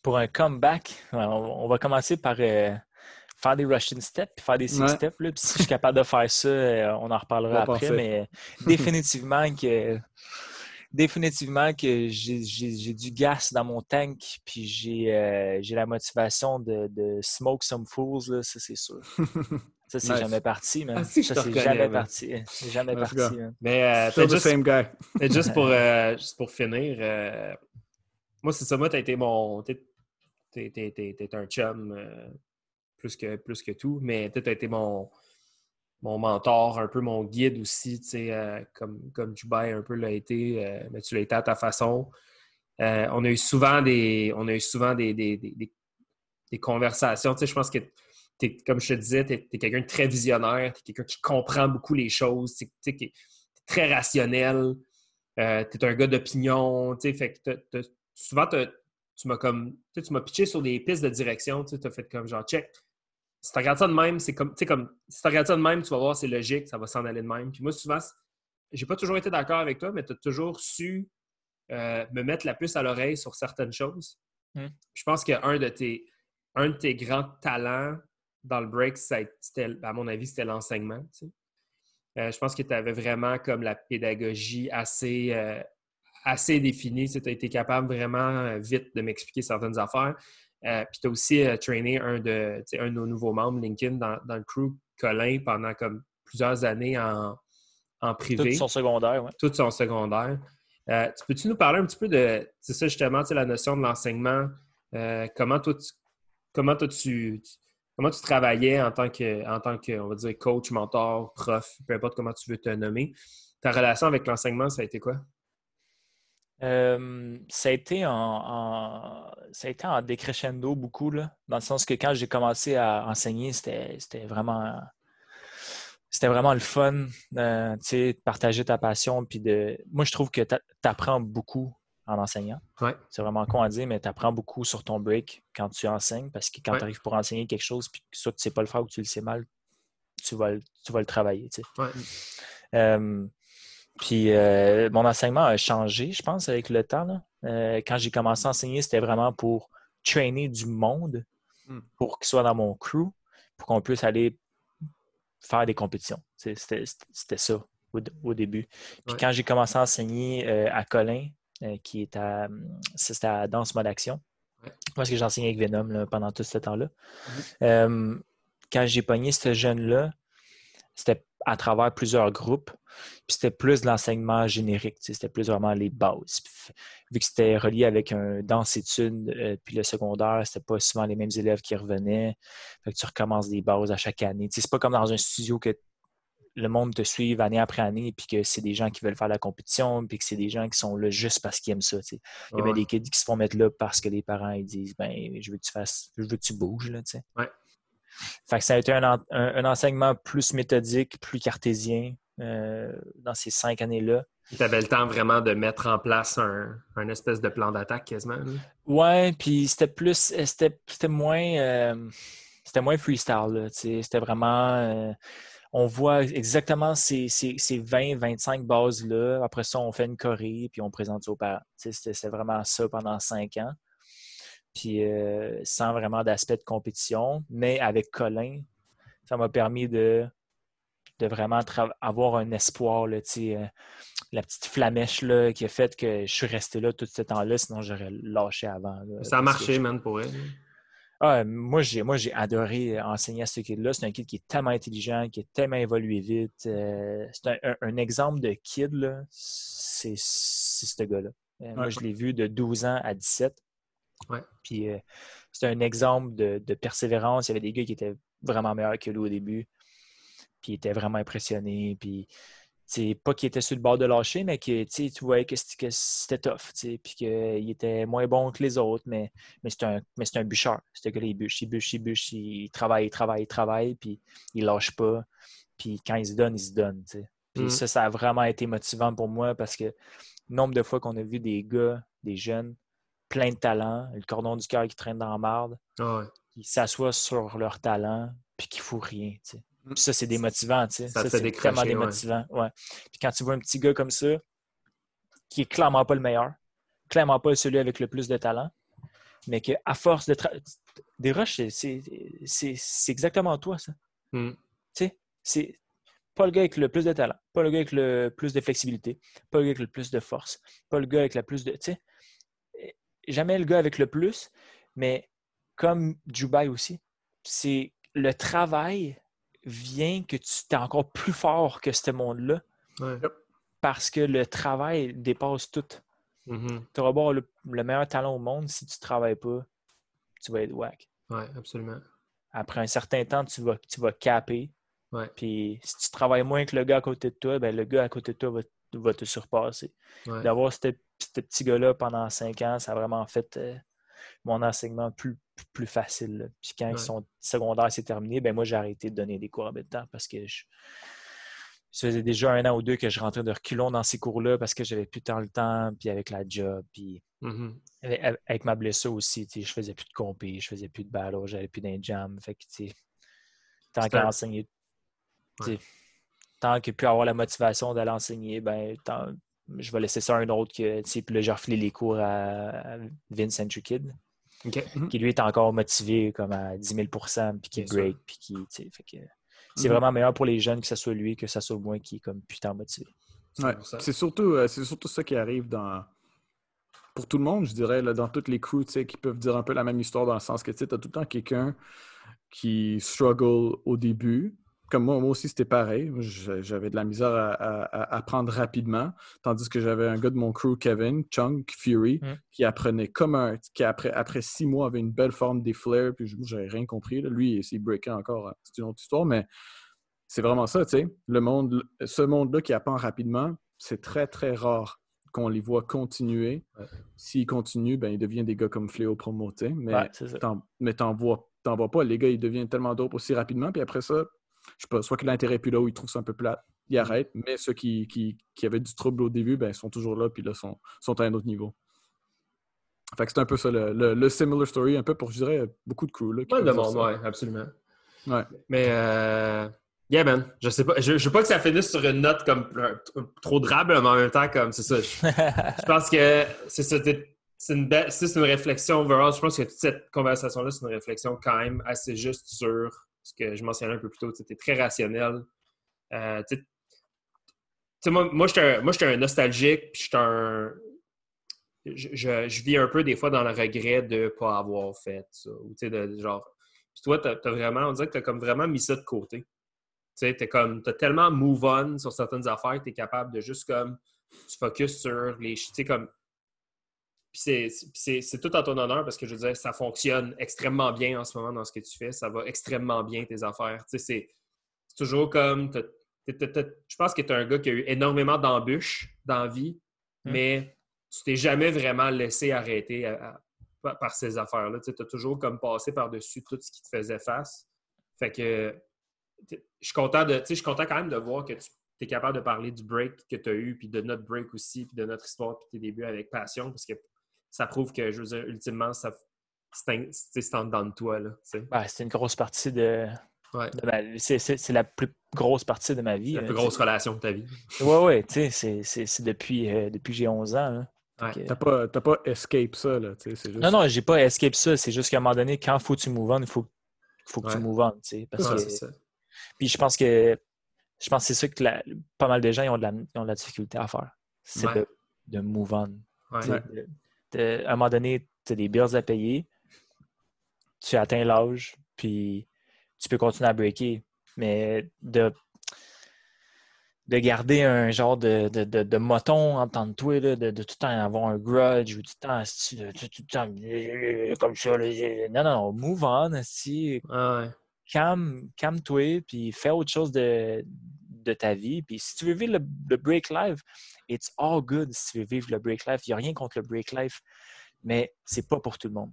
S3: Pour un comeback, on, on va commencer par euh, faire des Russian steps puis faire des six
S2: Ouais.
S3: steps. là. Puis si je suis capable de faire ça, euh, on en reparlera après. Mais définitivement que définitivement que j'ai- j'ai j'ai du gaz dans mon tank, puis j'ai euh, j'ai la motivation de, de smoke some fools, là, ça c'est sûr. Ça, c'est
S2: Nice.
S3: jamais parti, man.
S1: Ah, si,
S3: ça,
S1: te
S3: c'est jamais
S1: man.
S3: parti. C'est jamais
S2: Let's
S3: parti, man.
S1: Mais euh,
S2: Still
S1: peut-être
S2: the
S1: juste,
S2: same guy.
S1: peut-être juste pour, euh, juste pour finir, euh, moi, c'est ça. Moi, t'as été mon. T'es, t'es- t'es- t'es- t'es un chum euh, plus, que, plus que tout, mais tu as été mon, mon mentor, un peu mon guide aussi, euh, comme, comme Dubaï un peu l'a été, euh, mais tu l'as été à ta façon. Euh, on a eu souvent des, on a eu souvent des, des, des- conversations. Je pense que, comme je te disais, tu es, quelqu'un de très visionnaire, tu es quelqu'un qui comprend beaucoup les choses, tu sais, qui très rationnel, tu es un gars d'opinion. Fait que souvent, tu m'as tu m'as pitché sur des pistes de direction. Tu as fait comme genre, check. Si tu regardes ça de même, c'est comme, tu sais, comme, si tu regardes ça de même, tu vas voir, c'est logique, ça va s'en aller de même. Puis moi, souvent, j'ai pas toujours été d'accord avec toi, mais tu as toujours su euh, me mettre la puce à l'oreille sur certaines choses.
S3: Mm.
S1: Je pense qu'un de tes un de tes grands talents dans le break, c'était, à mon avis, c'était l'enseignement. tu sais. Euh, je pense que tu avais vraiment comme la pédagogie assez, euh, assez définie. Tu as été capable vraiment vite de m'expliquer certaines affaires. Euh, Puis tu as aussi euh, trainé un de, un de nos nouveaux membres, Lincoln, dans, dans le crew, Colin, pendant comme plusieurs années en, en privé
S3: Tout son secondaire, ouais.
S1: tout son secondaire. Euh, tu peux-tu nous parler un petit peu de, c'est ça justement, la notion de l'enseignement, euh, comment toi, tu, comment toi, tu, tu- comment tu travaillais en tant que, en tant que, on va dire, coach, mentor, prof, peu importe comment tu veux te nommer. Ta relation avec l'enseignement, ça a été quoi?
S3: Euh, ça, a été en, en- ça a été en décrescendo beaucoup, là, dans le sens que quand j'ai commencé à enseigner, c'était vraiment, c'était vraiment le fun euh, tu sais, de partager ta passion. Puis de... Moi, je trouve que tu apprends beaucoup en enseignant.
S1: Ouais.
S3: C'est vraiment con à dire, mais tu apprends beaucoup sur ton break quand tu enseignes parce que quand
S1: Ouais.
S3: tu arrives pour enseigner quelque chose, puis que soit tu ne sais pas le faire ou que tu le sais mal, tu vas le, tu vas le travailler. tu sais.
S1: Ouais.
S3: Euh, puis euh, mon enseignement a changé, je pense, avec le temps. là. Euh, quand j'ai commencé à enseigner, c'était vraiment pour trainer du monde,
S2: Hmm.
S3: pour qu'ils soient dans mon crew, pour qu'on puisse aller faire des compétitions. C'était ça au, au début. Puis
S1: Ouais.
S3: quand j'ai commencé à enseigner euh, à Colin, qui est à, c'était à Danse Mode Action,
S1: Ouais.
S3: parce que j'ai enseigné avec Venom là, pendant tout ce temps-là.
S1: Mhm.
S3: Quand j'ai pogné ce jeune-là, c'était à travers plusieurs groupes. Puis c'était plus de l'enseignement générique, c'était plus vraiment les bases. Puis vu que c'était relié avec un danse-études, euh, puis le secondaire, c'était pas souvent les mêmes élèves qui revenaient. Fait que tu recommences des bases à chaque année. C'est pas comme dans un studio que le monde te suive année après année, puis que c'est des gens qui veulent faire la compétition, puis que c'est des gens qui sont là juste parce qu'ils aiment ça. Il y a bien des kids qui se font mettre là parce que les parents ils disent ben je veux que tu fasses, je veux que tu bouges. Là,
S1: ouais.
S3: Fait que ça a été un, enseignement plus méthodique, plus cartésien euh, dans ces cinq années-là.
S1: Tu avais le temps vraiment de mettre en place un, espèce de plan d'attaque quasiment. Oui,
S3: Ouais, puis c'était plus c'était moins euh, c'était moins freestyle. C'était vraiment euh, on voit exactement ces, ces, 20-25 bases-là. Après ça, on fait une choré, puis on présente ça aux parents. C'était vraiment ça pendant cinq ans. Puis euh, sans vraiment d'aspect de compétition. Mais avec Colin, ça m'a permis de, de vraiment avoir un espoir, là, euh, la petite flamèche là, qui a fait que je suis resté là tout ce temps-là, sinon j'aurais lâché avant.
S1: ça a marché, man, pour elle.
S3: Ah, moi, j'ai, moi, j'ai adoré euh, enseigner à ce kid-là. C'est un kid qui est tellement intelligent, qui est tellement évolué vite. Euh, c'est un, exemple de kid, c'est, ce gars-là. Euh, moi, je l'ai vu de 12 ans à 17.
S1: Ouais.
S3: Puis c'est un exemple de, de, persévérance. Il y avait des gars qui étaient vraiment meilleurs que lui au début. Puis il était vraiment impressionné. Puis c'est pas qu'il était sur le bord de lâcher, mais que tu voyais que c'était tough, puis qu'il était moins bon que les autres, mais, mais c'est un, un bûcheur. C'est gars il bûche, il bûche, il bûche, il travaille, il travaille, il travaille, puis il lâche pas. Puis quand il se donne, il se donne. Puis mm. ça, ça a vraiment été motivant pour moi parce que nombre de fois qu'on a vu des gars, des jeunes, plein de talent, le cordon du cœur qui traîne dans la marde,
S1: ah
S3: qui s'assoient sur leur talent, puis qui font rien. Puis ça, c'est démotivant, tu sais.
S1: Ça, c'est
S3: tellement démotivant. Ouais. Puis quand tu vois un petit gars comme ça, qui est clairement pas le meilleur, clairement pas celui avec le plus de talent, mais qu'à force de... Des rushs, c'est exactement toi, ça.
S1: Hmm.
S3: Tu sais, c'est pas le gars avec le plus de talent, pas le gars avec le plus de flexibilité, pas le gars avec le plus de force, pas le gars avec la plus de... Tu sais, jamais le gars avec le plus, mais comme Dubai aussi, c'est le travail vient que tu es encore plus fort que ce monde-là. Parce que le travail dépasse tout.
S1: Mm-hmm.
S3: Tu vas avoir le, meilleur talent au monde. Si tu ne travailles pas, tu vas être whack.
S1: Oui, absolument.
S3: Après un certain temps, tu vas, tu vas caper.
S1: Ouais.
S3: Puis si tu travailles moins que le gars à côté de toi, ben, le gars à côté de toi va, va te surpasser. D'avoir ce, petit gars-là pendant cinq ans, ça a vraiment fait euh, mon enseignement plus, plus facile. Puis quand ils sont secondaires, c'est terminé, ben moi, j'ai arrêté de donner des cours à temps parce que je, ça faisait déjà un an ou deux que je rentrais de reculons dans ces cours-là parce que j'avais plus tant le temps, puis avec la job, puis
S1: mm-hmm.
S3: avec, ma blessure aussi, je faisais plus de compé, je faisais plus de battle, j'avais plus d'un jam. Fait que, tant qu'à enseigner, tant que pu avoir la motivation d'aller enseigner, ben, je vais laisser ça à un autre que, puis là, j'ai refilé les cours à, Vincent Kid.
S1: Mhm.
S3: qui lui est encore motivé comme à 10 000 puis qui est great, puis qui, fait que c'est
S1: Mhm.
S3: vraiment meilleur pour les jeunes que ce soit lui que ce soit moi qui est comme putain motivé.
S2: Ouais, c'est surtout, euh, c'est surtout ça qui arrive dans. Pour tout le monde, je dirais, là, dans toutes les crews, tu sais, qui peuvent dire un peu la même histoire dans le sens que tu as tout le temps quelqu'un qui struggle au début, comme moi, moi aussi, c'était pareil. J'avais de la misère à, apprendre rapidement. Tandis que j'avais un gars de mon crew, Kevin, Chunk Fury,
S3: mm.
S2: qui apprenait comme un. qui après, après six mois avait une belle forme des flares, puis j'avais rien compris. Lui, il breakait encore. Hein. C'est une autre histoire, mais c'est vraiment ça, tu sais. Le monde, ce monde-là qui apprend rapidement, c'est très, très rare qu'on les voit continuer. S'ils continuent, ben, ils deviennent des gars comme Fléau Promoté. Mais mais t'en vois, vois pas. Les gars, ils deviennent tellement dope aussi rapidement. Puis après ça, je sais pas, soit que l'intérêt est plus là ou ils trouvent ça un peu plat, ils mm. arrêtent. Mais ceux qui, qui, qui, avaient du trouble au début, ben, sont toujours là, puis là, sont, sont à un autre niveau. Fait que c'est un peu ça, le, le, similar story, un peu pour, je dirais, beaucoup de crew. Là,
S1: Pas de monde, oui, absolument.
S2: Ouais.
S1: Mais, euh, yeah, man, je sais pas, je, je, veux pas que ça finisse sur une note comme trop drable, mais en même temps, comme, c'est ça. Je, pense que c'est ça, c'est une, belle, c'est une réflexion overall. Je pense que toute cette conversation-là, c'est une réflexion quand même assez juste sur ce que je mentionnais un peu plus tôt, tu très rationnel. Euh, moi, moi j'étais un, nostalgique, puis un. Je, vis un peu des fois dans le regret de ne pas avoir fait ça. Ou, de, genre, puis toi, tu as, vraiment, on dirait que tu as comme vraiment mis ça de côté. Tu as, comme, as tellement move on sur certaines affaires que tu es capable de juste comme, tu focus sur les. Tu sais, comme, c'est tout en ton honneur parce que je veux dire, ça fonctionne extrêmement bien en ce moment dans ce que tu fais. Ça va extrêmement bien tes affaires. C'est toujours comme je pense que tu es un gars qui a eu énormément d'embûches dans la vie,
S3: Hmm.
S1: mais tu t'es jamais vraiment laissé arrêter à- à- par- ces affaires-là. Tu as toujours comme passé par-dessus tout ce qui te faisait face. Fait que je suis content de. tu sais, Je suis content quand même de voir que tu es capable de parler du break que tu as eu, puis de notre break aussi, puis de notre histoire, puis tes débuts avec passion, parce que ça prouve que, je veux dire, ultimement, ça c'est en dedans de toi. Là,
S3: c'est une grosse partie de,
S1: Ouais.
S3: de ma vie. C'est- la plus grosse partie de ma vie.
S1: La plus grosse relation de ta vie.
S3: Ouais, ouais, tu sais, c'est- depuis, euh, depuis que j'ai 11 ans. là.
S1: Ouais.
S3: Fait que-
S2: T'as pas, t'as pas escape ça, là. tu sais, C'est juste...
S3: Non, non, j'ai pas escape ça. C'est juste qu'à un moment donné, quand faut que tu move on, il faut, faut que
S1: Ouais.
S3: tu move on. tu sais, Parce
S1: Ouais,
S3: que,
S1: c'est ça.
S3: puis je pense que je pense que c'est ça que la- pas mal de gens ils ont, de la, ils ont de la difficulté à faire. C'est
S1: Ouais.
S3: de, de move on. De- à un moment donné, tu as des bills à payer, tu atteins l'âge, puis tu peux continuer à breaker. Mais de, de garder un genre de, de, de, de moton en temps de toi, là, de, de tout le temps avoir un grudge ou tout le temps, tout, tout le temps comme ça. là, non, non, non, move on, asti,
S1: Ah ouais.
S3: calme, calme-toi, puis fais autre chose de, de ta vie. Puis si tu veux vivre le, le break life, it's all good si tu veux vivre le break life. Il n'y a rien contre le break life, mais c'est pas pour tout le monde.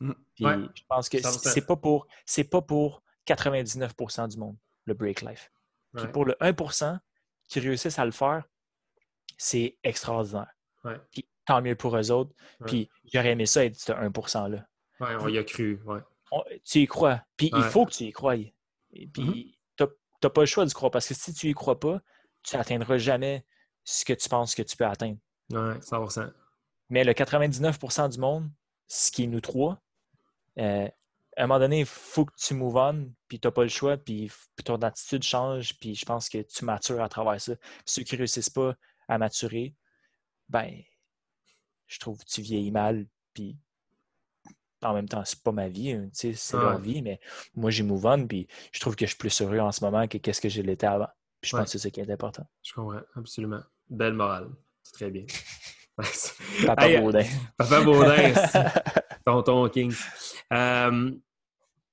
S2: Mm.
S3: Puis
S1: Ouais,
S3: je pense que
S1: 100%.
S3: c'est pas pour c'est pas pour 99% du monde, le break life. Puis
S1: Ouais.
S3: pour le 1% qui réussissent à le faire, c'est extraordinaire.
S1: Ouais.
S3: Puis tant mieux pour eux autres. Puis j'aurais aimé ça être ce 1%-là.
S1: Ouais, on y a cru. Ouais.
S3: On- tu y crois. Puis il faut que tu y crois. Et puis t'as pas le choix d'y croire parce que si tu y crois pas, tu n'atteindras jamais ce que tu penses que tu peux atteindre.
S1: Ouais, 100%.
S3: Mais le 99% du monde, ce qui est nous trois, euh, à un moment donné, il faut que tu move on, puis tu n'as pas le choix, puis, ton attitude change, puis je pense que tu matures à travers ça. Puis ceux qui ne réussissent pas à maturer, ben, je trouve que tu vieillis mal, puis en même temps, c'est pas ma vie, hein, c'est leur
S1: Ouais.
S3: vie, mais moi, j'ai move on, puis je trouve que je suis plus heureux en ce moment que qu'est-ce que je l'étais avant. Puis je
S1: Ouais.
S3: pense que c'est ça qui est important.
S1: Je comprends, absolument. Belle morale. C'est très bien.
S3: Papa
S1: Hey,
S3: Baudin.
S1: Papa Baudin, tonton King. Euh,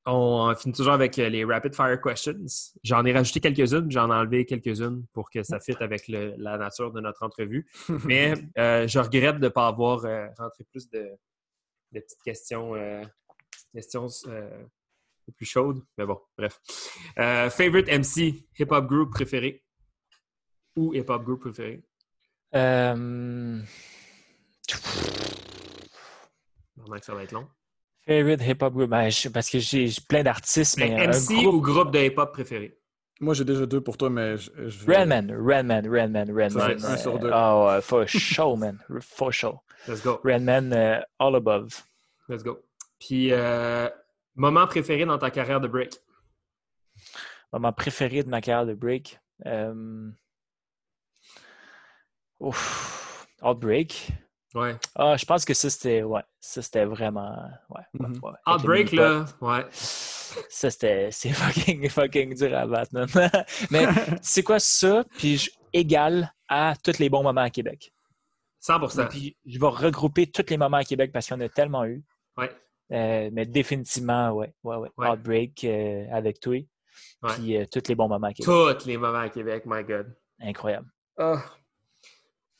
S1: on finit toujours avec euh, les rapid fire questions. J'en ai rajouté quelques-unes, j'en ai enlevé quelques-unes pour que ça fitte avec le- la nature de notre entrevue. Mais euh, je regrette de ne pas avoir euh, rentré plus de, de petites questions, euh, questions euh, plus chaudes. Mais bon, bref. Euh, favorite MC, hip-hop group préféré? Ou hip-hop group préféré?
S3: Euh,
S1: Normalement que ça va être long.
S3: Favorite hip-hop group? Ben, je- parce que j'ai plein d'artistes, mais,
S1: Mais MC
S3: groupe...
S1: ou groupe de hip-hop préféré?
S2: Moi, j'ai déjà deux pour toi, mais je, je vais-
S3: Redman, Redman, Redman, Redman.
S2: un sur deux.
S3: Oh, ouais, for sure, man. For sure.
S1: Let's go.
S3: Redman, euh, all above.
S1: Let's go. Puis, euh, moment préféré dans ta carrière de break?
S3: Moment préféré de ma carrière de break. Euh... Ouf. Outbreak.
S1: Ouais.
S3: Ah, je pense que ça, c'était... Ouais, ça, c'était vraiment... Ouais, les
S1: Outbreak,
S3: mini-pots.
S1: là, ouais.
S3: Ça, c'était c'est fucking, fucking dur à battre, man. Mais c'est quoi ça? Puis je égale à tous les bons moments à Québec.
S1: 100
S3: Puis je vais regrouper tous les moments à Québec parce qu'il y en a tellement eu.
S1: Ouais.
S3: Euh, mais définitivement, ouais. ouais, ouais.
S1: Ouais.
S3: Outbreak euh, avec toi.
S1: Ouais.
S3: Puis euh, tous les bons moments à Québec.
S1: Tous les moments à Québec, my God.
S3: Incroyable.
S1: Ah.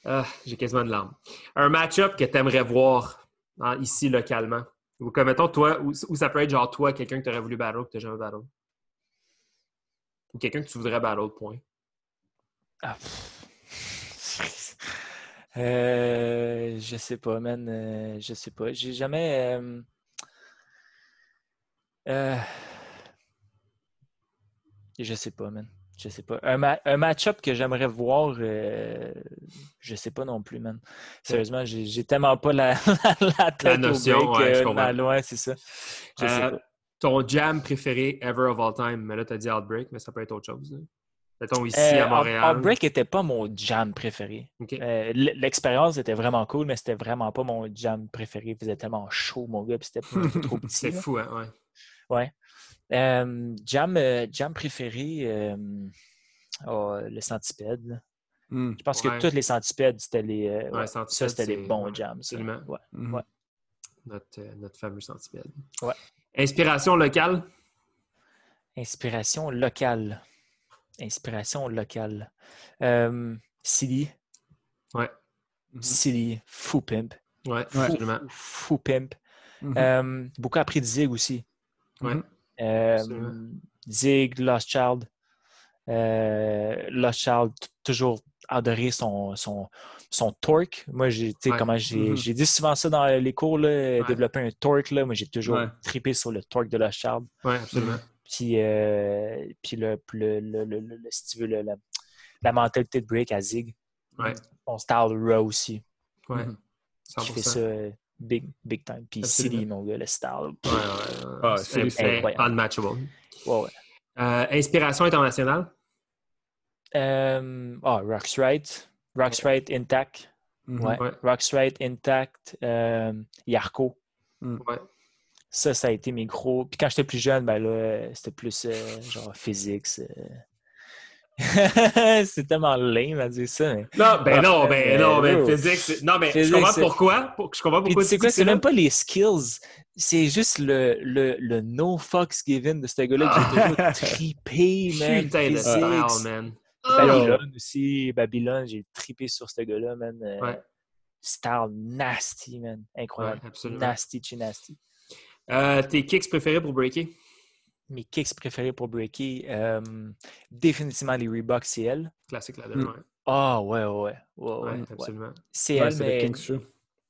S1: Ah, J'ai quasiment de larmes. Un match-up que tu aimerais voir hein, ici, localement. Ou comme, mettons, toi, ou, ça peut être genre toi, quelqu'un que tu aurais voulu battle que tu jamais battle. Ou quelqu'un que tu voudrais battle, point.
S3: Ah. Euh, je sais pas, man. Euh, je sais pas. J'ai jamais. euh, euh, je sais pas, man. Je sais pas. Un, ma- un match-up que j'aimerais voir, euh, je sais pas non plus, man. Sérieusement, j'ai tellement pas la, la tête
S1: notion,
S3: au break.
S1: ouais,
S3: euh, c'est ça. Je sais
S1: Euh,
S3: pas.
S1: ton jam préféré ever of all time. Mais là, tu as dit Outbreak, mais ça peut être autre chose. là. Mettons ici à Montréal.
S3: Out- Outbreak était pas mon jam préféré. L'expérience était vraiment cool, mais c'était vraiment pas mon jam préféré. Il faisait tellement chaud, mon gars, puis c'était trop petit.
S1: C'est fou, hein? Ouais.
S3: Ouais. Euh, jam, euh, jam préféré, euh, oh, le centipède.
S2: Hmm.
S3: Je pense
S1: Ouais.
S3: que tous les centipèdes, c'était les. euh,
S1: Ouais,
S3: ouais,
S1: centipède,
S3: ça, c'était bons
S1: ouais,
S3: jams.
S1: absolument.
S3: Ouais. Ouais.
S1: Notre, euh, notre fameux centipède.
S3: Ouais.
S1: Inspiration locale?
S3: Inspiration locale. Inspiration locale. Euh, Silly.
S1: Ouais.
S3: Silly. Fou Pimp.
S1: Ouais,
S2: Ouais.
S1: absolument.
S3: Fou Pimp. Euh, beaucoup appris de Zig aussi.
S1: Ouais.
S3: Zig, Lost Child. Euh, Lost Child, toujours adoré son, son, son torque. Moi, j'ai,
S1: Ouais.
S3: comment j'ai,
S2: Mhm.
S3: j'ai dit souvent ça dans les cours, là, développer un torque. Là. Moi, j'ai toujours
S2: Ouais.
S3: trippé sur le torque de Lost Child.
S1: Ouais, absolument.
S3: Puis, euh, puis le, le, le, si tu veux, la, la mentalité de break à Zig.
S1: Ouais.
S3: Son style raw aussi.
S1: Ouais.
S2: Mhm.
S3: Qui fait
S1: 100%.
S3: ça euh, big, big time. Puis. Silly, mon gars, le style.
S1: Ouais, ouais, ouais.
S2: Ah,
S1: c'est unmatchable.
S3: Ouais, ouais.
S1: Euh, inspiration internationale?
S3: Euh, ah, Rock's Right. Rock's Right Intact.
S2: Mhm.
S3: Ouais.
S1: Ouais.
S3: Rock's Right Intact. Euh, Yarko.
S1: Ouais.
S3: Ça, ça a été mes gros. Puis quand j'étais plus jeune, ben là, c'était plus euh, genre physique. c'est tellement lame à dire ça. Mais...
S1: Non, ben
S3: Ah,
S1: non, ben
S3: euh,
S1: non, ben physique, Non, mais je comprends pourquoi. Pour- Je comprends pourquoi
S3: tu sais
S1: dis
S3: quoi,
S1: que
S3: c'est même pas les skills. C'est juste le, le, le no fucks given de ce gars-là qui a toujours trippé, man.
S1: Putain de style, man.
S3: Babylone aussi. Babylone, j'ai trippé sur ce gars-là, man. Euh,
S1: Ouais.
S3: Style nasty, man. Incroyable.
S1: Ouais,
S3: nasty, chi nasty.
S1: Euh, tes kicks préférés pour breaker?
S3: Mes kicks préférés pour breaker, euh, définitivement les Reebok CL.
S1: Classique là-dedans,
S2: Mm.
S1: ouais.
S3: Ah, ouais, ouais, ouais. ouais,
S1: Ouais,
S3: ouais.
S1: absolument.
S3: CL,
S2: Ouais,
S3: mais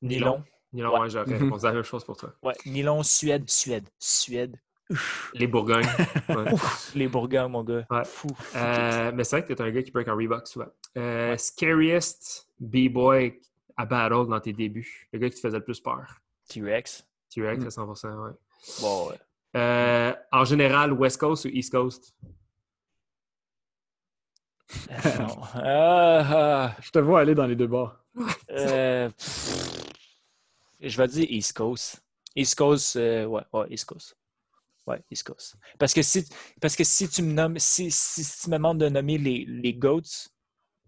S3: nylon.
S1: Nylon,
S3: Ouais.
S1: ouais, j'aurais répondu la même chose pour toi.
S3: Ouais, nylon, Suède, Suède, Suède.
S1: Les Bourgognes.
S3: Ouf, les Bourgognes, mon gars.
S1: Ouais.
S3: Fou. fou
S1: Euh, mais c'est vrai que t'es un gars qui break en Reebok souvent. Euh, Scariest B-boy à battle dans tes débuts? Le gars qui te faisait le plus peur?
S3: T-Rex.
S1: T-Rex
S2: Mm.
S1: à 100%, ouais.
S3: Bon, ouais.
S1: Euh, en général, West Coast ou East Coast?
S3: Euh, non. Ah, ah,
S2: Je te vois aller dans les deux bars.
S3: euh, je vais dire East Coast. East Coast, euh, ouais, ouais, East Coast. Ouais, East Coast. Parce que si, parce que si tu me nommes, si, si, si tu me demandes de nommer les, les GOATs,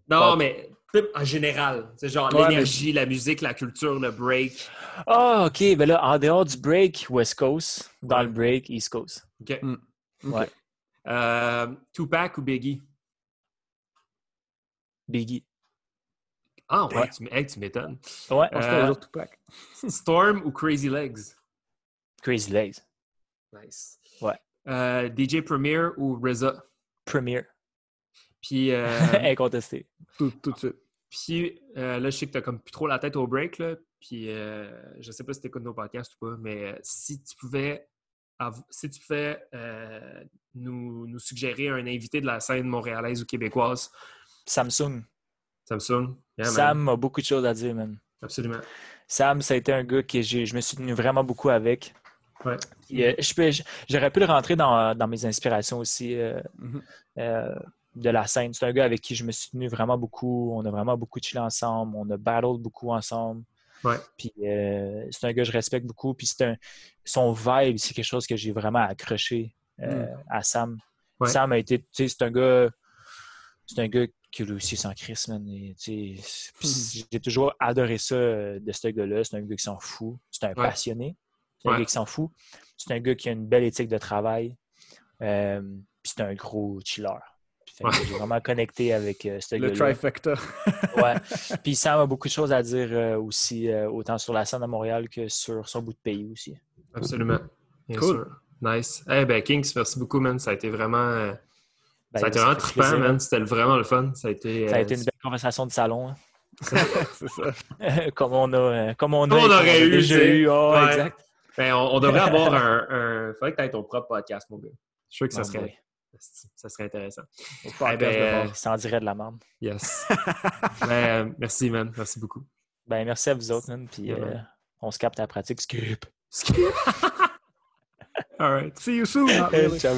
S1: Non, mais en général. C'est genre
S2: Ouais,
S1: l'énergie, la musique, la culture, le break.
S3: Ah, OK. Ben là, en dehors du break, West Coast. Dans
S1: Ouais.
S3: le break, East Coast.
S1: OK.
S2: Mm. Ok.
S3: Ouais.
S1: Euh, Tupac ou Biggie?
S3: Biggie.
S1: Ah, ouais, tu, hey, tu m'étonnes.
S3: Ouais.
S2: On se
S1: Euh,
S2: fait toujours Tupac.
S1: Storm ou Crazy Legs?
S3: Crazy Legs.
S1: Nice.
S3: Ouais.
S1: Euh, DJ Premier ou RZA?
S3: Premier.
S1: Puis, euh,
S3: Incontesté.
S2: Tout, tout de suite.
S1: puis euh, là, je sais que tu comme plus trop la tête au break, là. Puis, euh, je sais pas si tu écoutes nos podcasts ou pas, mais euh, si tu pouvais, si tu pouvais nous, nous suggérer un invité de la scène montréalaise ou québécoise,
S3: Samsung.
S1: Samsung. Yeah.
S3: Sam a beaucoup de choses à dire, man.
S1: Absolument.
S3: Sam, ça a été un gars que j'ai- je me suis tenu vraiment beaucoup avec.
S1: Ouais.
S3: Euh, J'aurais pu le rentrer dans, dans mes inspirations aussi euh, euh, de la scène. C'est un gars avec qui je me suis tenu vraiment beaucoup. On a vraiment beaucoup chillé ensemble. On a battled beaucoup ensemble.
S1: Ouais.
S3: Puis euh, c'est un gars que je respecte beaucoup. Puis c'est un, son vibe, c'est quelque chose que j'ai vraiment accroché euh, à Sam.
S1: Ouais.
S3: Sam a été, tu sais, c'est un gars, c'est un gars qui lui aussi s'en crisse, man. Puis J'ai toujours adoré ça euh, de ce gars-là. C'est un gars qui s'en fout. C'est un
S1: Ouais.
S3: passionné. C'est un gars qui s'en fout. C'est un gars qui a une belle éthique de travail. Euh, puis c'est un gros chiller.
S1: Ouais.
S3: J'ai vraiment connecté avec euh, ce
S2: Le trifecta.
S3: Ouais. Puis Sam a beaucoup de choses à dire euh, aussi, euh, autant sur la scène à Montréal que sur son bout de pays aussi.
S1: Absolument. Bien
S2: Cool.
S1: sûr. Nice. Eh ben, Kings, merci beaucoup, man. Ça a été vraiment, euh,
S3: Ben,
S1: ça a été vraiment trippant,
S3: plaisir.
S1: man. C'était vraiment le fun. Ça a été,
S3: Ça a été une belle conversation de salon, hein.
S2: c'est ça.
S3: comme on a, comme on a,
S1: Comme on aurait eu,
S3: déjà
S1: sais.
S3: eu. oh,
S1: Ouais.
S3: exact.
S1: Ben, on, on devrait avoir un, un... Faudrait que tu aies ton propre podcast, mon gars. Je suis sûr que ça
S3: Oh
S1: serait,
S3: boy.
S1: Ça serait intéressant.
S2: Au
S1: Eh
S2: podcast
S1: ben,
S2: de
S1: euh,
S2: bord.
S3: Ça en dirait de la merde.
S1: Yes. ben, euh, merci, man. Merci beaucoup.
S3: Ben, merci à vous autres, man. Puis
S1: Yeah,
S3: euh,
S1: man.
S3: on se capte à la pratique. Skip.
S1: All right.
S2: See you soon. Not really.
S3: Ciao.